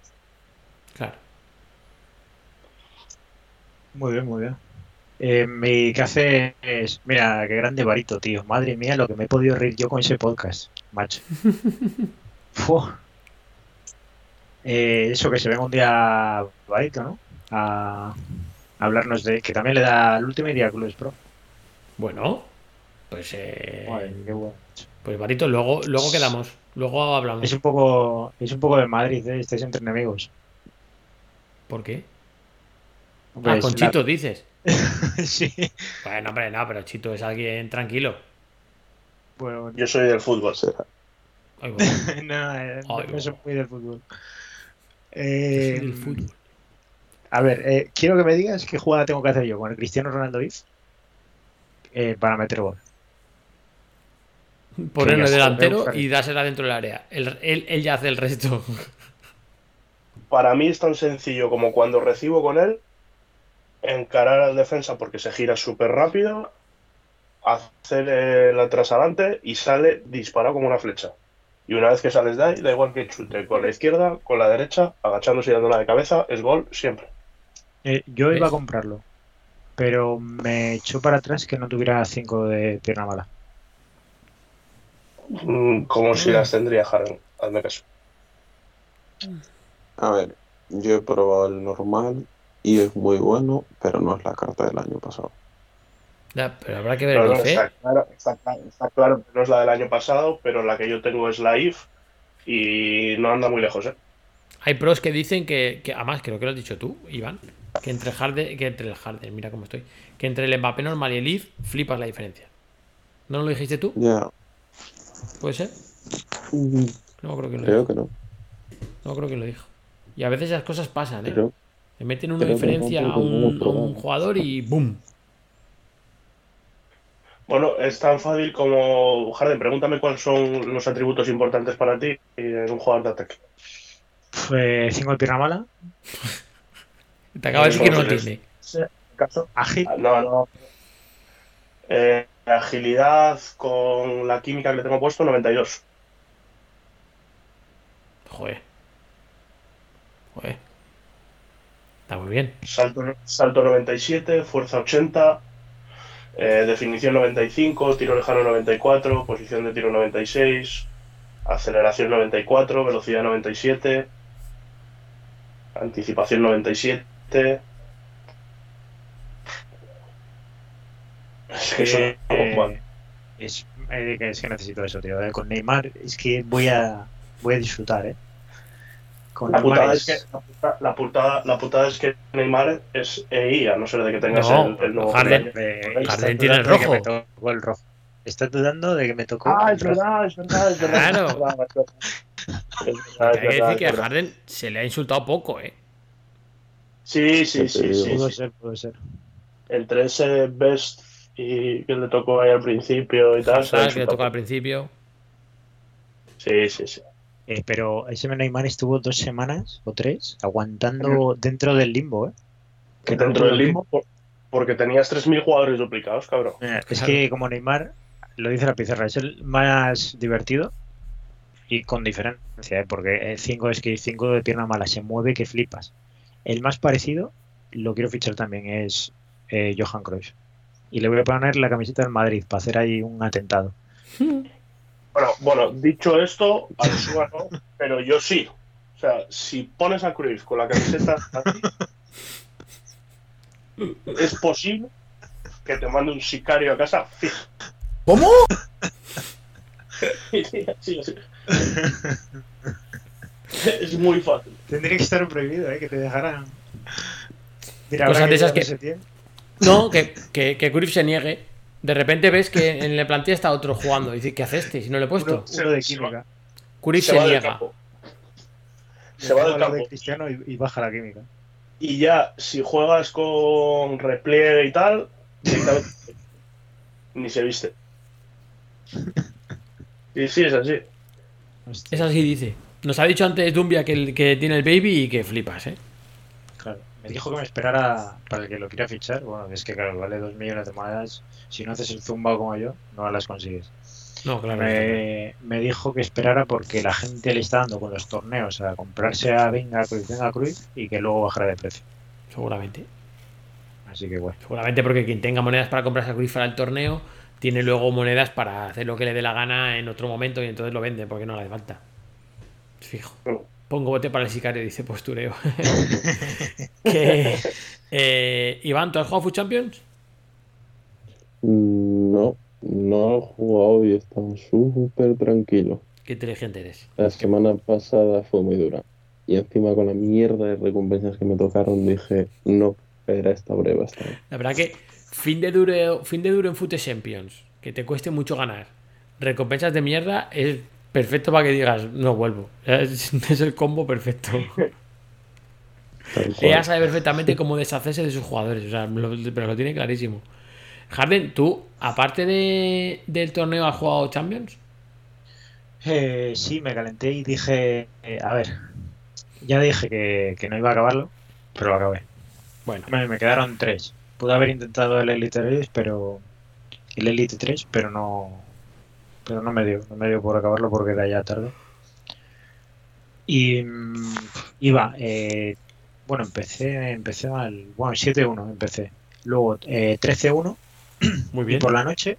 Claro. Muy bien, muy bien. Eh, mi que hace es. Mira, qué grande varito, tío. Madre mía, lo que me he podido reír yo con ese podcast, macho. <laughs> Eh, eso que se venga un día varito, ¿no? A, a hablarnos de. Que también le da el último día Clubes Pro. Bueno, pues eh, Madre, qué bueno. macho. pues Barito, luego, luego quedamos, luego hablamos. Es un poco. Es un poco de Madrid, ¿eh? Estáis entre enemigos. ¿Por qué? Ah, con la- Chito dices. <laughs> sí. Bueno, hombre, no, pero Chito es alguien tranquilo. Bueno, Yo soy del fútbol. Será. Ay, bueno, <laughs> no, eh, no, Ay, no soy no. muy del fútbol. yo Eh, soy del fútbol. A ver, eh, quiero que me digas qué jugada tengo que hacer yo con el Cristiano Ronaldo If eh, para meter gol. <laughs> Está, delantero y dársela dentro del área. Él, él, él ya hace el resto. <laughs> Para mí es tan sencillo como cuando recibo con él, encarar al defensa porque se gira súper rápido, hacer el atrás adelante y sale disparado como una flecha. Y una vez que sales de ahí, da igual que chute con la izquierda, con la derecha, agachándose y dándola de cabeza, es gol siempre. Eh, yo iba a comprarlo, pero me echó para atrás que no tuviera 5 de pierna mala. Mm, Como si las tendría Harden, hazme caso. A ver, yo he probado el normal y es muy bueno, pero no es la carta del año pasado. Ya, pero habrá que ver No, el no, IFE. está, claro, está claro- está claro que no es la del año pasado, pero la que yo tengo es la IF y no anda muy lejos, ¿eh? Hay pros que dicen que, que además creo que lo has dicho tú, Iván, que entre el Harden, que entre el Harden, mira cómo estoy, que entre el Mbappé normal y el IF flipas la diferencia. ¿No lo dijiste tú? Ya, ¿Puede ser? mm, No creo que lo creo dijo. que no. No creo que lo dijo. Y a veces esas cosas pasan, ¿eh? Pero Le meten una diferencia a un, a jugador y ¡boom! Bueno, es tan fácil como. Harden, pregúntame cuáles son los atributos importantes para ti en un jugador de ataque. 5 de pierna mala, <laughs> Te acabo de decir que no lo tiene. ¿Caso? ágil, Ah, No, no. Eh, agilidad con la química que le tengo puesto, 92. Joder. Joder. Está muy bien. Salto, salto 97, fuerza 80, eh, definición 95, tiro lejano 94, posición de tiro 96, aceleración 94, velocidad 97, anticipación 97. Es que eso Eh, es, eh, que es que necesito eso, tío. eh, Con Neymar es que voy a, voy a disfrutar, ¿eh? Con La Neymar putada, es- es que, la, puta- la, putada, la putada es que Neymar es EI, a no ser de que tengas No, el, el nuevo Harden. Eh, tiene el rojo. me tocó el rojo. Estás dudando de que me tocó Ah, el es rojo. verdad, es verdad, es verdad. Claro. Es verdad, es verdad. Es verdad, Hay que decir que a. Harden se le ha insultado poco, ¿eh? Sí, sí, sí, sí, Puede sí. ser, puede ser. Entre ese best y que le tocó ahí al principio y tal. Hazard, que le toca al principio. Sí, sí, sí. Eh, pero ese Neymar estuvo dos semanas o tres aguantando dentro del limbo, ¿eh? Que dentro del limbo, por- porque tenías 3.000 jugadores duplicados, cabrón. Eh, Es Claro. que como Neymar, lo dice la pizarra, es el más divertido y con diferencia, ¿eh? porque 5 es que 5 de pierna mala se mueve que flipas. El más parecido, lo quiero fichar también, es eh, Johan Cruyff. Y le voy a poner la camiseta del Madrid para hacer ahí un atentado. Bueno, bueno, dicho esto, Alsua no, pero yo sí. O sea, si pones a Cruyff con la camiseta así, es posible que te mande un sicario a casa fijo. ¿Cómo? <laughs> Sí, sí, sí. Es muy fácil. Tendría que estar prohibido, ¿eh? que te dejaran. Mira, Cosas de esas ya que- no se tiene. No, que, que, que se niegue. De repente ves que en la plantilla está otro jugando. Dice, ¿qué hace este? Si no le he puesto. Uno, uno de química. Cruyff Se se, va del niega. campo. Se va del lo de campo. Cristiano y, y baja la química. Y ya, si juegas con repliegue y tal, <laughs> ni se viste. <laughs> Y sí, es así. Hostia, Es así, dice. Nos ha dicho antes Dumbia que, el, que tiene el baby y que flipas, ¿eh? claro. Me dijo que me esperara para el que lo quiera fichar. Bueno, es que claro, vale dos millones de monedas. Si no haces el zumbao como yo, no las consigues. No, claro. Me, me dijo que esperara porque la gente le está dando con los torneos a comprarse a Venga Cruz, Venga Cruz y que luego bajará de precio. Seguramente. Así que bueno. Seguramente porque quien tenga monedas para comprarse a Cruyff para el torneo tiene luego monedas para hacer lo que le dé la gana en otro momento y entonces lo vende porque no le falta. Fijo. Pongo bote para el sicario, dice postureo. <laughs> que, eh, Iván, ¿tú has jugado Food Champions? Mm, No, no he jugado y estaba súper tranquilo. Qué inteligente eres. La semana pasada fue muy dura. Y encima con la mierda de recompensas que me tocaron dije, no, era esta prueba esta. La verdad que fin de duro, fin de duro en Foot Champions, que te cueste mucho ganar, recompensas de mierda, es perfecto para que digas, no vuelvo. Es, <laughs> es el combo perfecto. Ella sabe perfectamente cómo deshacerse de sus jugadores, o sea, lo- pero lo tiene clarísimo. Harden, tú, aparte de, del torneo, ¿has jugado Champions? Eh, sí, me calenté y dije, eh, a ver, ya dije que, que no iba a acabarlo, pero lo acabé. Bueno, Me, me quedaron tres. Pude haber intentado el Elite 3, pero el Elite 3, pero no, pero no me dio, no me dio por acabarlo porque era ya tarde. Y iba, eh, bueno, empecé, empecé mal, bueno, 7-1 empecé. Luego eh, 13-1 muy y bien. por la noche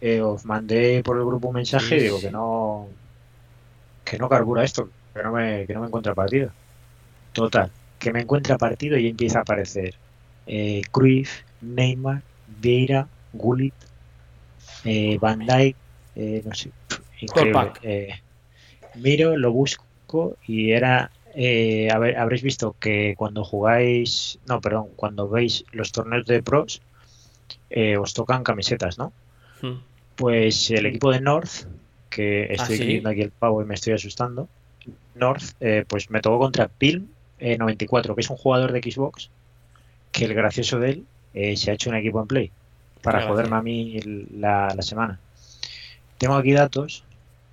eh, os mandé por el grupo un mensaje y digo que no que no carbura esto, que no me, que no me encuentra partido. Total, que me encuentra partido y empieza a aparecer eh, Cruyff, Neymar, Vieira, Gullit, eh, Van Dijk, eh, no sé, increíble. Eh, miro, lo busco y era eh, habréis visto que cuando jugáis, no, perdón, cuando veis los torneos de pros, eh, os tocan camisetas, ¿no? Hmm. Pues el equipo de North, que estoy ¿sí? viendo aquí el pavo y me estoy asustando, North, eh, pues me tocó contra Pilm, eh, 94, que es un jugador de Xbox, que el gracioso de él se ha hecho un equipo en Play para joderme a mí la, la semana. Tengo aquí datos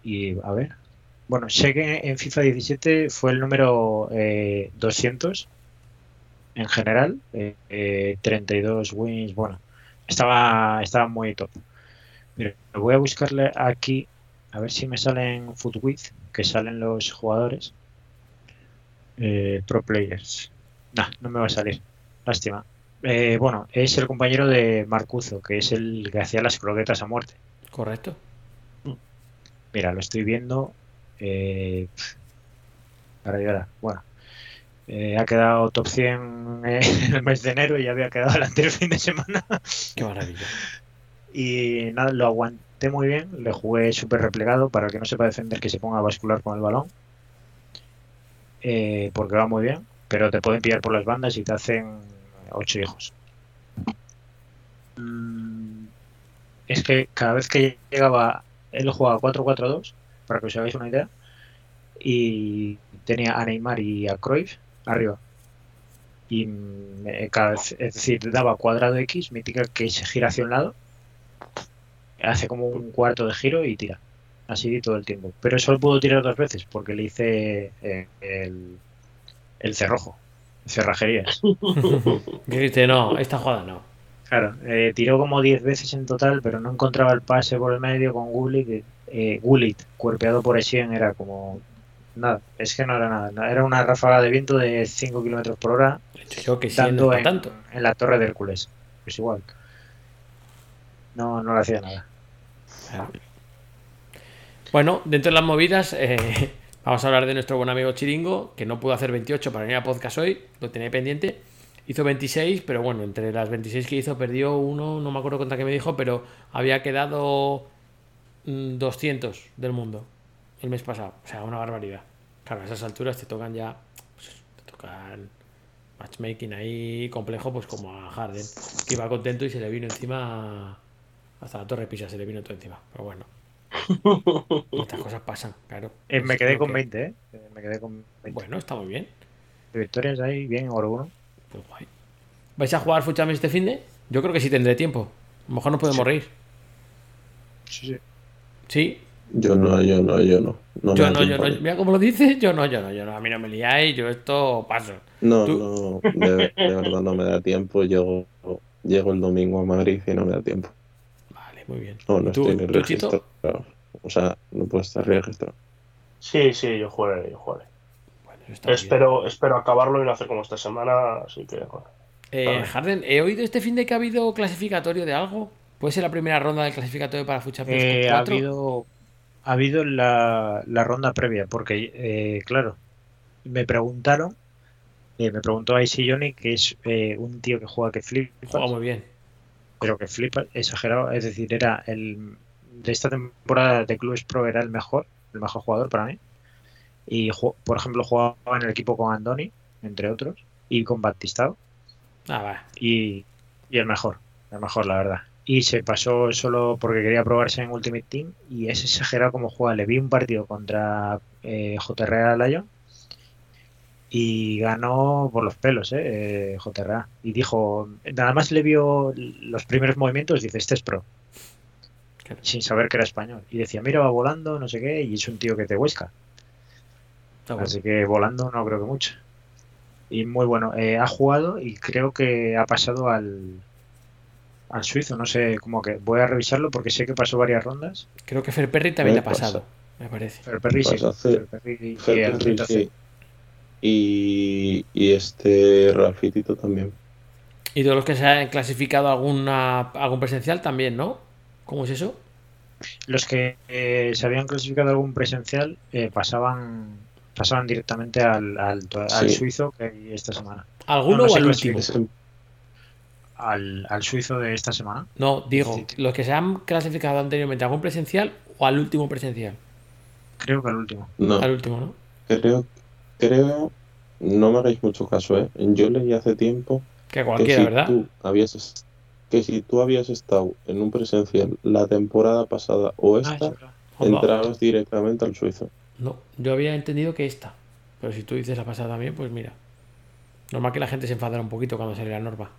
y a ver. Bueno, sé que en FIFA 17 fue el número eh, 200 en general, eh, eh, 32 wins, bueno, estaba, estaba muy top. Voy a buscarle aquí, a ver si me salen Footwith, que salen los jugadores. Eh, pro Players. Nah, no me va a salir. Lástima. Eh, bueno, es el compañero de Marcuzo, que es el que hacía las croquetas a muerte. Correcto. Mira, lo estoy viendo. Eh, para llorar. Bueno, eh, ha quedado top 100 eh, <laughs> en el mes de enero y ya había quedado el anterior <laughs> fin de semana. Qué maravilla. Y nada, lo aguanté muy bien. Le jugué súper replegado para el que no sepa defender que se ponga a bascular con el balón. Eh, porque va muy bien. Pero te pueden pillar por las bandas y te hacen ocho hijos. Mm, Es que cada vez que llegaba, él jugaba 4-4-2, para que os hagáis una idea. Y tenía a Neymar y a Cruyff arriba. Y mm, eh, cada es decir, daba cuadrado X, mítica que se gira hacia un lado hace como un cuarto de giro y tira. Así todo el tiempo. Pero solo pudo tirar dos veces porque le hice eh, el, el cerrojo. Cerrajerías. <laughs> Dijiste, no, esta jugada no. Claro, eh, tiró como 10 veces en total, pero no encontraba el pase por el medio con Gullit. que, Eh, Gullit, cuerpeado por Essien, era como. Nada, es que no era nada. Era una ráfaga de viento de 5 kilómetros por hora yo que sí, dando no es en, para tanto. en la torre de Hércules. Pues igual. No, no le hacía nada. Bueno, dentro de las movidas, eh, vamos a hablar de nuestro buen amigo Chiringo, que no pudo hacer 28 para venir a podcast hoy, lo tenía pendiente. Hizo 26, pero bueno, entre las 26 que hizo perdió uno, no me acuerdo cuánta que me dijo, pero había quedado mm, 200 del mundo el mes pasado. O sea, una barbaridad. Claro, a esas alturas te tocan ya. Pues, te tocan matchmaking ahí complejo, pues como a Harden, que iba contento y se le vino encima. Hasta la torre pisa se le vino todo encima. Pero bueno. <laughs> Estas cosas pasan, claro. Eh, me quedé con que... 20, ¿eh? Me quedé con 20. Bueno, está muy bien. De victorias ahí, bien, oro 1. ¿Vais a jugar Futsal este finde? Yo creo que sí tendré tiempo. A lo mejor no podemos reír. Sí, sí. ¿Sí? Yo no, yo no, yo no. yo no, yo no. Eh. Mira cómo lo dices. Yo no, yo no, yo no. A mí no me liáis, yo esto paso. No, ¿Tú? de, verdad no me da tiempo. Llego, llego el domingo a Madrid y no me da tiempo. Vale, muy bien. No, no estoy registrado. O sea, no puedo estar registrado. Sí, sí, yo jugaré, yo jugaré. Bien. Espero, espero acabarlo y no hacer como esta semana, así que bueno. Eh, Harden, he oído este fin de que ha habido clasificatorio de algo. ¿Puede ser la primera ronda del clasificatorio para Champions Eh, ha 4? habido, ha habido la, la ronda previa, porque, eh, claro, me preguntaron, eh, me preguntó Icy Johnny, que es eh, un tío que juega que flipa, Juega muy bien. pero que flipa, exagerado, es decir, era el de esta temporada de Clubes Pro era el mejor, el mejor jugador para mí. Y, por ejemplo, jugaba en el equipo con Andoni, entre otros, y con Batistao. Ah, va. y, y el mejor, el mejor, la verdad. Y se pasó solo porque quería probarse en Ultimate Team y es exagerado como juega. Le vi un partido contra eh, JRA Lion y ganó por los pelos, eh, eh, JRA. Y dijo, nada más le vio los primeros movimientos, dice, este es pro. Claro. Sin saber que era español. Y decía, mira, va volando, no sé qué, y es un tío que te huesca. Está bueno. Así que volando no creo que mucho. Y muy bueno. Eh, ha jugado y creo que ha pasado al, al suizo. No sé cómo que. Voy a revisarlo porque sé que pasó varias rondas. Creo que Fer Perry también le ha Puede pasado, me parece. Sí. Pues hace- sí. Y, y este Rafitito también. Y todos los que se han clasificado alguna, algún presencial también, ¿no? ¿Cómo es eso? Los que eh, se habían clasificado algún presencial eh, pasaban pasaban directamente al, al, al Sí. suizo que hay esta semana. ¿Alguno No, no o al último? Al, al suizo de esta semana. No, digo, Sí, los que se han clasificado anteriormente a algún presencial o al último presencial. Creo que al último. no, Al último, ¿no? creo, creo, no me hagáis mucho caso, ¿eh? Yo leí hace tiempo Que que cualquiera, si ¿verdad? tú habías que si tú habías estado en un presencial la temporada pasada o Ah, esta, entrabas directamente al suizo. No, yo había entendido que esta. Pero si tú dices la pasada también, pues mira. Normal que la gente se enfadara un poquito cuando salió la norma.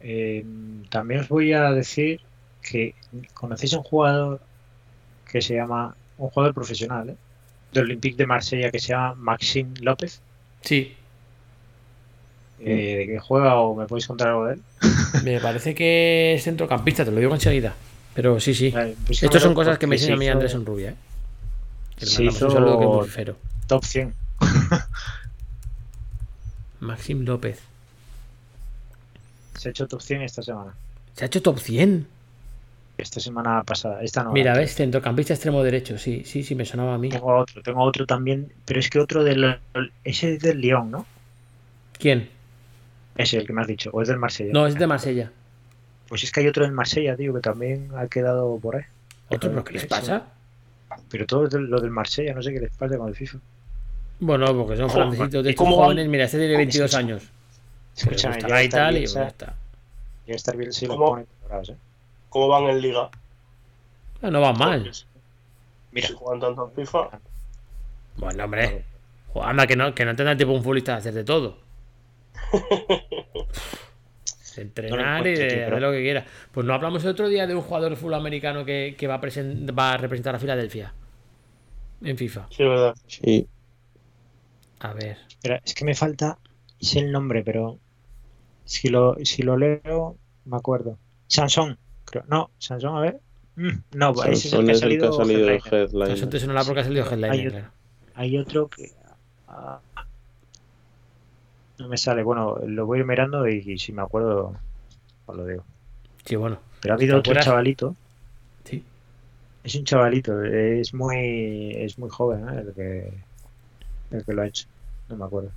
Eh, también os voy a decir que conocéis a un jugador que se llama, un jugador profesional, ¿eh? del Olympique de Marsella que se llama Maxime López, Sí, eh, de que juega o me podéis contar algo de él. <laughs> me parece que es centrocampista, te lo digo enseguida. Pero sí, sí. Vale, búscamelo Estas son cosas que me enseña a mí Andrés en Rubia, ¿eh? Que le mandamos un hizo- saludo que es muy fero. Top 100. <laughs> Maxim López. Se ha hecho top 100 esta semana. Se ha hecho top 100. Esta semana pasada. Esta no. Mira, ves, centrocampista extremo derecho. Sí, sí, sí, me sonaba a mí. Tengo otro, tengo otro también, pero es que otro del. Ese es del Lyon, ¿no? ¿Quién? Ese, el que me has dicho, o es del Marsella. No, es de Marsella. Pues es que hay otro del Marsella, tío, que también ha quedado por ahí. ¿Otro? ¿Pero qué les pasa? Pero todo lo del Marsella, no sé qué les pasa con el FIFA. Bueno, porque son francesitos de ¿y estos cómo van? jóvenes. Mira, este tiene 22 Escucha, años. Escúchame, ya está tal, bien, ya está. Debe estar bien si ponen ¿eh? ¿Cómo van en Liga? No, no va mal. Mira. Si juegan tanto en FIFA. Bueno, hombre. Anda, que no, que no tendrá tiempo un futbolista de hacer de todo. <laughs> De entrenar No lo y de hacer lo que quiera. Pues no hablamos el otro día de un jugador de fútbol americano que, que va, a va a representar a Filadelfia en FIFA. Sí, es verdad. Sí, A ver. Es que me falta, sé el nombre, pero si lo, si lo leo, me acuerdo. Sansón, creo. No, Sansón, a ver. Mm, no, ese es el Sansón que ha es el que salido. ha salido headliner. te sonará porque ha salido headliner, claro. Hay otro que. ah, no me sale. Bueno, lo voy a ir mirando y, y si me acuerdo, os lo digo. Sí, bueno. Pero ha habido ¿Te otro acuerdas? chavalito. Sí. Es un chavalito, es muy, es muy joven ¿eh? el, que, el que lo ha hecho. No me acuerdo.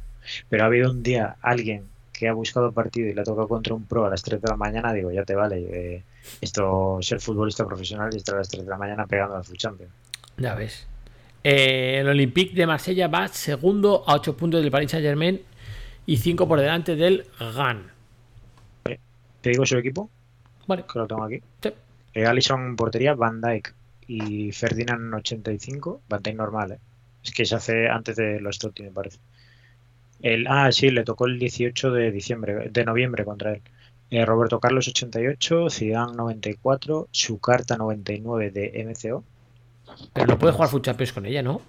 Pero ha habido un día alguien que ha buscado partido y le ha tocado contra un pro a las 3 de la mañana. Digo, ya te vale. eh, esto, ser futbolista profesional y estar a las 3 de la mañana pegando al Food Champions. Ya ves. Eh, el Olympique de Marsella va segundo a 8 puntos del Paris Saint Germain y 5 por delante del GAN. ¿Te digo su equipo? Vale. Que lo tengo aquí. Sí. Eh, Alisson en portería, Van Dijk y Ferdinand en 85. Van Dijk normal, ¿eh? Es que se hace antes de los Totti, me parece. El, ah, sí, le tocó el 18 de diciembre, de noviembre contra él. Eh, Roberto Carlos 88, Zidane 94, su carta 99 de MCO. Pero no puede jugar Foot Champions con ella, ¿no?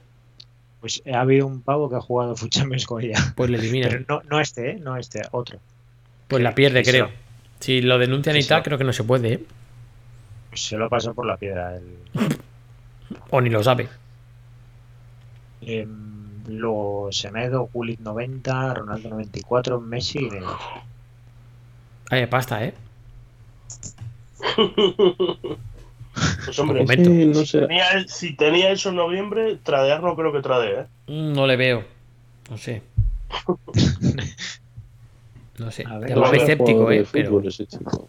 Pues ha habido un pavo que ha jugado <laughs> Champions con ella. Pues le Pero eliminan. no, no este, ¿eh? No este, otro. Pues la pierde, Sí, creo. sí. Si lo denuncian y Sí, tal, sí. creo que no se puede, ¿eh? Se lo pasó por la piedra. El, <laughs> O ni lo sabe. Em, luego Semedo, Gullit 90, Ronaldo 94, Messi y Neymar. Hay pasta, ¿eh? <laughs> Pues hombre, Documento. Sí, no sé. tenía- si tenía eso en noviembre, tradear no creo que trade, ¿eh? Mm, No le veo. No sé. <laughs> No sé. A ver. Jugador escéptico, de ¿eh? Pero fútbol ese chico.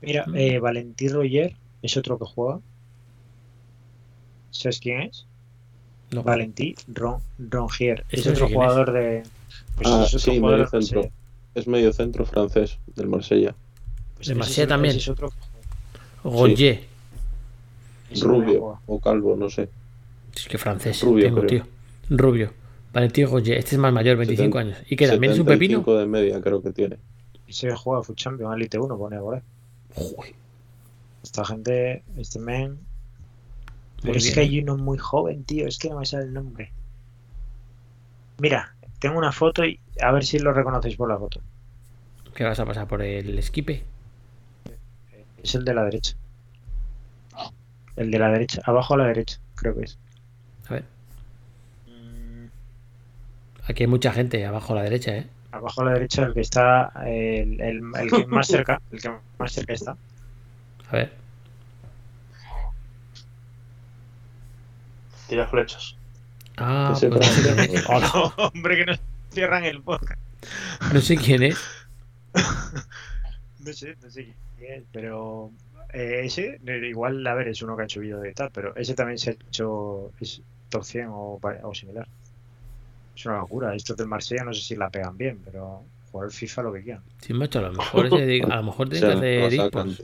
Mira, Mm. eh, Valentín Royer es otro que juega. ¿Sabes quién es? no. Valentín Ron, Rongier. Es otro es. jugador de. Pues Ah, es otro sí, jugador medio centro. Es medio centro francés del Marsella. Pues ¿Del ese Marsella es- también? es otro. Goye. Rubio o calvo, no sé. Es que francés. Rubio, tengo, tío. Rubio. Valentín Goye. Este es más mayor, 25 Seten- años. ¿Y que también es un pepino? 75 de media creo que tiene. Ese juega Foot Champions, Elite 1, pone. Joder. Esta gente, este men. Pero es que hay uno muy joven, tío. Es que no me sale el nombre. Mira, tengo una foto y a ver si lo reconocéis por la foto. ¿Qué vas a pasar por el esquipe? Es el de la derecha. El de la derecha, abajo a la derecha, creo que es. A ver. Mm, Aquí hay mucha gente abajo a la derecha, ¿eh? Abajo a la derecha, el que está, el, el- el que más <laughs> cerca, el que más cerca está. A ver. Tira flechas. Ah, pues no, <laughs> hombre, que nos cierran el podcast. No sé quién es. <laughs> No sé, no sé quién es, pero eh, ese, eh, igual, a ver, es uno que ha subido de tal, pero ese también se ha hecho es top 100 o, similar. Es una locura. Estos del Marsella no sé si la pegan bien, pero jugar FIFA lo que quieran. Sí, macho, a lo mejor, es de- a lo mejor O tiene sea, que hacer sacan.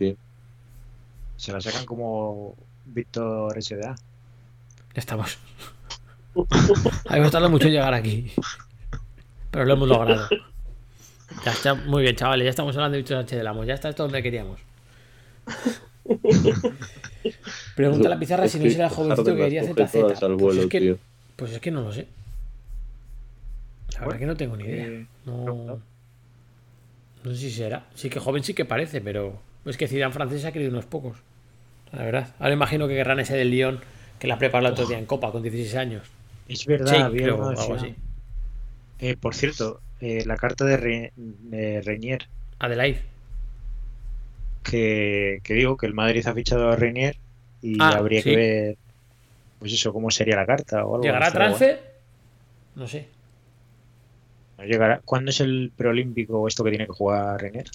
Se la sacan como Víctor SDA. Ya estamos. <laughs> A mí me ha tardado mucho en llegar aquí. Pero lo hemos logrado. Ya está, muy bien, chavales. Ya estamos hablando de bichos H del amo. Ya está esto donde queríamos. <laughs> Pregunta a la pizarra si no será el jovencito que quería ZZ. Pues vuelo, es, que, pues es que no lo sé. La verdad que no tengo ni idea. Eh, No, no sé si será. Sí que joven sí que parece, pero es que Zidane francés ha querido unos pocos. La verdad. Ahora imagino que querrán ese del Lyon que la preparó el otro día en Copa con 16 años. Es verdad, Sí, había creo, algo así. Eh, por cierto, eh, la carta de, Re- de Reinier, Adelaide. Que, que digo que el Madrid ha fichado a Reinier y Ah, habría sí. que ver, pues eso, cómo sería la carta o algo. ¿Llegará guay. transfer? No sé. No llegará. ¿Cuándo es el preolímpico esto que tiene que jugar Reinier?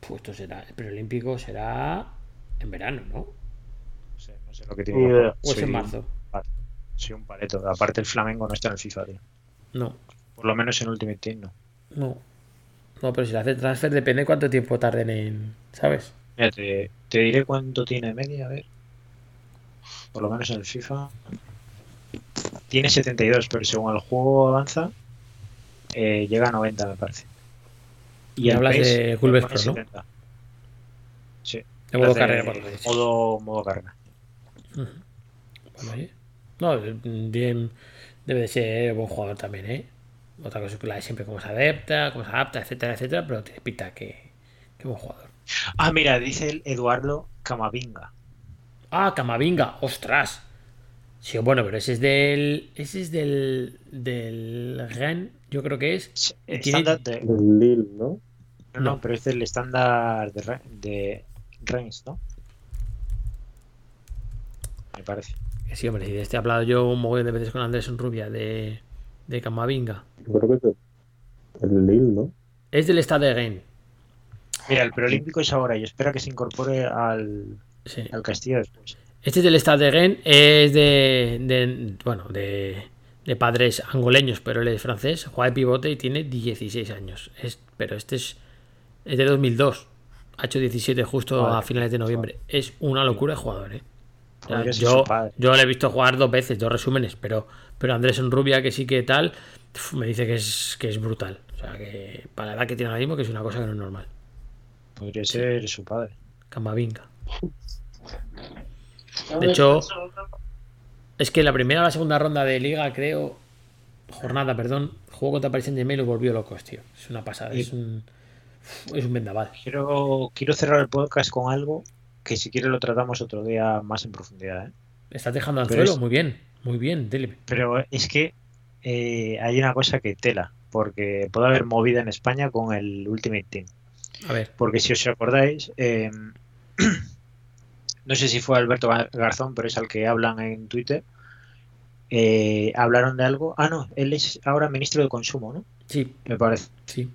Pues esto será. El preolímpico será en verano, ¿no? No sé, no sé lo que tiene que jugar. O es en un- marzo. Soy un paleto. Aparte el Flamengo no está en el FIFA, tío. No, Por lo menos en Ultimate Team no. no. No, pero si le hace transfer depende cuánto tiempo tarden en. ¿Sabes? Mira, te, te diré cuánto tiene media, a ver. Por lo menos en el FIFA. Tiene 72, pero según el juego avanza, eh, llega a 90, me parece. Y hablas PES de pone Pro, ¿no? 70. Sí. De modo carrera, por lo modo, modo carrera. Bueno. No, bien, debe de ser buen jugador también, ¿eh? Otra cosa es que la de siempre cómo se adapta, cómo se adapta, etcétera, etcétera, pero tiene pinta que, que buen jugador. Ah, mira, dice el Eduardo Camavinga. Ah, Camavinga, ostras. Sí, bueno, pero ese es del. Ese es del. del Gen, yo creo que es. Tiene- estándar de- El Lille, ¿no? no, no, pero es del estándar de, de Reims, ¿no? Me parece. Sí, hombre, y de este he hablado yo un mogollón de veces con Andrés Rubia de, de Camavinga. Yo creo que es el- el Lille, ¿no? Es del Stade de Gen. Mira, el preolímpico es ahora y espera que se incorpore al, Sí. al Castillo después. Este es del Stade de Gen, es de, de- bueno, de, de padres angoleños, pero él es francés, juega de pivote y tiene 16 años. Es, pero este es, es de 2002, ha hecho 17 justo Vale. a finales de noviembre. Es una locura de jugador, ¿eh? Yo, yo le he visto jugar dos veces, dos resúmenes, pero, pero Andrés Rubia, que sí que tal, me dice que es, que es brutal. O sea, que para la edad que tiene ahora mismo, que es una cosa que no es normal. Podría ser su padre. Camavinga. De hecho, es que la primera o la segunda ronda de liga, creo, jornada, perdón, jugó contra Paris Saint Germain y lo volvió locos, tío. Es una pasada, es un, es un vendaval. Quiero, quiero cerrar el podcast con algo que si quiere lo tratamos otro día más en profundidad. ¿eh? Estás dejando al suelo, muy bien, muy bien, dile. Pero es que eh, hay una cosa que tela, porque puede haber movida en España con el Ultimate Team. A ver, Porque si os acordáis, eh, <clears throat> no sé si fue Alberto Gar- Garzón, pero es al que hablan en Twitter. eh, hablaron de algo. Ah, no, él es ahora ministro de Consumo, ¿no? sí, Me parece. sí.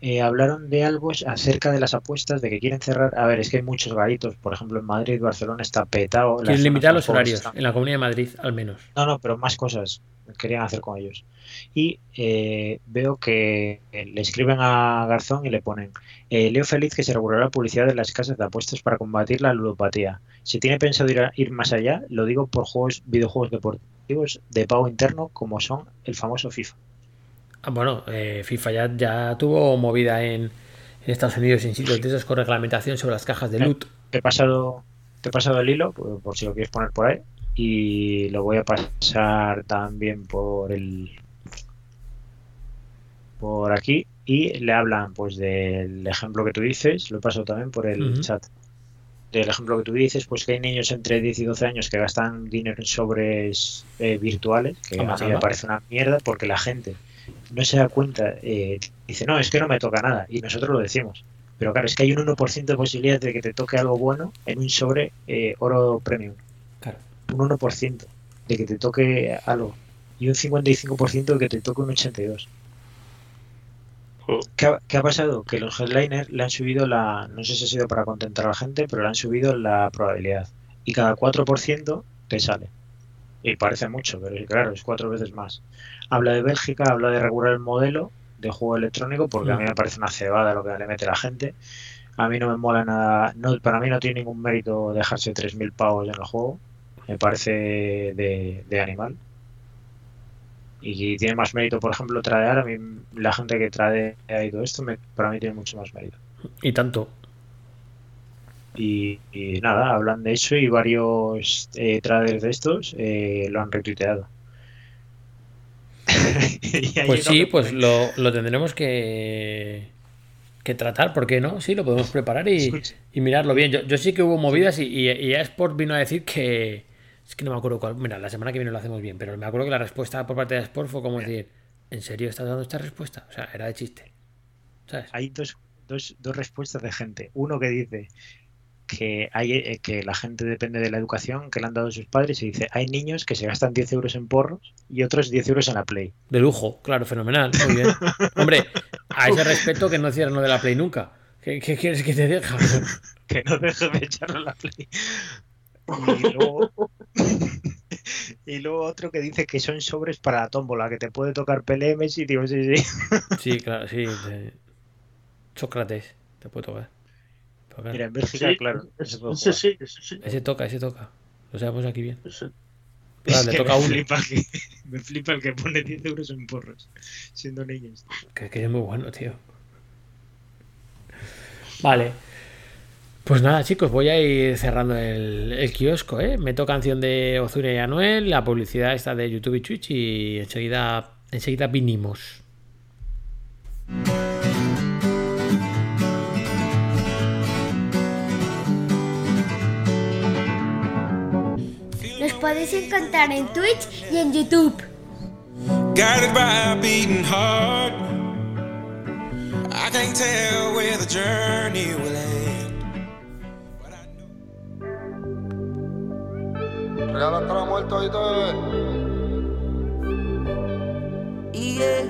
Eh, hablaron de algo acerca de las apuestas, de que quieren cerrar. A ver, es que hay muchos garitos. Por ejemplo, en Madrid, Barcelona está petado. Quieren limitar los horarios están- en la Comunidad de Madrid, al menos. No, no, pero más cosas querían hacer con ellos. Y eh, veo que le escriben a Garzón y le ponen: eh, Leo feliz que se regulará la publicidad de las casas de apuestas para combatir la ludopatía. Si tiene pensado ir, a- ir más allá, lo digo por juegos, videojuegos deportivos de pago interno como son el famoso FIFA. Ah, bueno, eh, FIFA ya, ya tuvo movida en, en Estados Unidos en sitios de esos con reglamentación sobre las cajas de loot. Te he pasado, te he pasado el hilo, por, por si lo quieres poner por ahí. Y lo voy a pasar también por el por aquí. Y le hablan pues del ejemplo que tú dices, lo he pasado también por el chat. Del ejemplo que tú dices, pues que hay niños entre 10 y 12 años que gastan dinero en sobres eh, virtuales, que a mí me parece una mierda porque la gente no se da cuenta, eh, dice, no, es que no me toca nada, y nosotros lo decimos. Pero claro, es que hay un 1% de posibilidad de que te toque algo bueno en un sobre eh, oro premium. Claro. Un 1% de que te toque algo. Y un 55% de que te toque un 82%. ¿Qué ha, qué ha pasado? Que los headliners le han subido la, no sé si ha sido para contentar a la gente, pero le han subido la probabilidad. Y cada 4% te sale. Y parece mucho, pero claro, es cuatro veces más. Habla de Bélgica, habla de regular el modelo de juego electrónico, porque a mí me parece una cebada lo que le mete la gente. A mí no me mola nada, no, para mí no tiene ningún mérito dejarse 3.000 pavos en el juego. Me parece de, de animal. Y tiene más mérito, por ejemplo, tradear. A mí, la gente que trade y todo esto, me- para mí tiene mucho más mérito. Y tanto. Y, y nada, hablan de eso y varios eh, traders de estos eh, lo han retuiteado. <laughs> Pues sí, pues lo, lo tendremos que, que tratar, ¿por qué no? Sí, lo podemos preparar y mirarlo bien. Yo, yo sí que hubo movidas y, y, y Sport vino a decir que. Es que no me acuerdo cuál. Mira, la semana que viene lo hacemos bien, pero me acuerdo que la respuesta por parte de Sport fue como decir: ¿En serio estás dando esta respuesta? O sea, era de chiste. ¿Sabes? hay dos, dos, dos respuestas de gente. Uno que dice que hay eh, que la gente depende de la educación que le han dado sus padres y dice hay niños que se gastan 10 euros en porros y otros 10 euros en la Play. De lujo, claro, fenomenal. Muy bien. <laughs> Hombre, a ese respecto que no cierran lo de la Play nunca. ¿Qué, qué quieres que te deje? <laughs> Que no deje de echarlo en la Play. Y luego, <laughs> y luego otro que dice que son sobres para la tómbola, que te puede tocar PLMs y digo, sí, sí. Sí, claro, sí. te- Sócrates, te puede tocar. Claro, Mira, en Bélgica, Sí, claro. ese, sí, ese sí. Ese toca, ese toca. Lo sabemos aquí bien. ese- Claro, Es le toca a me, uno. flipa que, <laughs> me flipa el que pone 10 euros en porros, siendo niños. Que, que es muy bueno, tío. Vale. Pues nada, chicos, voy a ir cerrando el, el kiosco, ¿eh? Meto canción de Ozuna y Anuel, la publicidad está de YouTube y Twitch y enseguida, enseguida vinimos. Podéis encontrar en Twitch y en YouTube. Guided by a beating heart. I can't tell where the journey will end. Hasta la muerte, eh,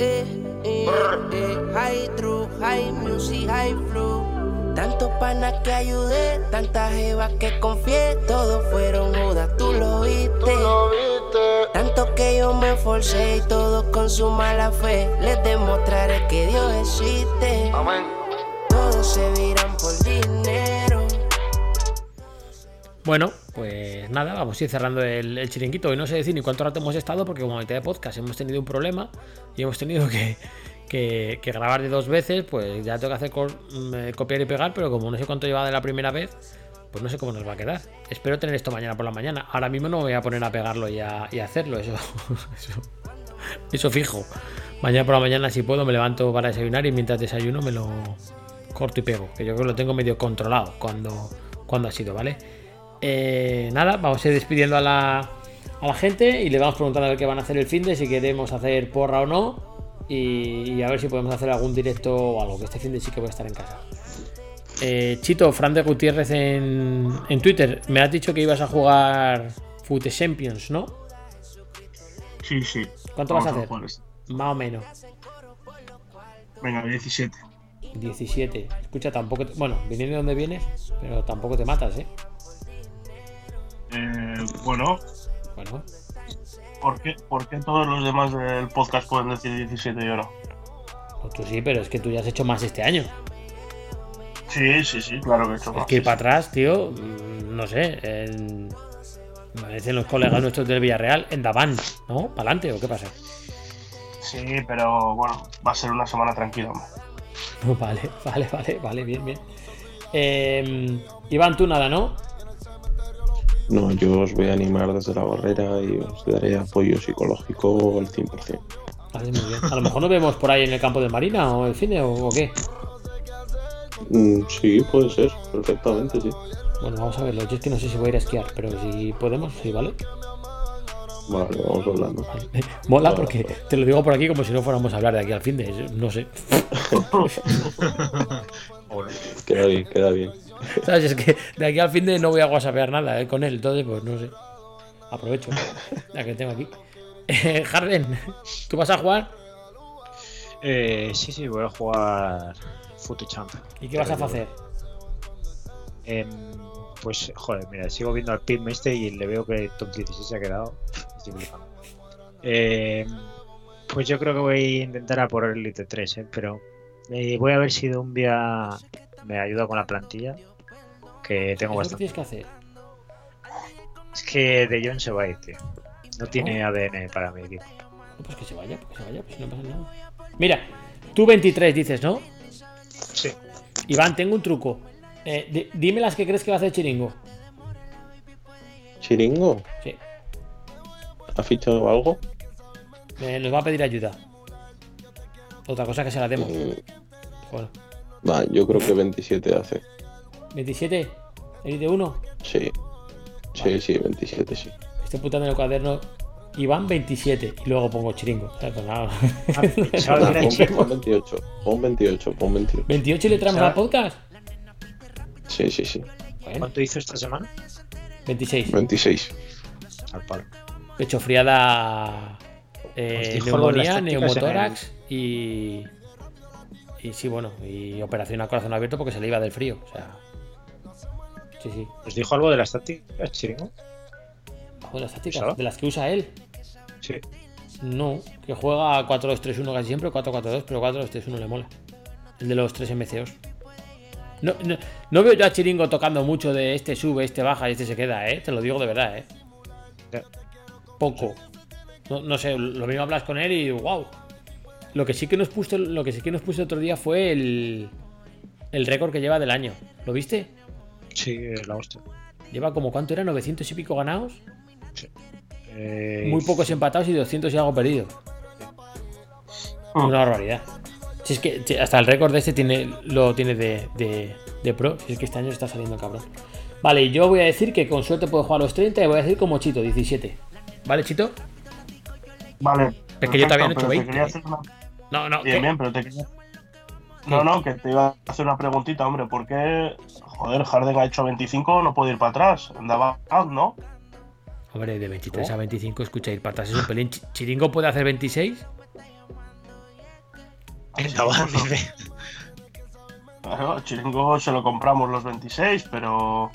eh, eh, high true, high music, high flow. Tantos panas que ayudé, tantas jevas que confié, todos fueron judas, tú lo viste. Tú lo viste. Tanto que yo me esforcé y todos con su mala fe, les demostraré que Dios existe. Amén. Todos se viran por dinero. Bueno, pues nada, vamos a ir cerrando el, el chiringuito. Hoy no sé decir ni cuánto rato hemos estado porque como mitad de podcast hemos tenido un problema y hemos tenido que, que- grabar de dos veces, pues ya tengo que hacer mm, eh, copiar y pegar, pero como no sé cuánto lleva de la primera vez, pues no sé cómo nos va a quedar. Espero tener esto mañana por la mañana. Ahora mismo no me voy a poner a pegarlo y a, hacerlo, eso, <laughs> eso, eso fijo. Mañana por la mañana si puedo me levanto para desayunar y mientras desayuno me lo corto y pego, que yo creo que lo tengo medio controlado cuando, cuando ha sido, ¿vale? Eh, nada, vamos a ir despidiendo a la, a la gente y le vamos preguntando a ver qué van a hacer el fin de si queremos hacer porra o no. Y, y a ver si podemos hacer algún directo o algo, que este fin de sí que voy a estar en casa. Eh, Chito, Fran de Gutiérrez en, en Twitter, me has dicho que ibas a jugar Foot Champions, ¿no? Sí, sí. ¿Cuánto Vamos vas a hacer? este. Más o menos. Venga, 17. 17. Escucha, tampoco. te- bueno, viniendo de donde vienes, pero tampoco te matas, ¿eh? Eh, bueno, Bueno, ¿por qué, ¿por qué todos los demás del podcast pueden decir 17 y yo no? pues tú sí, pero es que tú ya has hecho más este año. Sí, sí, sí, claro que he hecho Es más. que ir para atrás, tío, no sé. En... Me dicen los colegas nuestros del Villarreal, en Daván, ¿no? ¿Para adelante o qué pasa? Sí, pero bueno, va a ser una semana tranquila. hombre. <laughs> Vale, vale, vale, vale, bien, bien. Eh, Iván, tú nada, ¿no? No, yo os voy a animar desde la barrera y os daré apoyo psicológico al 100%. Vale, muy bien. A lo mejor nos vemos por ahí en el campo de Marina o el cine o, o qué. Mm, sí, puede ser, perfectamente, sí. Bueno, vamos a verlo. Yo es que no sé si voy a ir a esquiar, pero si podemos, sí, ¿vale? Vale, vamos hablando. <laughs> Mola porque te lo digo por aquí como si no fuéramos a hablar de aquí al fin de. No sé. <laughs> <laughs> Queda bien, queda bien. <laughs> ¿Sabes? Es que de aquí al fin de no voy a whatsappear nada eh, con él, entonces pues no sé. Aprovecho, ya <laughs> que tengo aquí. Eh, Harden, ¿tú vas a jugar? Eh, sí, sí, voy a jugar Footy Champ. ¿Y qué vas a hacer? Em, pues, joder, mira, sigo viendo al Pim este y le veo que top 16 se ha quedado. Estoy flipando. Em, pues yo creo que voy a intentar a por el Elite 3, ¿eh? pero eh, voy a ver si Dumbia me ayuda con la plantilla. Que tengo ¿Eso qué bastante. tienes que hacer? Es que De Jong se va a ir, tío. No tiene ADN para mi equipo. No, pues que se vaya, pues que se vaya, pues no pasa nada. Mira, tú 23 dices, ¿no? Sí. Iván, tengo un truco. Eh, di- dime las que crees que va a hacer Chiringo. ¿Chiringo? Sí. ¿Ha fichado algo? Eh, nos va a pedir ayuda. Otra cosa que se la demos. Mm, Bueno, Va, yo creo que 27 hace. 27, Elite 1. Sí. Sí, sí, 27, sí. Estoy apuntando en el cuaderno. Iván 27 y luego pongo Chiringo. Nada. pensaba Va, que era pon, chico. pon 28, pon 28, pon 28. 28 y le traemos al podcast. Sí, sí, sí. Bueno, ¿Cuánto hizo esta semana? 26. 26. Al palo. Pecho friada, eh, de neumonía, neumotórax y. Y sí, bueno, y operación a corazón abierto porque se le iba del frío. O sea. Sí, sí. ¿Os dijo algo de las tácticas, Chiringo? Joder, las tácticas, de las que usa él. Sí. No, que juega 4-2-3-1 casi siempre, 4-4-2, pero 4-2-3-1 le mola. El de los 3 MCOs. No, no, no veo yo a Chiringo tocando mucho de este sube, este baja y este se queda, ¿eh? Te lo digo de verdad, ¿eh? Poco. No, no sé, lo mismo hablas con él y wow. Lo que sí que nos puso, lo que sí que nos puso otro día fue el, el récord que lleva del año. ¿Lo viste? Sí, la hostia. Lleva como cuánto era, 900 y pico ganados, Eh, muy pocos empatados y 200 y algo perdidos. Mm. Una barbaridad. Si es que si hasta el récord de este tiene, lo tiene de, de, de pro. Si es que este año está saliendo cabrón. Vale, y yo voy a decir que con suerte puedo jugar a los 30 y voy a decir como Chito, 17. ¿Vale, Chito? Vale. Es que yo todavía no he perfecto, hecho pero 20, te quería ¿eh? hacer una- No, no, Bien, pero te. No, no, que te iba a hacer una preguntita, hombre. ¿Por qué, joder, Harden ha hecho 25, no puede ir para atrás? Andaba out, ¿no? Hombre, de 23 ¿Oh? a 25, escucha, ir para atrás es un pelín. Chi- ¿Chiringo puede hacer 26? Venga, va, dice. Claro, Chiringo se lo compramos los 26, pero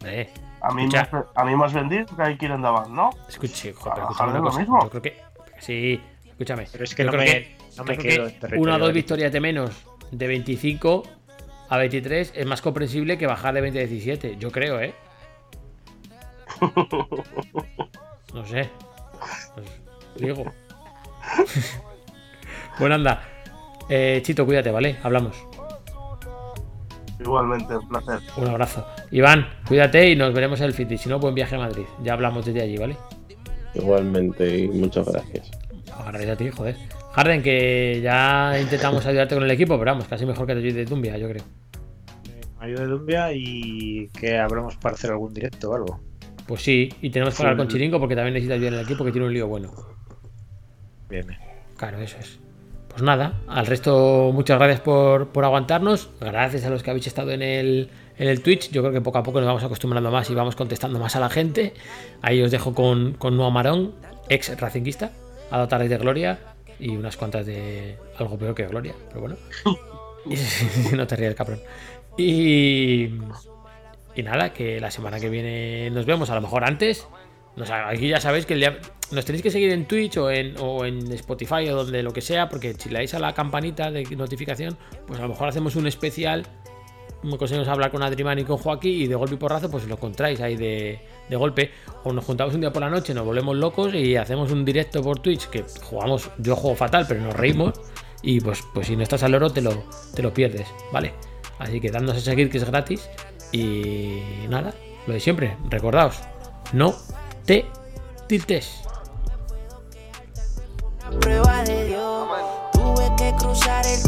Hombre, a mí, has- a mí has vendido que hay que ir en ¿no? escuche, joder, ¿A pero escúchame lo cosa. mismo? Yo creo que. Sí, escúchame. Pero es que Yo no creo me, que- no me creo quedo que en territorio. una o dos victorias de menos de 25 a 23 es más comprensible que bajar de 20 a 17. Yo creo, ¿eh? <laughs> No sé. Pues, digo. <laughs> bueno, anda. Eh, Chito, cuídate, ¿vale? Hablamos. Igualmente, un placer. Un abrazo. Iván, cuídate y nos veremos en el Fiti. Si no, buen viaje a Madrid. Ya hablamos desde allí, ¿vale? Igualmente, y muchas gracias. Agradezco a ti, joder. Harden, que ya intentamos ayudarte con el equipo, pero vamos, casi mejor que te ayude Tumbia, yo creo. Eh, Ayuda Dumbia y que hablamos para hacer algún directo o algo. Pues sí, y tenemos que hablar con Chiringo porque también necesita ayuda en el equipo que tiene un lío bueno. Bien, bien. Claro, eso es. Pues nada, al resto muchas gracias por, por aguantarnos. Gracias a los que habéis estado en el, en el Twitch. Yo creo que poco a poco nos vamos acostumbrando más y vamos contestando más a la gente. Ahí os dejo con, con Noah Marón, ex racinguista, a la tarde de Gloria y unas cuantas de algo peor que Gloria, pero bueno. <laughs> <laughs> No te rías, cabrón. Y, y nada, que la semana que viene nos vemos, a lo mejor antes. Nos- aquí ya sabéis que el día- nos tenéis que seguir en Twitch o en, o en Spotify o donde lo que sea, porque si le dais a la campanita de notificación, pues a lo mejor hacemos un especial. Como conseguimos hablar con Adriman y con Joaquín y de golpe y porrazo, pues lo encontráis ahí de, de golpe, o nos juntamos un día por la noche, nos volvemos locos y hacemos un directo por Twitch que jugamos, yo juego fatal, pero nos reímos y pues, pues si no estás al oro te lo, te lo pierdes, ¿vale? Así que dándose a seguir que es gratis y nada, lo de siempre, recordaos, no te tiltes. Prueba de Dios, tuve que cruzar el